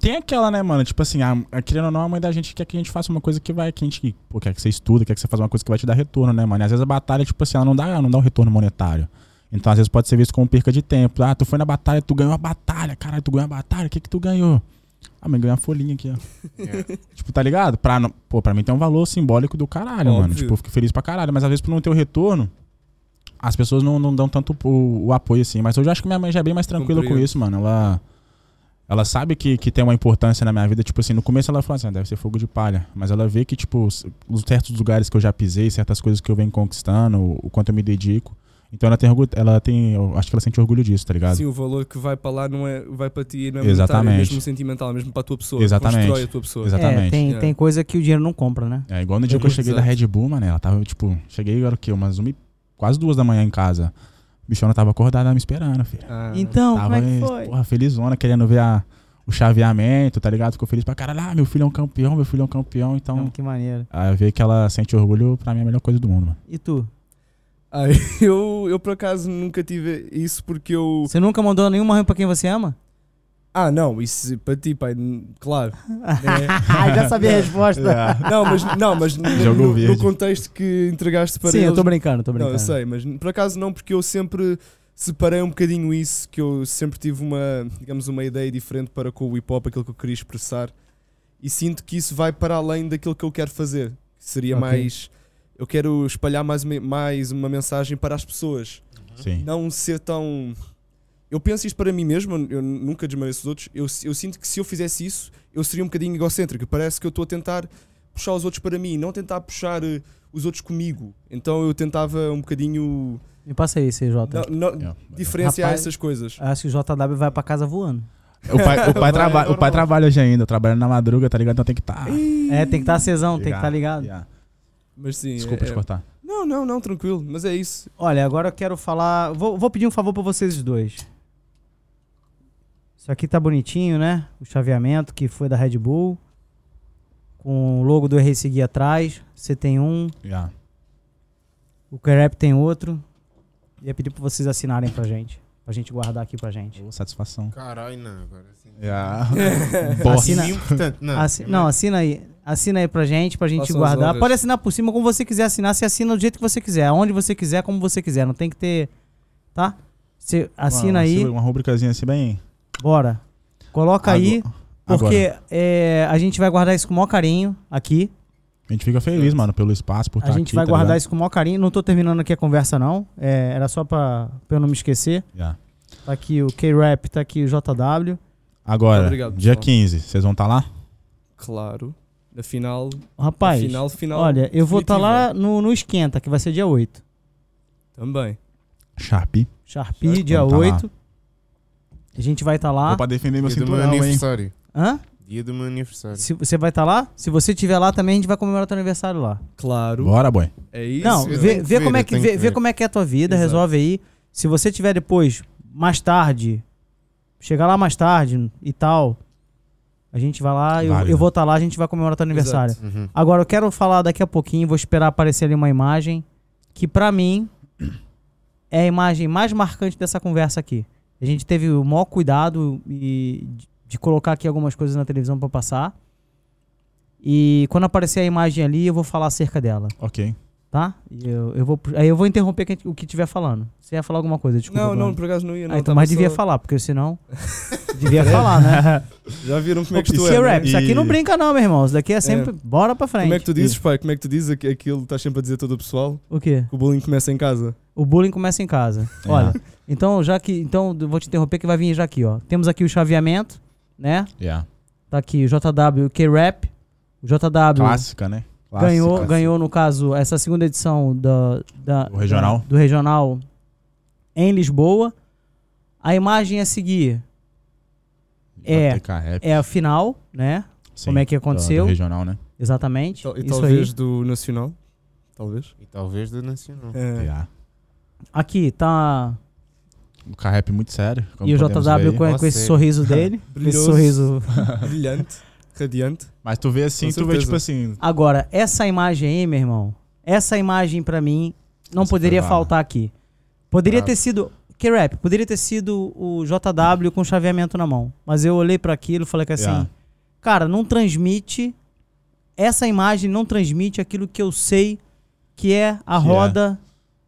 Tem aquela, né, mano? Tipo assim, a, a, querendo ou não, a mãe da gente quer que a gente faça uma coisa que vai. Que a gente pô, quer que você estuda, quer que você faça uma coisa que vai te dar retorno, né, mano? E às vezes a batalha, tipo assim, ela não dá, não dá um retorno monetário. Então, às vezes pode ser visto como perca de tempo. Ah, tu foi na batalha, tu ganhou a batalha, caralho, tu ganhou a batalha, o que que tu ganhou? Ah, mas ganhou uma folhinha aqui, ó. É. Tipo, tá ligado? Pra, não- pô, pra mim tem um valor simbólico do caralho, mano. Óbvio. Tipo, eu fico feliz pra caralho. Mas às vezes por não ter o retorno, as pessoas não, não dão tanto o, o apoio assim. Mas hoje eu acho que minha mãe já é bem mais tranquila com isso, mano. Ela. Ela sabe que, que tem uma importância na minha vida. Tipo assim, no começo ela falou assim, ah, deve ser fogo de palha. Mas ela vê que, tipo, os os certos lugares que eu já pisei, certas coisas que eu venho conquistando, o, o quanto eu me dedico. Então ela tem orgulho, ela tem. Eu acho que ela sente orgulho disso, tá ligado? Sim, o valor que vai para lá não é, vai para ti, não é Exatamente. monetário, é mesmo sentimental, mesmo para a tua pessoa. Exatamente. Constrói a tua pessoa. Exato. Exatamente. É, tem, Yeah. tem coisa que o dinheiro não compra, né? É, igual no dia Eu que eu vou cheguei da dizer. Red Bull, mano, ela tava, tipo, cheguei, era o quê? Umas uma, e- quase duas da manhã em casa. A bichona tava acordada me esperando, filho. Ah, Então, tava, como é que foi? porra, felizona, querendo ver a, o chaveamento, tá ligado? Ficou feliz pra caralho. Ah, meu filho é um campeão, meu filho é um campeão. Então, que maneiro. aí ver que ela sente orgulho, pra mim é a melhor coisa do mundo, mano. E tu? Ah, eu, eu por acaso nunca tive isso porque eu. Você nunca mandou nenhuma rima pra quem você ama? Ah, não, isso para ti, pai, claro. Ah, já sabia a resposta. Não, mas, não, mas no, no- contexto que entregaste para Sim, eles. eu tô brincando, Não, brincando. eu sei, mas por acaso não, porque eu sempre separei um bocadinho isso, que eu sempre tive uma, digamos, uma ideia diferente para com o hip hop, aquilo que eu queria expressar, e sinto que isso vai para além daquilo que eu quero fazer. Seria Ok. mais. Eu quero espalhar mais uma, mais uma mensagem para as pessoas. Sim. Não ser tão. Eu penso isto para mim mesmo, eu nunca desmereço os outros. Eu, eu sinto que se eu fizesse isso, eu seria um bocadinho egocêntrico. Parece que eu estou a tentar puxar os outros para mim, não tentar puxar eh, os outros comigo. Então eu tentava um bocadinho Me passa aí, CJ. não- não- Yeah. diferenciar Rapaz, essas coisas. Acho que o JW vai pra casa voando. O pai, o pai, traba, o pai trabalha hoje ainda, trabalhando na madruga, tá ligado? Então tem que estar. É, tem que estar tá acesão, tem que estar ligado. Yeah. Mas sim. Desculpa é- te cortar. Não, não, não, tranquilo. Mas é isso. Olha, agora eu quero falar. Vou, vou pedir um favor pra vocês dois. Isso aqui tá bonitinho, né? O chaveamento que foi da Red Bull. Com o logo do Race Gui atrás. Você tem um, Yeah. o Kerep tem outro. Ia pedir pra vocês assinarem pra gente. Pra gente guardar aqui pra gente. Ô, satisfação. Caralho, não, agora sim. Yeah. Assina- é não. Assi- não, assina aí. Assina aí pra gente, pra gente as guardar. Pode assinar por cima como você quiser assinar. Você assina do jeito que você quiser, aonde você quiser, como você quiser. Não tem que ter. Tá? Você assina Uma- aí, Uma rubricazinha assim bem. Bora. Coloca aí, Agora- porque é, a gente vai guardar isso com o maior carinho aqui. A gente fica feliz, mano, pelo espaço, por A estar gente aqui, vai tá guardar ligado? isso com o maior carinho. Não tô terminando aqui a conversa, não. É, era só pra, pra eu não me esquecer. Yeah. Tá aqui o K-Rap, tá aqui o JW. Agora, Obrigado, dia pessoal. 15, vocês vão estar lá? Claro. Na final. Rapaz, final, final. olha, eu vou estar definitiva. lá no, no Esquenta, que vai ser dia 8. Também. Sharpie. Sharpie, dia vamos tá lá. 8. A gente vai estar lá. Vou pra defender meu Dia do meu hein? aniversário. Hã? Dia do meu aniversário. Se, você vai estar lá? Se você estiver lá também, a gente vai comemorar teu aniversário lá. Claro. Bora, boy. É isso. Não, vê, vê ver, como é que, vê, que vê como é que é a tua vida, Exato. resolve aí. Se você tiver depois, mais tarde, chegar lá mais tarde e tal, a gente vai lá, eu, eu vou estar lá, a gente vai comemorar teu aniversário. Uhum. Agora eu quero falar daqui a pouquinho, vou esperar aparecer ali uma imagem que pra mim é a imagem mais marcante dessa conversa aqui. A gente teve o maior cuidado e de- colocar aqui algumas coisas na televisão pra passar. E quando aparecer a imagem ali, eu vou falar acerca dela, Ok. Tá? E Eu, eu vou, aí eu vou interromper quem- o que estiver falando. Você ia falar alguma coisa, desculpa. Não, não, por acaso não ia. Não, Ah, então, mas devia só- falar, porque senão. devia falar, né? Já viram como é que Isso tu é é? né? rap. Isso aqui E- não brinca, não, meu irmão. Isso daqui é sempre. Bora pra frente. Como é que tu dizes, pai? Como é que tu dizes aqu- aquilo que estás sempre a dizer todo o pessoal? O quê? Que o bullying começa em casa. O bullying começa em casa. É. Olha, então já que. Então, eu vou te interromper que vai vir já aqui, ó. Temos aqui o chaveamento, né? Yeah. Tá aqui o JW K-Rap. O JW Clássica, né? Clássica. ganhou, ganhou, no caso, essa segunda edição da, da, Do regional. da- do regional em Lisboa. A imagem a seguir É. É a final, né? sim, como é que do- aconteceu. do regional, né? Exatamente. E Isso talvez aí. do Nacional. Talvez. E talvez da Nacional. É. Yeah. Aqui tá. O K-Rap muito sério. como e o JW com, com esse sorriso dele. esse sorriso. Brilhante. Radiante. Mas tu vê assim, tu vê tipo assim. Agora, essa imagem aí, meu irmão, essa imagem pra mim não Essa poderia faltar aqui. Poderia ter sido. K-Rap, poderia ter sido o JW com chaveamento na mão. Mas eu olhei pra aquilo e falei que assim, Yeah. cara, não transmite. Essa imagem não transmite aquilo que eu sei que é a Que é. roda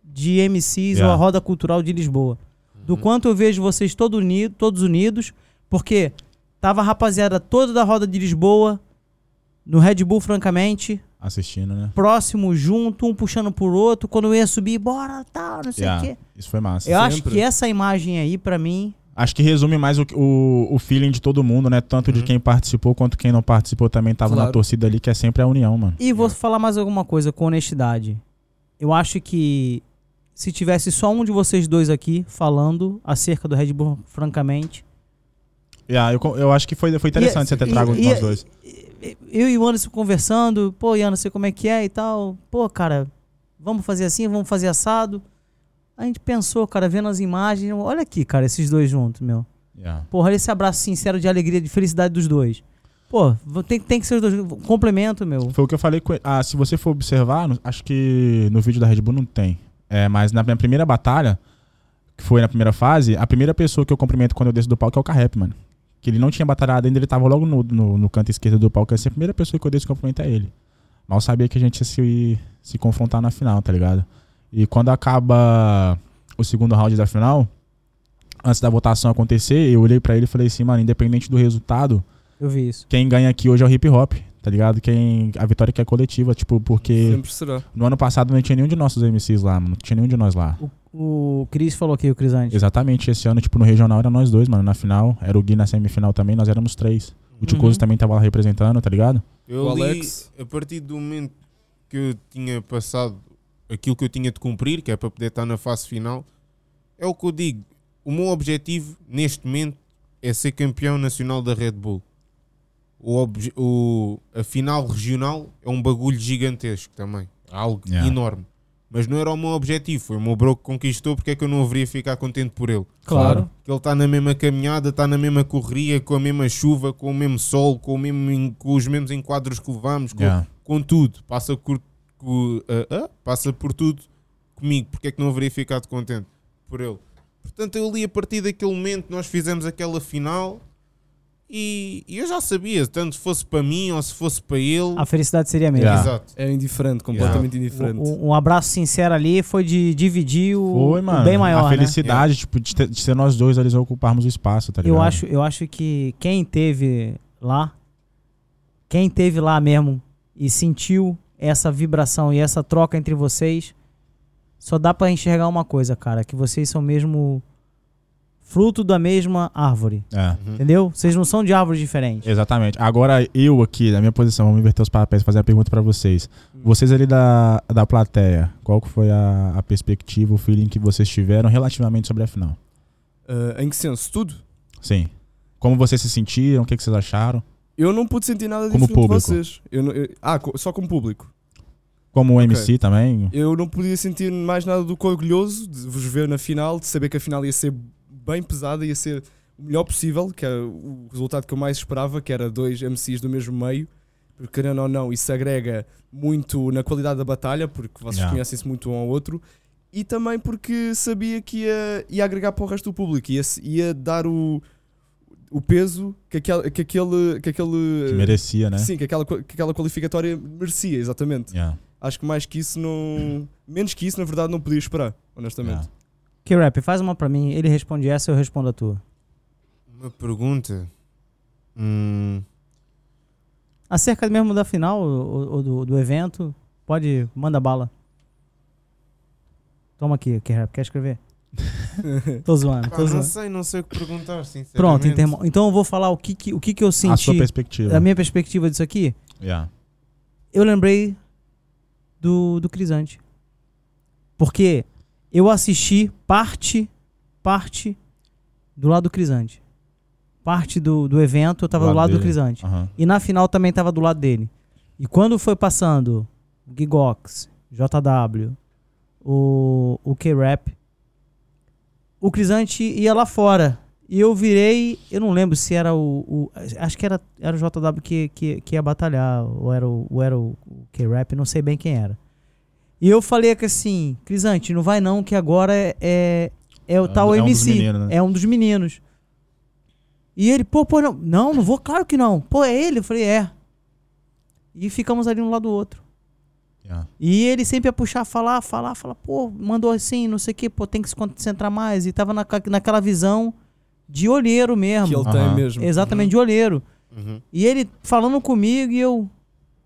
de MCs ou Yeah. a roda cultural de Lisboa. Do quanto eu vejo vocês todo unido, todos unidos, porque tava a rapaziada toda da roda de Lisboa no Red Bull, francamente, Assistindo, né? próximo, junto, um puxando por outro. Quando eu ia subir, bora, tal, não sei o Yeah. quê. Isso foi massa. Eu acho sempre. que essa imagem aí, pra mim, Acho que resume mais o, o, o feeling de todo mundo, né? Tanto de Uhum. quem participou quanto quem não participou também tava na Claro. torcida ali, que é sempre a união, mano. E vou falar mais alguma coisa com honestidade. Eu acho que se tivesse só um de vocês dois aqui falando acerca do Red Bull, francamente, Yeah, eu, eu acho que foi, foi interessante você ter e- trago e- nós dois. eu e o Anderson conversando, pô, Iana, sei como é que é e tal. Pô, cara, vamos fazer assim, vamos fazer assado. A gente pensou, cara, vendo as imagens, olha aqui, cara, esses dois juntos, meu. Yeah. Porra, olha esse abraço sincero de alegria, de felicidade dos dois. Pô, tem, tem que ser os dois. Complemento, meu. Foi o que eu falei com ele. Ah, se você for observar, acho que no vídeo da Red Bull não tem. É, mas na minha primeira batalha, que foi na primeira fase, a primeira pessoa que eu cumprimento quando eu desço do palco é o Carrep, mano. Que ele não tinha batalhado ainda, ele tava logo no, no, no canto esquerdo do palco. Essa é a primeira pessoa que eu desço e cumprimento é ele. Mal sabia que a gente ia se, se confrontar na final, tá ligado? E quando acaba o segundo round da final, antes da votação acontecer, eu olhei pra ele e falei assim, mano, independente do resultado, Eu vi isso. quem ganha aqui hoje é o hip hop, tá ligado? Quem, a vitória que é coletiva, tipo, porque Sempre será. no ano passado não tinha nenhum de nossos MCs lá, mano. Não tinha nenhum de nós lá. O, o Cris falou aqui, o Cris antes. Exatamente, esse ano, tipo, no regional era nós dois, mano. Na final, era o Gui na semifinal também, nós éramos três. O Ticoso Uhum. também tava lá representando, tá ligado? Eu O li, Alex. a partir do momento que eu tinha passado aquilo que eu tinha de cumprir, que é para poder estar na fase final, é o que eu digo. O meu objetivo neste momento é ser campeão nacional da Red Bull. O, obje- o- a final regional é um bagulho gigantesco também. Algo Yeah. enorme. Mas não era o meu objetivo, foi o meu bro que conquistou, porque é que eu não haveria ficar contente por ele? Claro. que ele está na mesma caminhada, está na mesma correria, com a mesma chuva, com o mesmo sol, com, o mesmo, com os mesmos enquadros que levamos, com, Yeah. com tudo. Passa por, com- ah, ah, passa por tudo comigo. Porque é que não haveria ficado contente por ele? Portanto, eu li a partir daquele momento, nós fizemos aquela final e, e eu já sabia, tanto se fosse para mim ou se fosse para ele. A felicidade seria a mesma. Yeah. Exato. É indiferente, completamente indiferente. Um, um abraço sincero ali foi de dividir o, Foi, o mano. bem maior, a né? felicidade, tipo, de, ter- de ser nós dois ali ocuparmos o espaço, tá ligado? Eu acho, eu acho que quem teve lá, quem teve lá mesmo e sentiu essa vibração e essa troca entre vocês, só dá pra enxergar uma coisa, cara, que vocês são mesmo fruto da mesma árvore, É. Uhum. entendeu? Vocês não são de árvores diferentes. Exatamente. Agora, eu aqui, na minha posição, vamos inverter os papéis e fazer a pergunta pra vocês. Vocês ali da, da plateia, qual que foi a, a perspectiva, o feeling que vocês tiveram relativamente sobre a final? Ah, em que senso? Tudo? Sim. Como vocês se sentiram? O que, que vocês acharam? Eu não pude sentir nada Como diferente público. de vocês. Eu não- eu- ah, só como público. Como o MC também? Eu não podia sentir mais nada do que orgulhoso de vos ver na final, de saber que a final ia ser bem pesada, ia ser o melhor possível, que era o resultado que eu mais esperava, que era dois MCs do mesmo meio. Porque, querendo ou não, isso agrega muito na qualidade da batalha, porque vocês Yeah. conhecem-se muito um ao outro. e também porque sabia que ia, ia agregar para o resto do público, ia, ia dar o, o peso que aquele. Que aquele, que aquele Que merecia, né? Sim, que aquela, que aquela qualificatória merecia, exatamente. Yeah, Acho que mais que isso não. Menos que isso, na verdade, não podia esperar, honestamente. yeah. K-Rap, faz uma pra mim. Ele responde essa, eu respondo a tua. Uma pergunta. Hum, Acerca mesmo da final ou, ou do, do evento, pode, manda bala. Toma aqui, K-Rap, quer escrever? tô zoando, tô não zoando. sei, não sei o que perguntar, sinceramente. Pronto, então, então eu vou falar o que, que- o que, que eu A sua senti, perspectiva. da minha perspectiva disso aqui. Yeah. eu lembrei do, do Crisante. Porque eu assisti parte, parte do lado do Crisante. Parte do, do evento eu tava do lado do dele. Crisante. Aham. E na final também tava do lado dele. E quando foi passando o Gigox, JW, o, o K-Rap, o Crisante ia lá fora. E eu virei, eu não lembro se era o. o- acho que era, era o JW que, que, que ia batalhar, ou era o, ou era o K-Rap, não sei bem quem era. E eu falei que assim, Crisante, não vai não, que agora é, é, é o É tal é um MC. meninos, né? É um dos meninos. E ele, pô, pô, não, não, não vou, claro que não. Pô, é ele? Eu falei, é. E ficamos ali um lado do outro. Yeah. E ele sempre ia puxar, falar, falar, falar, pô, mandou assim, não sei o que, pô, tem que se concentrar mais. E tava na, naquela visão de olheiro mesmo. Que ele tem mesmo. Exatamente, de olheiro. Uhum. E ele falando comigo e eu,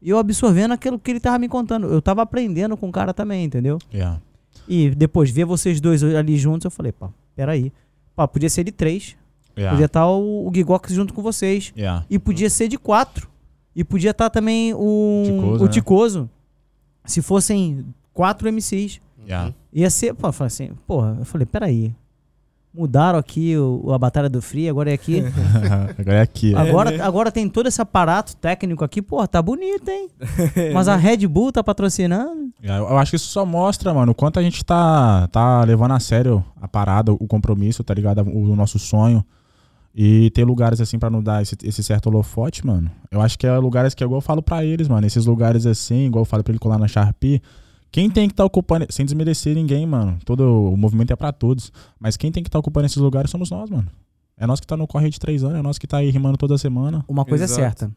e eu absorvendo aquilo que ele tava me contando. Eu tava aprendendo com o cara também, entendeu? Yeah. E depois ver vocês dois ali juntos, eu falei, pá, peraí. Pá, podia ser de três. Yeah. Podia estar o, o Gigox junto com vocês. Yeah. E podia ser de quatro. E podia estar também o Ticoso, o né? Ticoso. Se fossem quatro MCs. Ia ser, pô, eu falei assim, porra, eu falei, peraí. Mudaram aqui o, a Batalha do Free, agora é aqui. Agora é aqui. ó. Agora, né? agora tem todo esse aparato técnico aqui, pô, tá bonito, hein? Mas a Red Bull tá patrocinando. Yeah, Eu eu acho que isso só mostra, mano, o quanto a gente tá, tá levando a sério a parada, o compromisso, tá ligado? O, o nosso sonho. E ter lugares assim pra nos dar esse, esse certo holofote, mano. Eu acho que é lugares que igual eu falo pra eles, mano. Esses lugares assim, igual eu falo pra ele colar na Sharpie. Quem tem que estar ocupando, sem desmerecer ninguém, mano. Todo o movimento é pra todos. Mas quem tem que estar ocupando esses lugares somos nós, mano. É nós que tá no corre de três anos, é nós que tá aí rimando toda semana. Uma coisa Exato. é certa.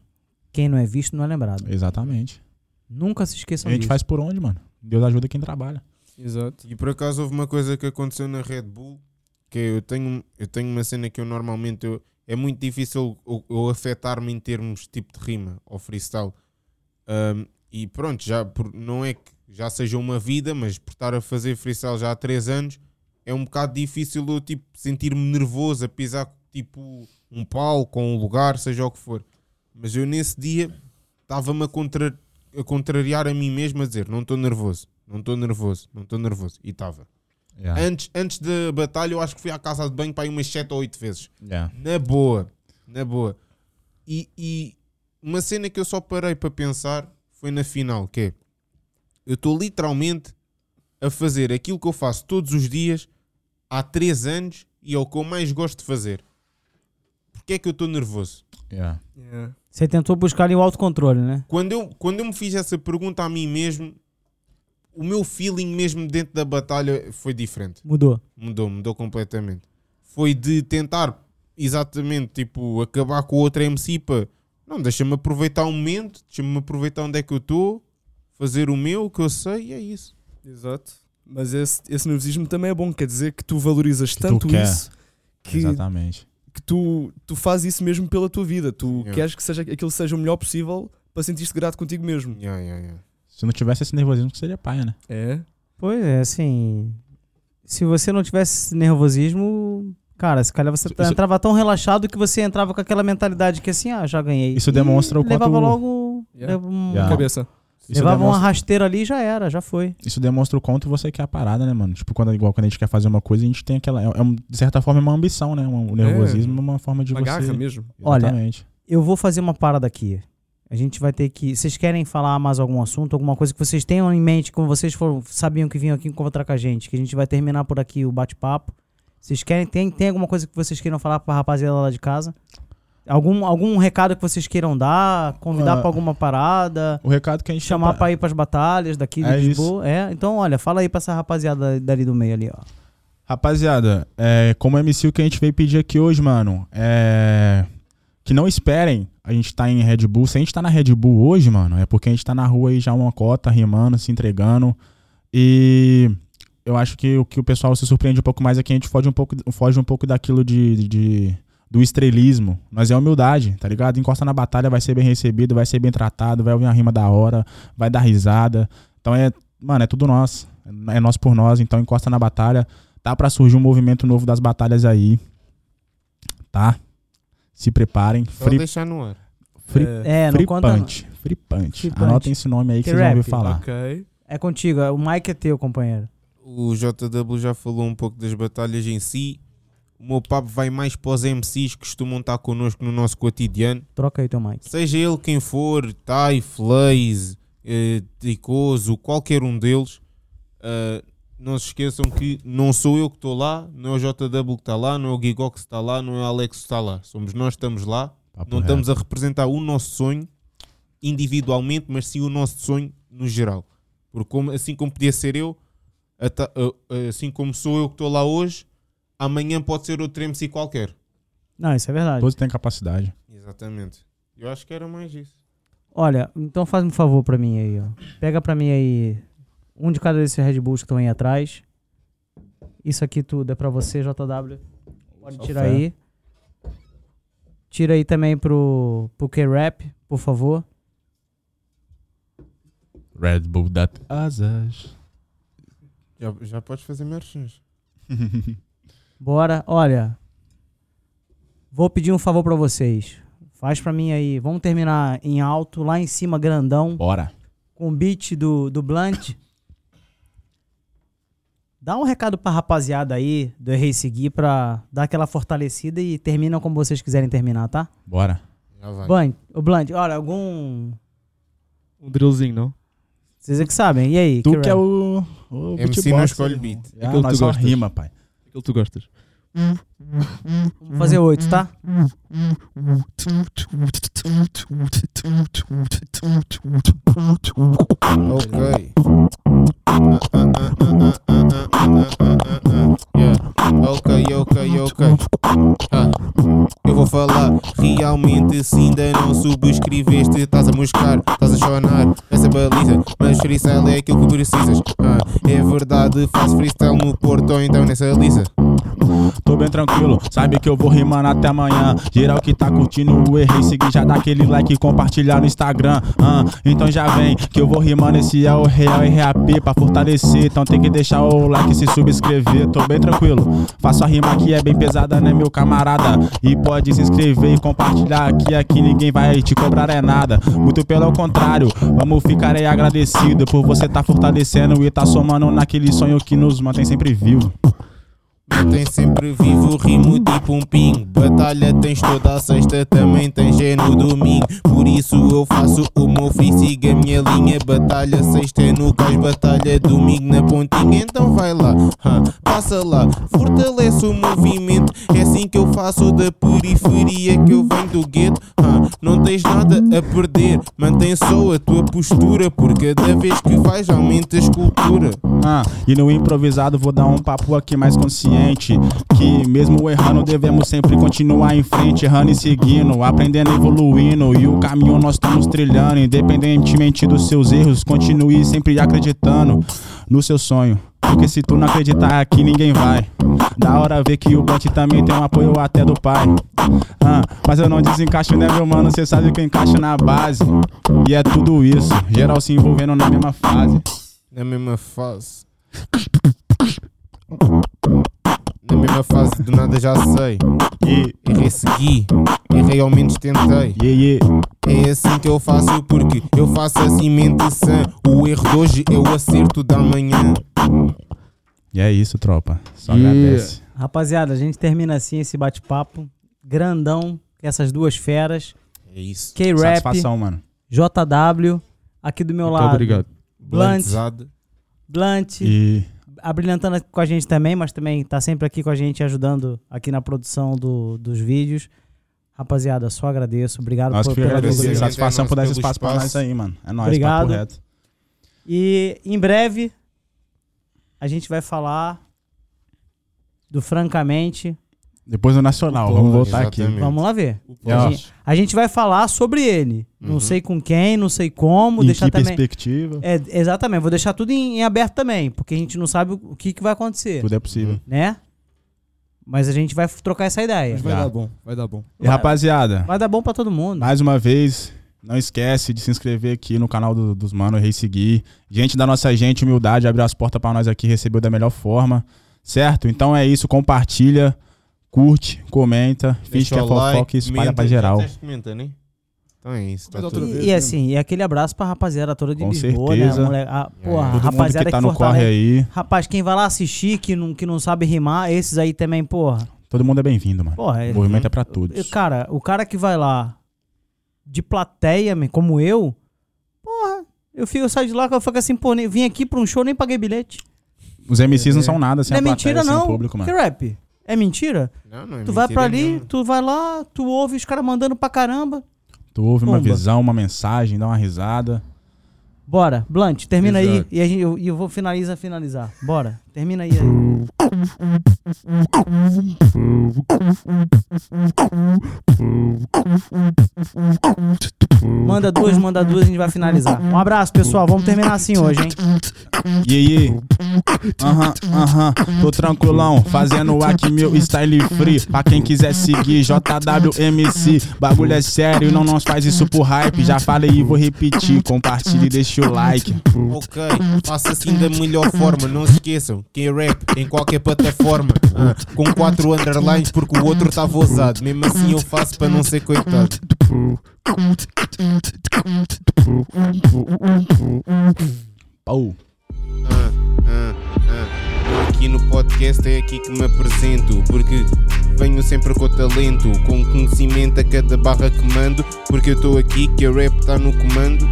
Quem não é visto não é lembrado. Exatamente. Nunca se esqueçam a gente disso. faz por onde, mano? Deus ajuda quem trabalha. Exato. E por acaso houve uma coisa que aconteceu na Red Bull que eu tenho, eu tenho uma cena que eu normalmente eu- é muito difícil eu, eu afetar-me em termos tipo de rima ou freestyle. Um, e pronto, já por- não é que já seja uma vida, mas por estar a fazer freestyle já há 3 anos é um bocado difícil eu tipo sentir-me nervoso a pisar tipo um palco ou um lugar, seja o que for. Mas eu nesse dia estava-me a, contra- a contrariar a mim mesmo a dizer não estou nervoso, não estou nervoso, não estou nervoso. E estava. Yeah. Antes, antes da batalha, eu acho que fui à casa de banho para aí umas 7 ou 8 vezes. Yeah. Na boa, na boa. E, e uma cena que eu só parei para pensar foi na final, que é eu estou literalmente a fazer aquilo que eu faço todos os dias há 3 anos e é o que eu mais gosto de fazer. Porquê é que eu estou nervoso? Yeah. Yeah. Você tentou buscar ali o autocontrole, né? Quando eu, quando eu me fiz essa pergunta a mim mesmo, o meu feeling mesmo dentro da batalha foi diferente. Mudou. Mudou, mudou completamente. Foi de tentar exatamente tipo acabar com o outro MC para não, deixa-me aproveitar o momento, deixa-me aproveitar onde é que eu estou, fazer o meu, o que eu sei, e é isso. Exato. Mas esse, esse nervosismo também é bom, quer dizer que tu valorizas Que tu tanto quer. isso que, Exatamente. que tu, tu fazes isso mesmo pela tua vida. Tu Yeah. queres que seja, aquilo seja o melhor possível para sentir-te grato contigo mesmo. Yeah, yeah, yeah. Se não tivesse esse nervosismo, seria paia, né? É? Pois é, assim. Se você não tivesse esse nervosismo, cara, se calhar você Isso- entrava tão relaxado que você entrava com aquela mentalidade que assim, ah, já ganhei. Isso E demonstra o quanto- Levava logo. Yeah. leva um- Yeah. Cabeça. Isso levava uma demonstra, rasteira ali e já era, já foi. isso demonstra o quanto você quer a parada, né, mano? Tipo, quando, igual quando a gente quer fazer uma coisa, a gente tem aquela. É, é um- de certa forma, é uma ambição, né? Um- O nervosismo é, uma forma de Uma você. garra mesmo. Olha, Exatamente. Eu vou fazer uma parada aqui. A gente vai ter que. Vocês querem falar mais algum assunto, alguma coisa que vocês tenham em mente, como vocês foram, sabiam que vinham aqui encontrar com a gente, que a gente vai terminar por aqui o bate-papo. Vocês querem. Tem, tem alguma coisa que vocês queiram falar pra rapaziada lá de casa? Algum, algum recado que vocês queiram dar? Convidar Ah. pra alguma parada? O recado que a gente Chamar tá- pra ir pras batalhas daqui de É Lisboa? É, então olha, fala aí pra essa rapaziada dali do meio ali, ó. Rapaziada, é, como MC, o que a gente veio pedir aqui hoje, mano, é. Que não esperem a gente tá em Red Bull. Se a gente tá na Red Bull hoje, mano, é porque a gente tá na rua aí já uma cota, rimando, se entregando. E eu acho que o que o pessoal se surpreende um pouco mais é que a gente foge um pouco, foge um pouco daquilo de, de- do estrelismo. Nós é humildade, tá ligado? Encosta na batalha, vai ser bem recebido, vai ser bem tratado, vai ouvir uma rima da hora, vai dar risada. Então é, mano, é tudo nosso. É nós por nós, então encosta na batalha. Tá pra surgir um movimento novo das batalhas aí. Tá? Se preparem. Só Free, deixar no ar. free, É, não free não. punch. Free punch. Free punch. Anotem esse nome aí que, Que vocês vão ouvir falar. Ok. É contigo, o Mike é teu, companheiro. O JW já falou um pouco das batalhas em si. O meu papo vai mais para os MCs que costumam estar connosco no nosso cotidiano. Troca aí teu Mike. Seja ele quem for, Tai, Flays, eh, Tricoso, qualquer um deles, eh, não se esqueçam que não sou eu que estou lá, não é o JW que está lá, não é o Gigox que está lá, não é o Alex que está lá. Somos nós que estamos lá. Papo não reto. estamos a representar o nosso sonho individualmente, mas sim o nosso sonho no geral. Porque como- assim como podia ser eu, assim como sou eu que estou lá hoje, amanhã pode ser outro MC qualquer. Não, isso é verdade. Todos têm capacidade. Exatamente. Eu acho que era mais isso. Olha, então faz um favor pra mim aí, ó. Pega pra mim aí um de cada desses Red Bulls que estão aí atrás. Isso aqui tudo é pra você, JW. Pode Só tirar fé. aí. Tira aí também pro, pro K-Rap, por favor. Red Bull dat asas. Já, já podes fazer merchans. Bora. Olha, vou pedir um favor pra vocês. Faz pra mim aí. Vamos terminar em alto, lá em cima, grandão. Bora. com o beat do, do Blunt. Dá um recado pra rapaziada aí do Errei Seguir pra dar aquela fortalecida e terminam como vocês quiserem terminar, tá? Bora. Já vai. Blunt, o Blunt, olha, algum. Um drillzinho, não? Vocês é que sabem. E aí? Tu que que é o. o MC não escolhe beat. Ah, Aquele que tu só gostas. rima, pai. Aquele que tu gostas. Vamos fazer oito, tá? Ok. Ok, ok, ok. Ah. Eu vou falar realmente se ainda não subscreveste Estás a moscar, estás a chorar Essa baliza, mas freestyle é aquilo que precisas ah. É verdade, faço freestyle no Porto então nessa lisa Tô bem tranquilo, sabe que eu vou rimando até amanhã. Geral que tá curtindo o errei, seguir já dá aquele like e compartilhar no Instagram. Ah, então já vem que eu vou rimando. Esse é o real RAP pra fortalecer. Então tem que deixar o like e se subscrever. Tô bem tranquilo, faço a rima que é bem pesada, né, meu camarada? E pode se inscrever e compartilhar aqui. Aqui ninguém vai te cobrar é nada. Muito pelo contrário, vamos ficar aí agradecido por você tá fortalecendo e tá somando naquele sonho que nos mantém sempre vivo. Mantém sempre vivo, rimo tipo um ping. Batalha tens toda a sexta, também tens é no domingo. Por isso eu faço o meu free, siga a minha linha. Batalha sexta é no cais, batalha domingo na pontinha. Então vai lá, passa lá, fortalece o movimento. É assim que eu faço da periferia, que eu venho do gueto. Não tens nada a perder, mantém só a tua postura. Por cada vez que vais, aumenta a escultura. Ah, e no improvisado vou dar um papo aqui mais consciente. Que mesmo errando, devemos sempre continuar em frente, errando e seguindo, aprendendo e evoluindo. E o caminho nós estamos trilhando, independentemente dos seus erros, continue sempre acreditando no seu sonho. Porque se tu não acreditar aqui, ninguém vai. Da hora ver que o bot também tem um apoio até do pai. Ah, mas eu não desencaixo, né, meu mano? Cê sabe que eu encaixo na base. E é tudo isso, geral se envolvendo na mesma fase. Na mesma fase. Na mesma fase, do nada já sei. E, Errei, segui. Errei, ao menos tentei. yeah, yeah. É assim que eu faço, porque eu faço assim mente sã. O erro de hoje é o acerto da manhã. E é isso, tropa. Só Yeah. agradece. Rapaziada, a gente termina assim esse bate-papo. Grandão, essas duas feras. É isso. K-Rap, Satisfação, mano. JW. Aqui do meu Muito lado. obrigado. Blunt. Blunt. E abrilhantando com a gente também, mas também tá sempre aqui com a gente ajudando aqui na produção do- dos vídeos. Rapaziada, só agradeço. Obrigado Nós por, que pela agradecer. Satisfação por dar esse Pelo espaço pra nós espaço. aí, mano. É nóis, Obrigado. papo reto. E em breve a gente vai falar do Francamente. Depois do Nacional, Pô, vamos voltar aqui. exatamente. Vamos lá ver. A gente, a gente vai falar sobre ele. Não Uhum. sei com quem, não sei como. em deixar que também. perspectiva, É, exatamente, vou deixar tudo em, em aberto também, porque a gente não sabe o que, que vai acontecer, tudo é possível. né? Mas a gente vai trocar essa ideia. Mas vai Já. dar bom, vai dar bom. E rapaziada, Vai dar bom pra todo mundo. mais uma vez, não esquece de se inscrever aqui no canal do- dos manos, rei seguir. Gente da nossa gente, humildade, abriu as portas pra nós aqui, recebeu da melhor forma, certo? Então é isso, compartilha, curte, comenta, finge que é o like, fofoca e espalha pra geral. né? Então é isso. Tá tudo. E, e né? assim, e aquele abraço pra rapaziada toda de Com Lisboa, certeza. né? Mole... A, porra, mundo rapaziada que tá que no corre aí, Rapaz, quem vai lá assistir, que não, que não sabe rimar, esses aí também, porra. todo mundo é bem-vindo, mano. Porra, é- O movimento é pra todos. Cara, o cara que vai lá de plateia, como eu, porra, eu, fico, eu saio de lá que eu fico assim, pô, nem, vim aqui pra um show, nem paguei bilhete. Os MCs não são nada sem não é a plateia, mentira, sem não. o público, Que mano. rap? É mentira? Não, não é tu vai mentira pra ali, nenhuma. tu vai lá, tu ouve os caras mandando pra caramba. Tu ouve uma Pumba. visão, uma mensagem, dá uma risada. Bora, Blunt, termina aí Exato. e a gente- eu, e eu vou finalizar, finalizar. Bora, termina aí. aí. Manda duas, manda duas, a gente vai finalizar. Um abraço, pessoal. Vamos terminar assim hoje, hein? E aí? Aham, aham, tô tranquilão, fazendo aqui meu style free. Pra quem quiser seguir, JWMC. Bagulho é sério, não nós faz isso por hype. Já falei e vou repetir, compartilhe e deixa o like. Ok, faça assim da melhor forma. Não esqueçam, quem rap em qualquer plataforma. com quatro underlines porque o outro estava ousado. Mesmo assim eu faço para não ser coitado. Pau. Aqui no podcast é aqui que me apresento Porque venho sempre com talento Com conhecimento a cada barra que mando Porque eu estou aqui que a rap está no comando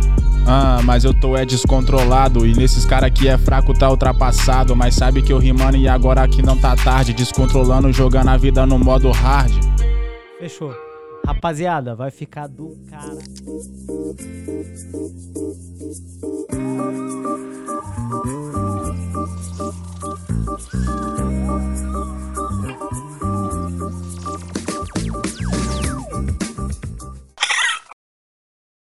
ah, mas eu tô é descontrolado. E nesses cara que é fraco tá ultrapassado. Mas sabe que eu rimando e agora aqui não tá tarde. Descontrolando, jogando a vida no modo hard. Fechou. Rapaziada, vai ficar do cara.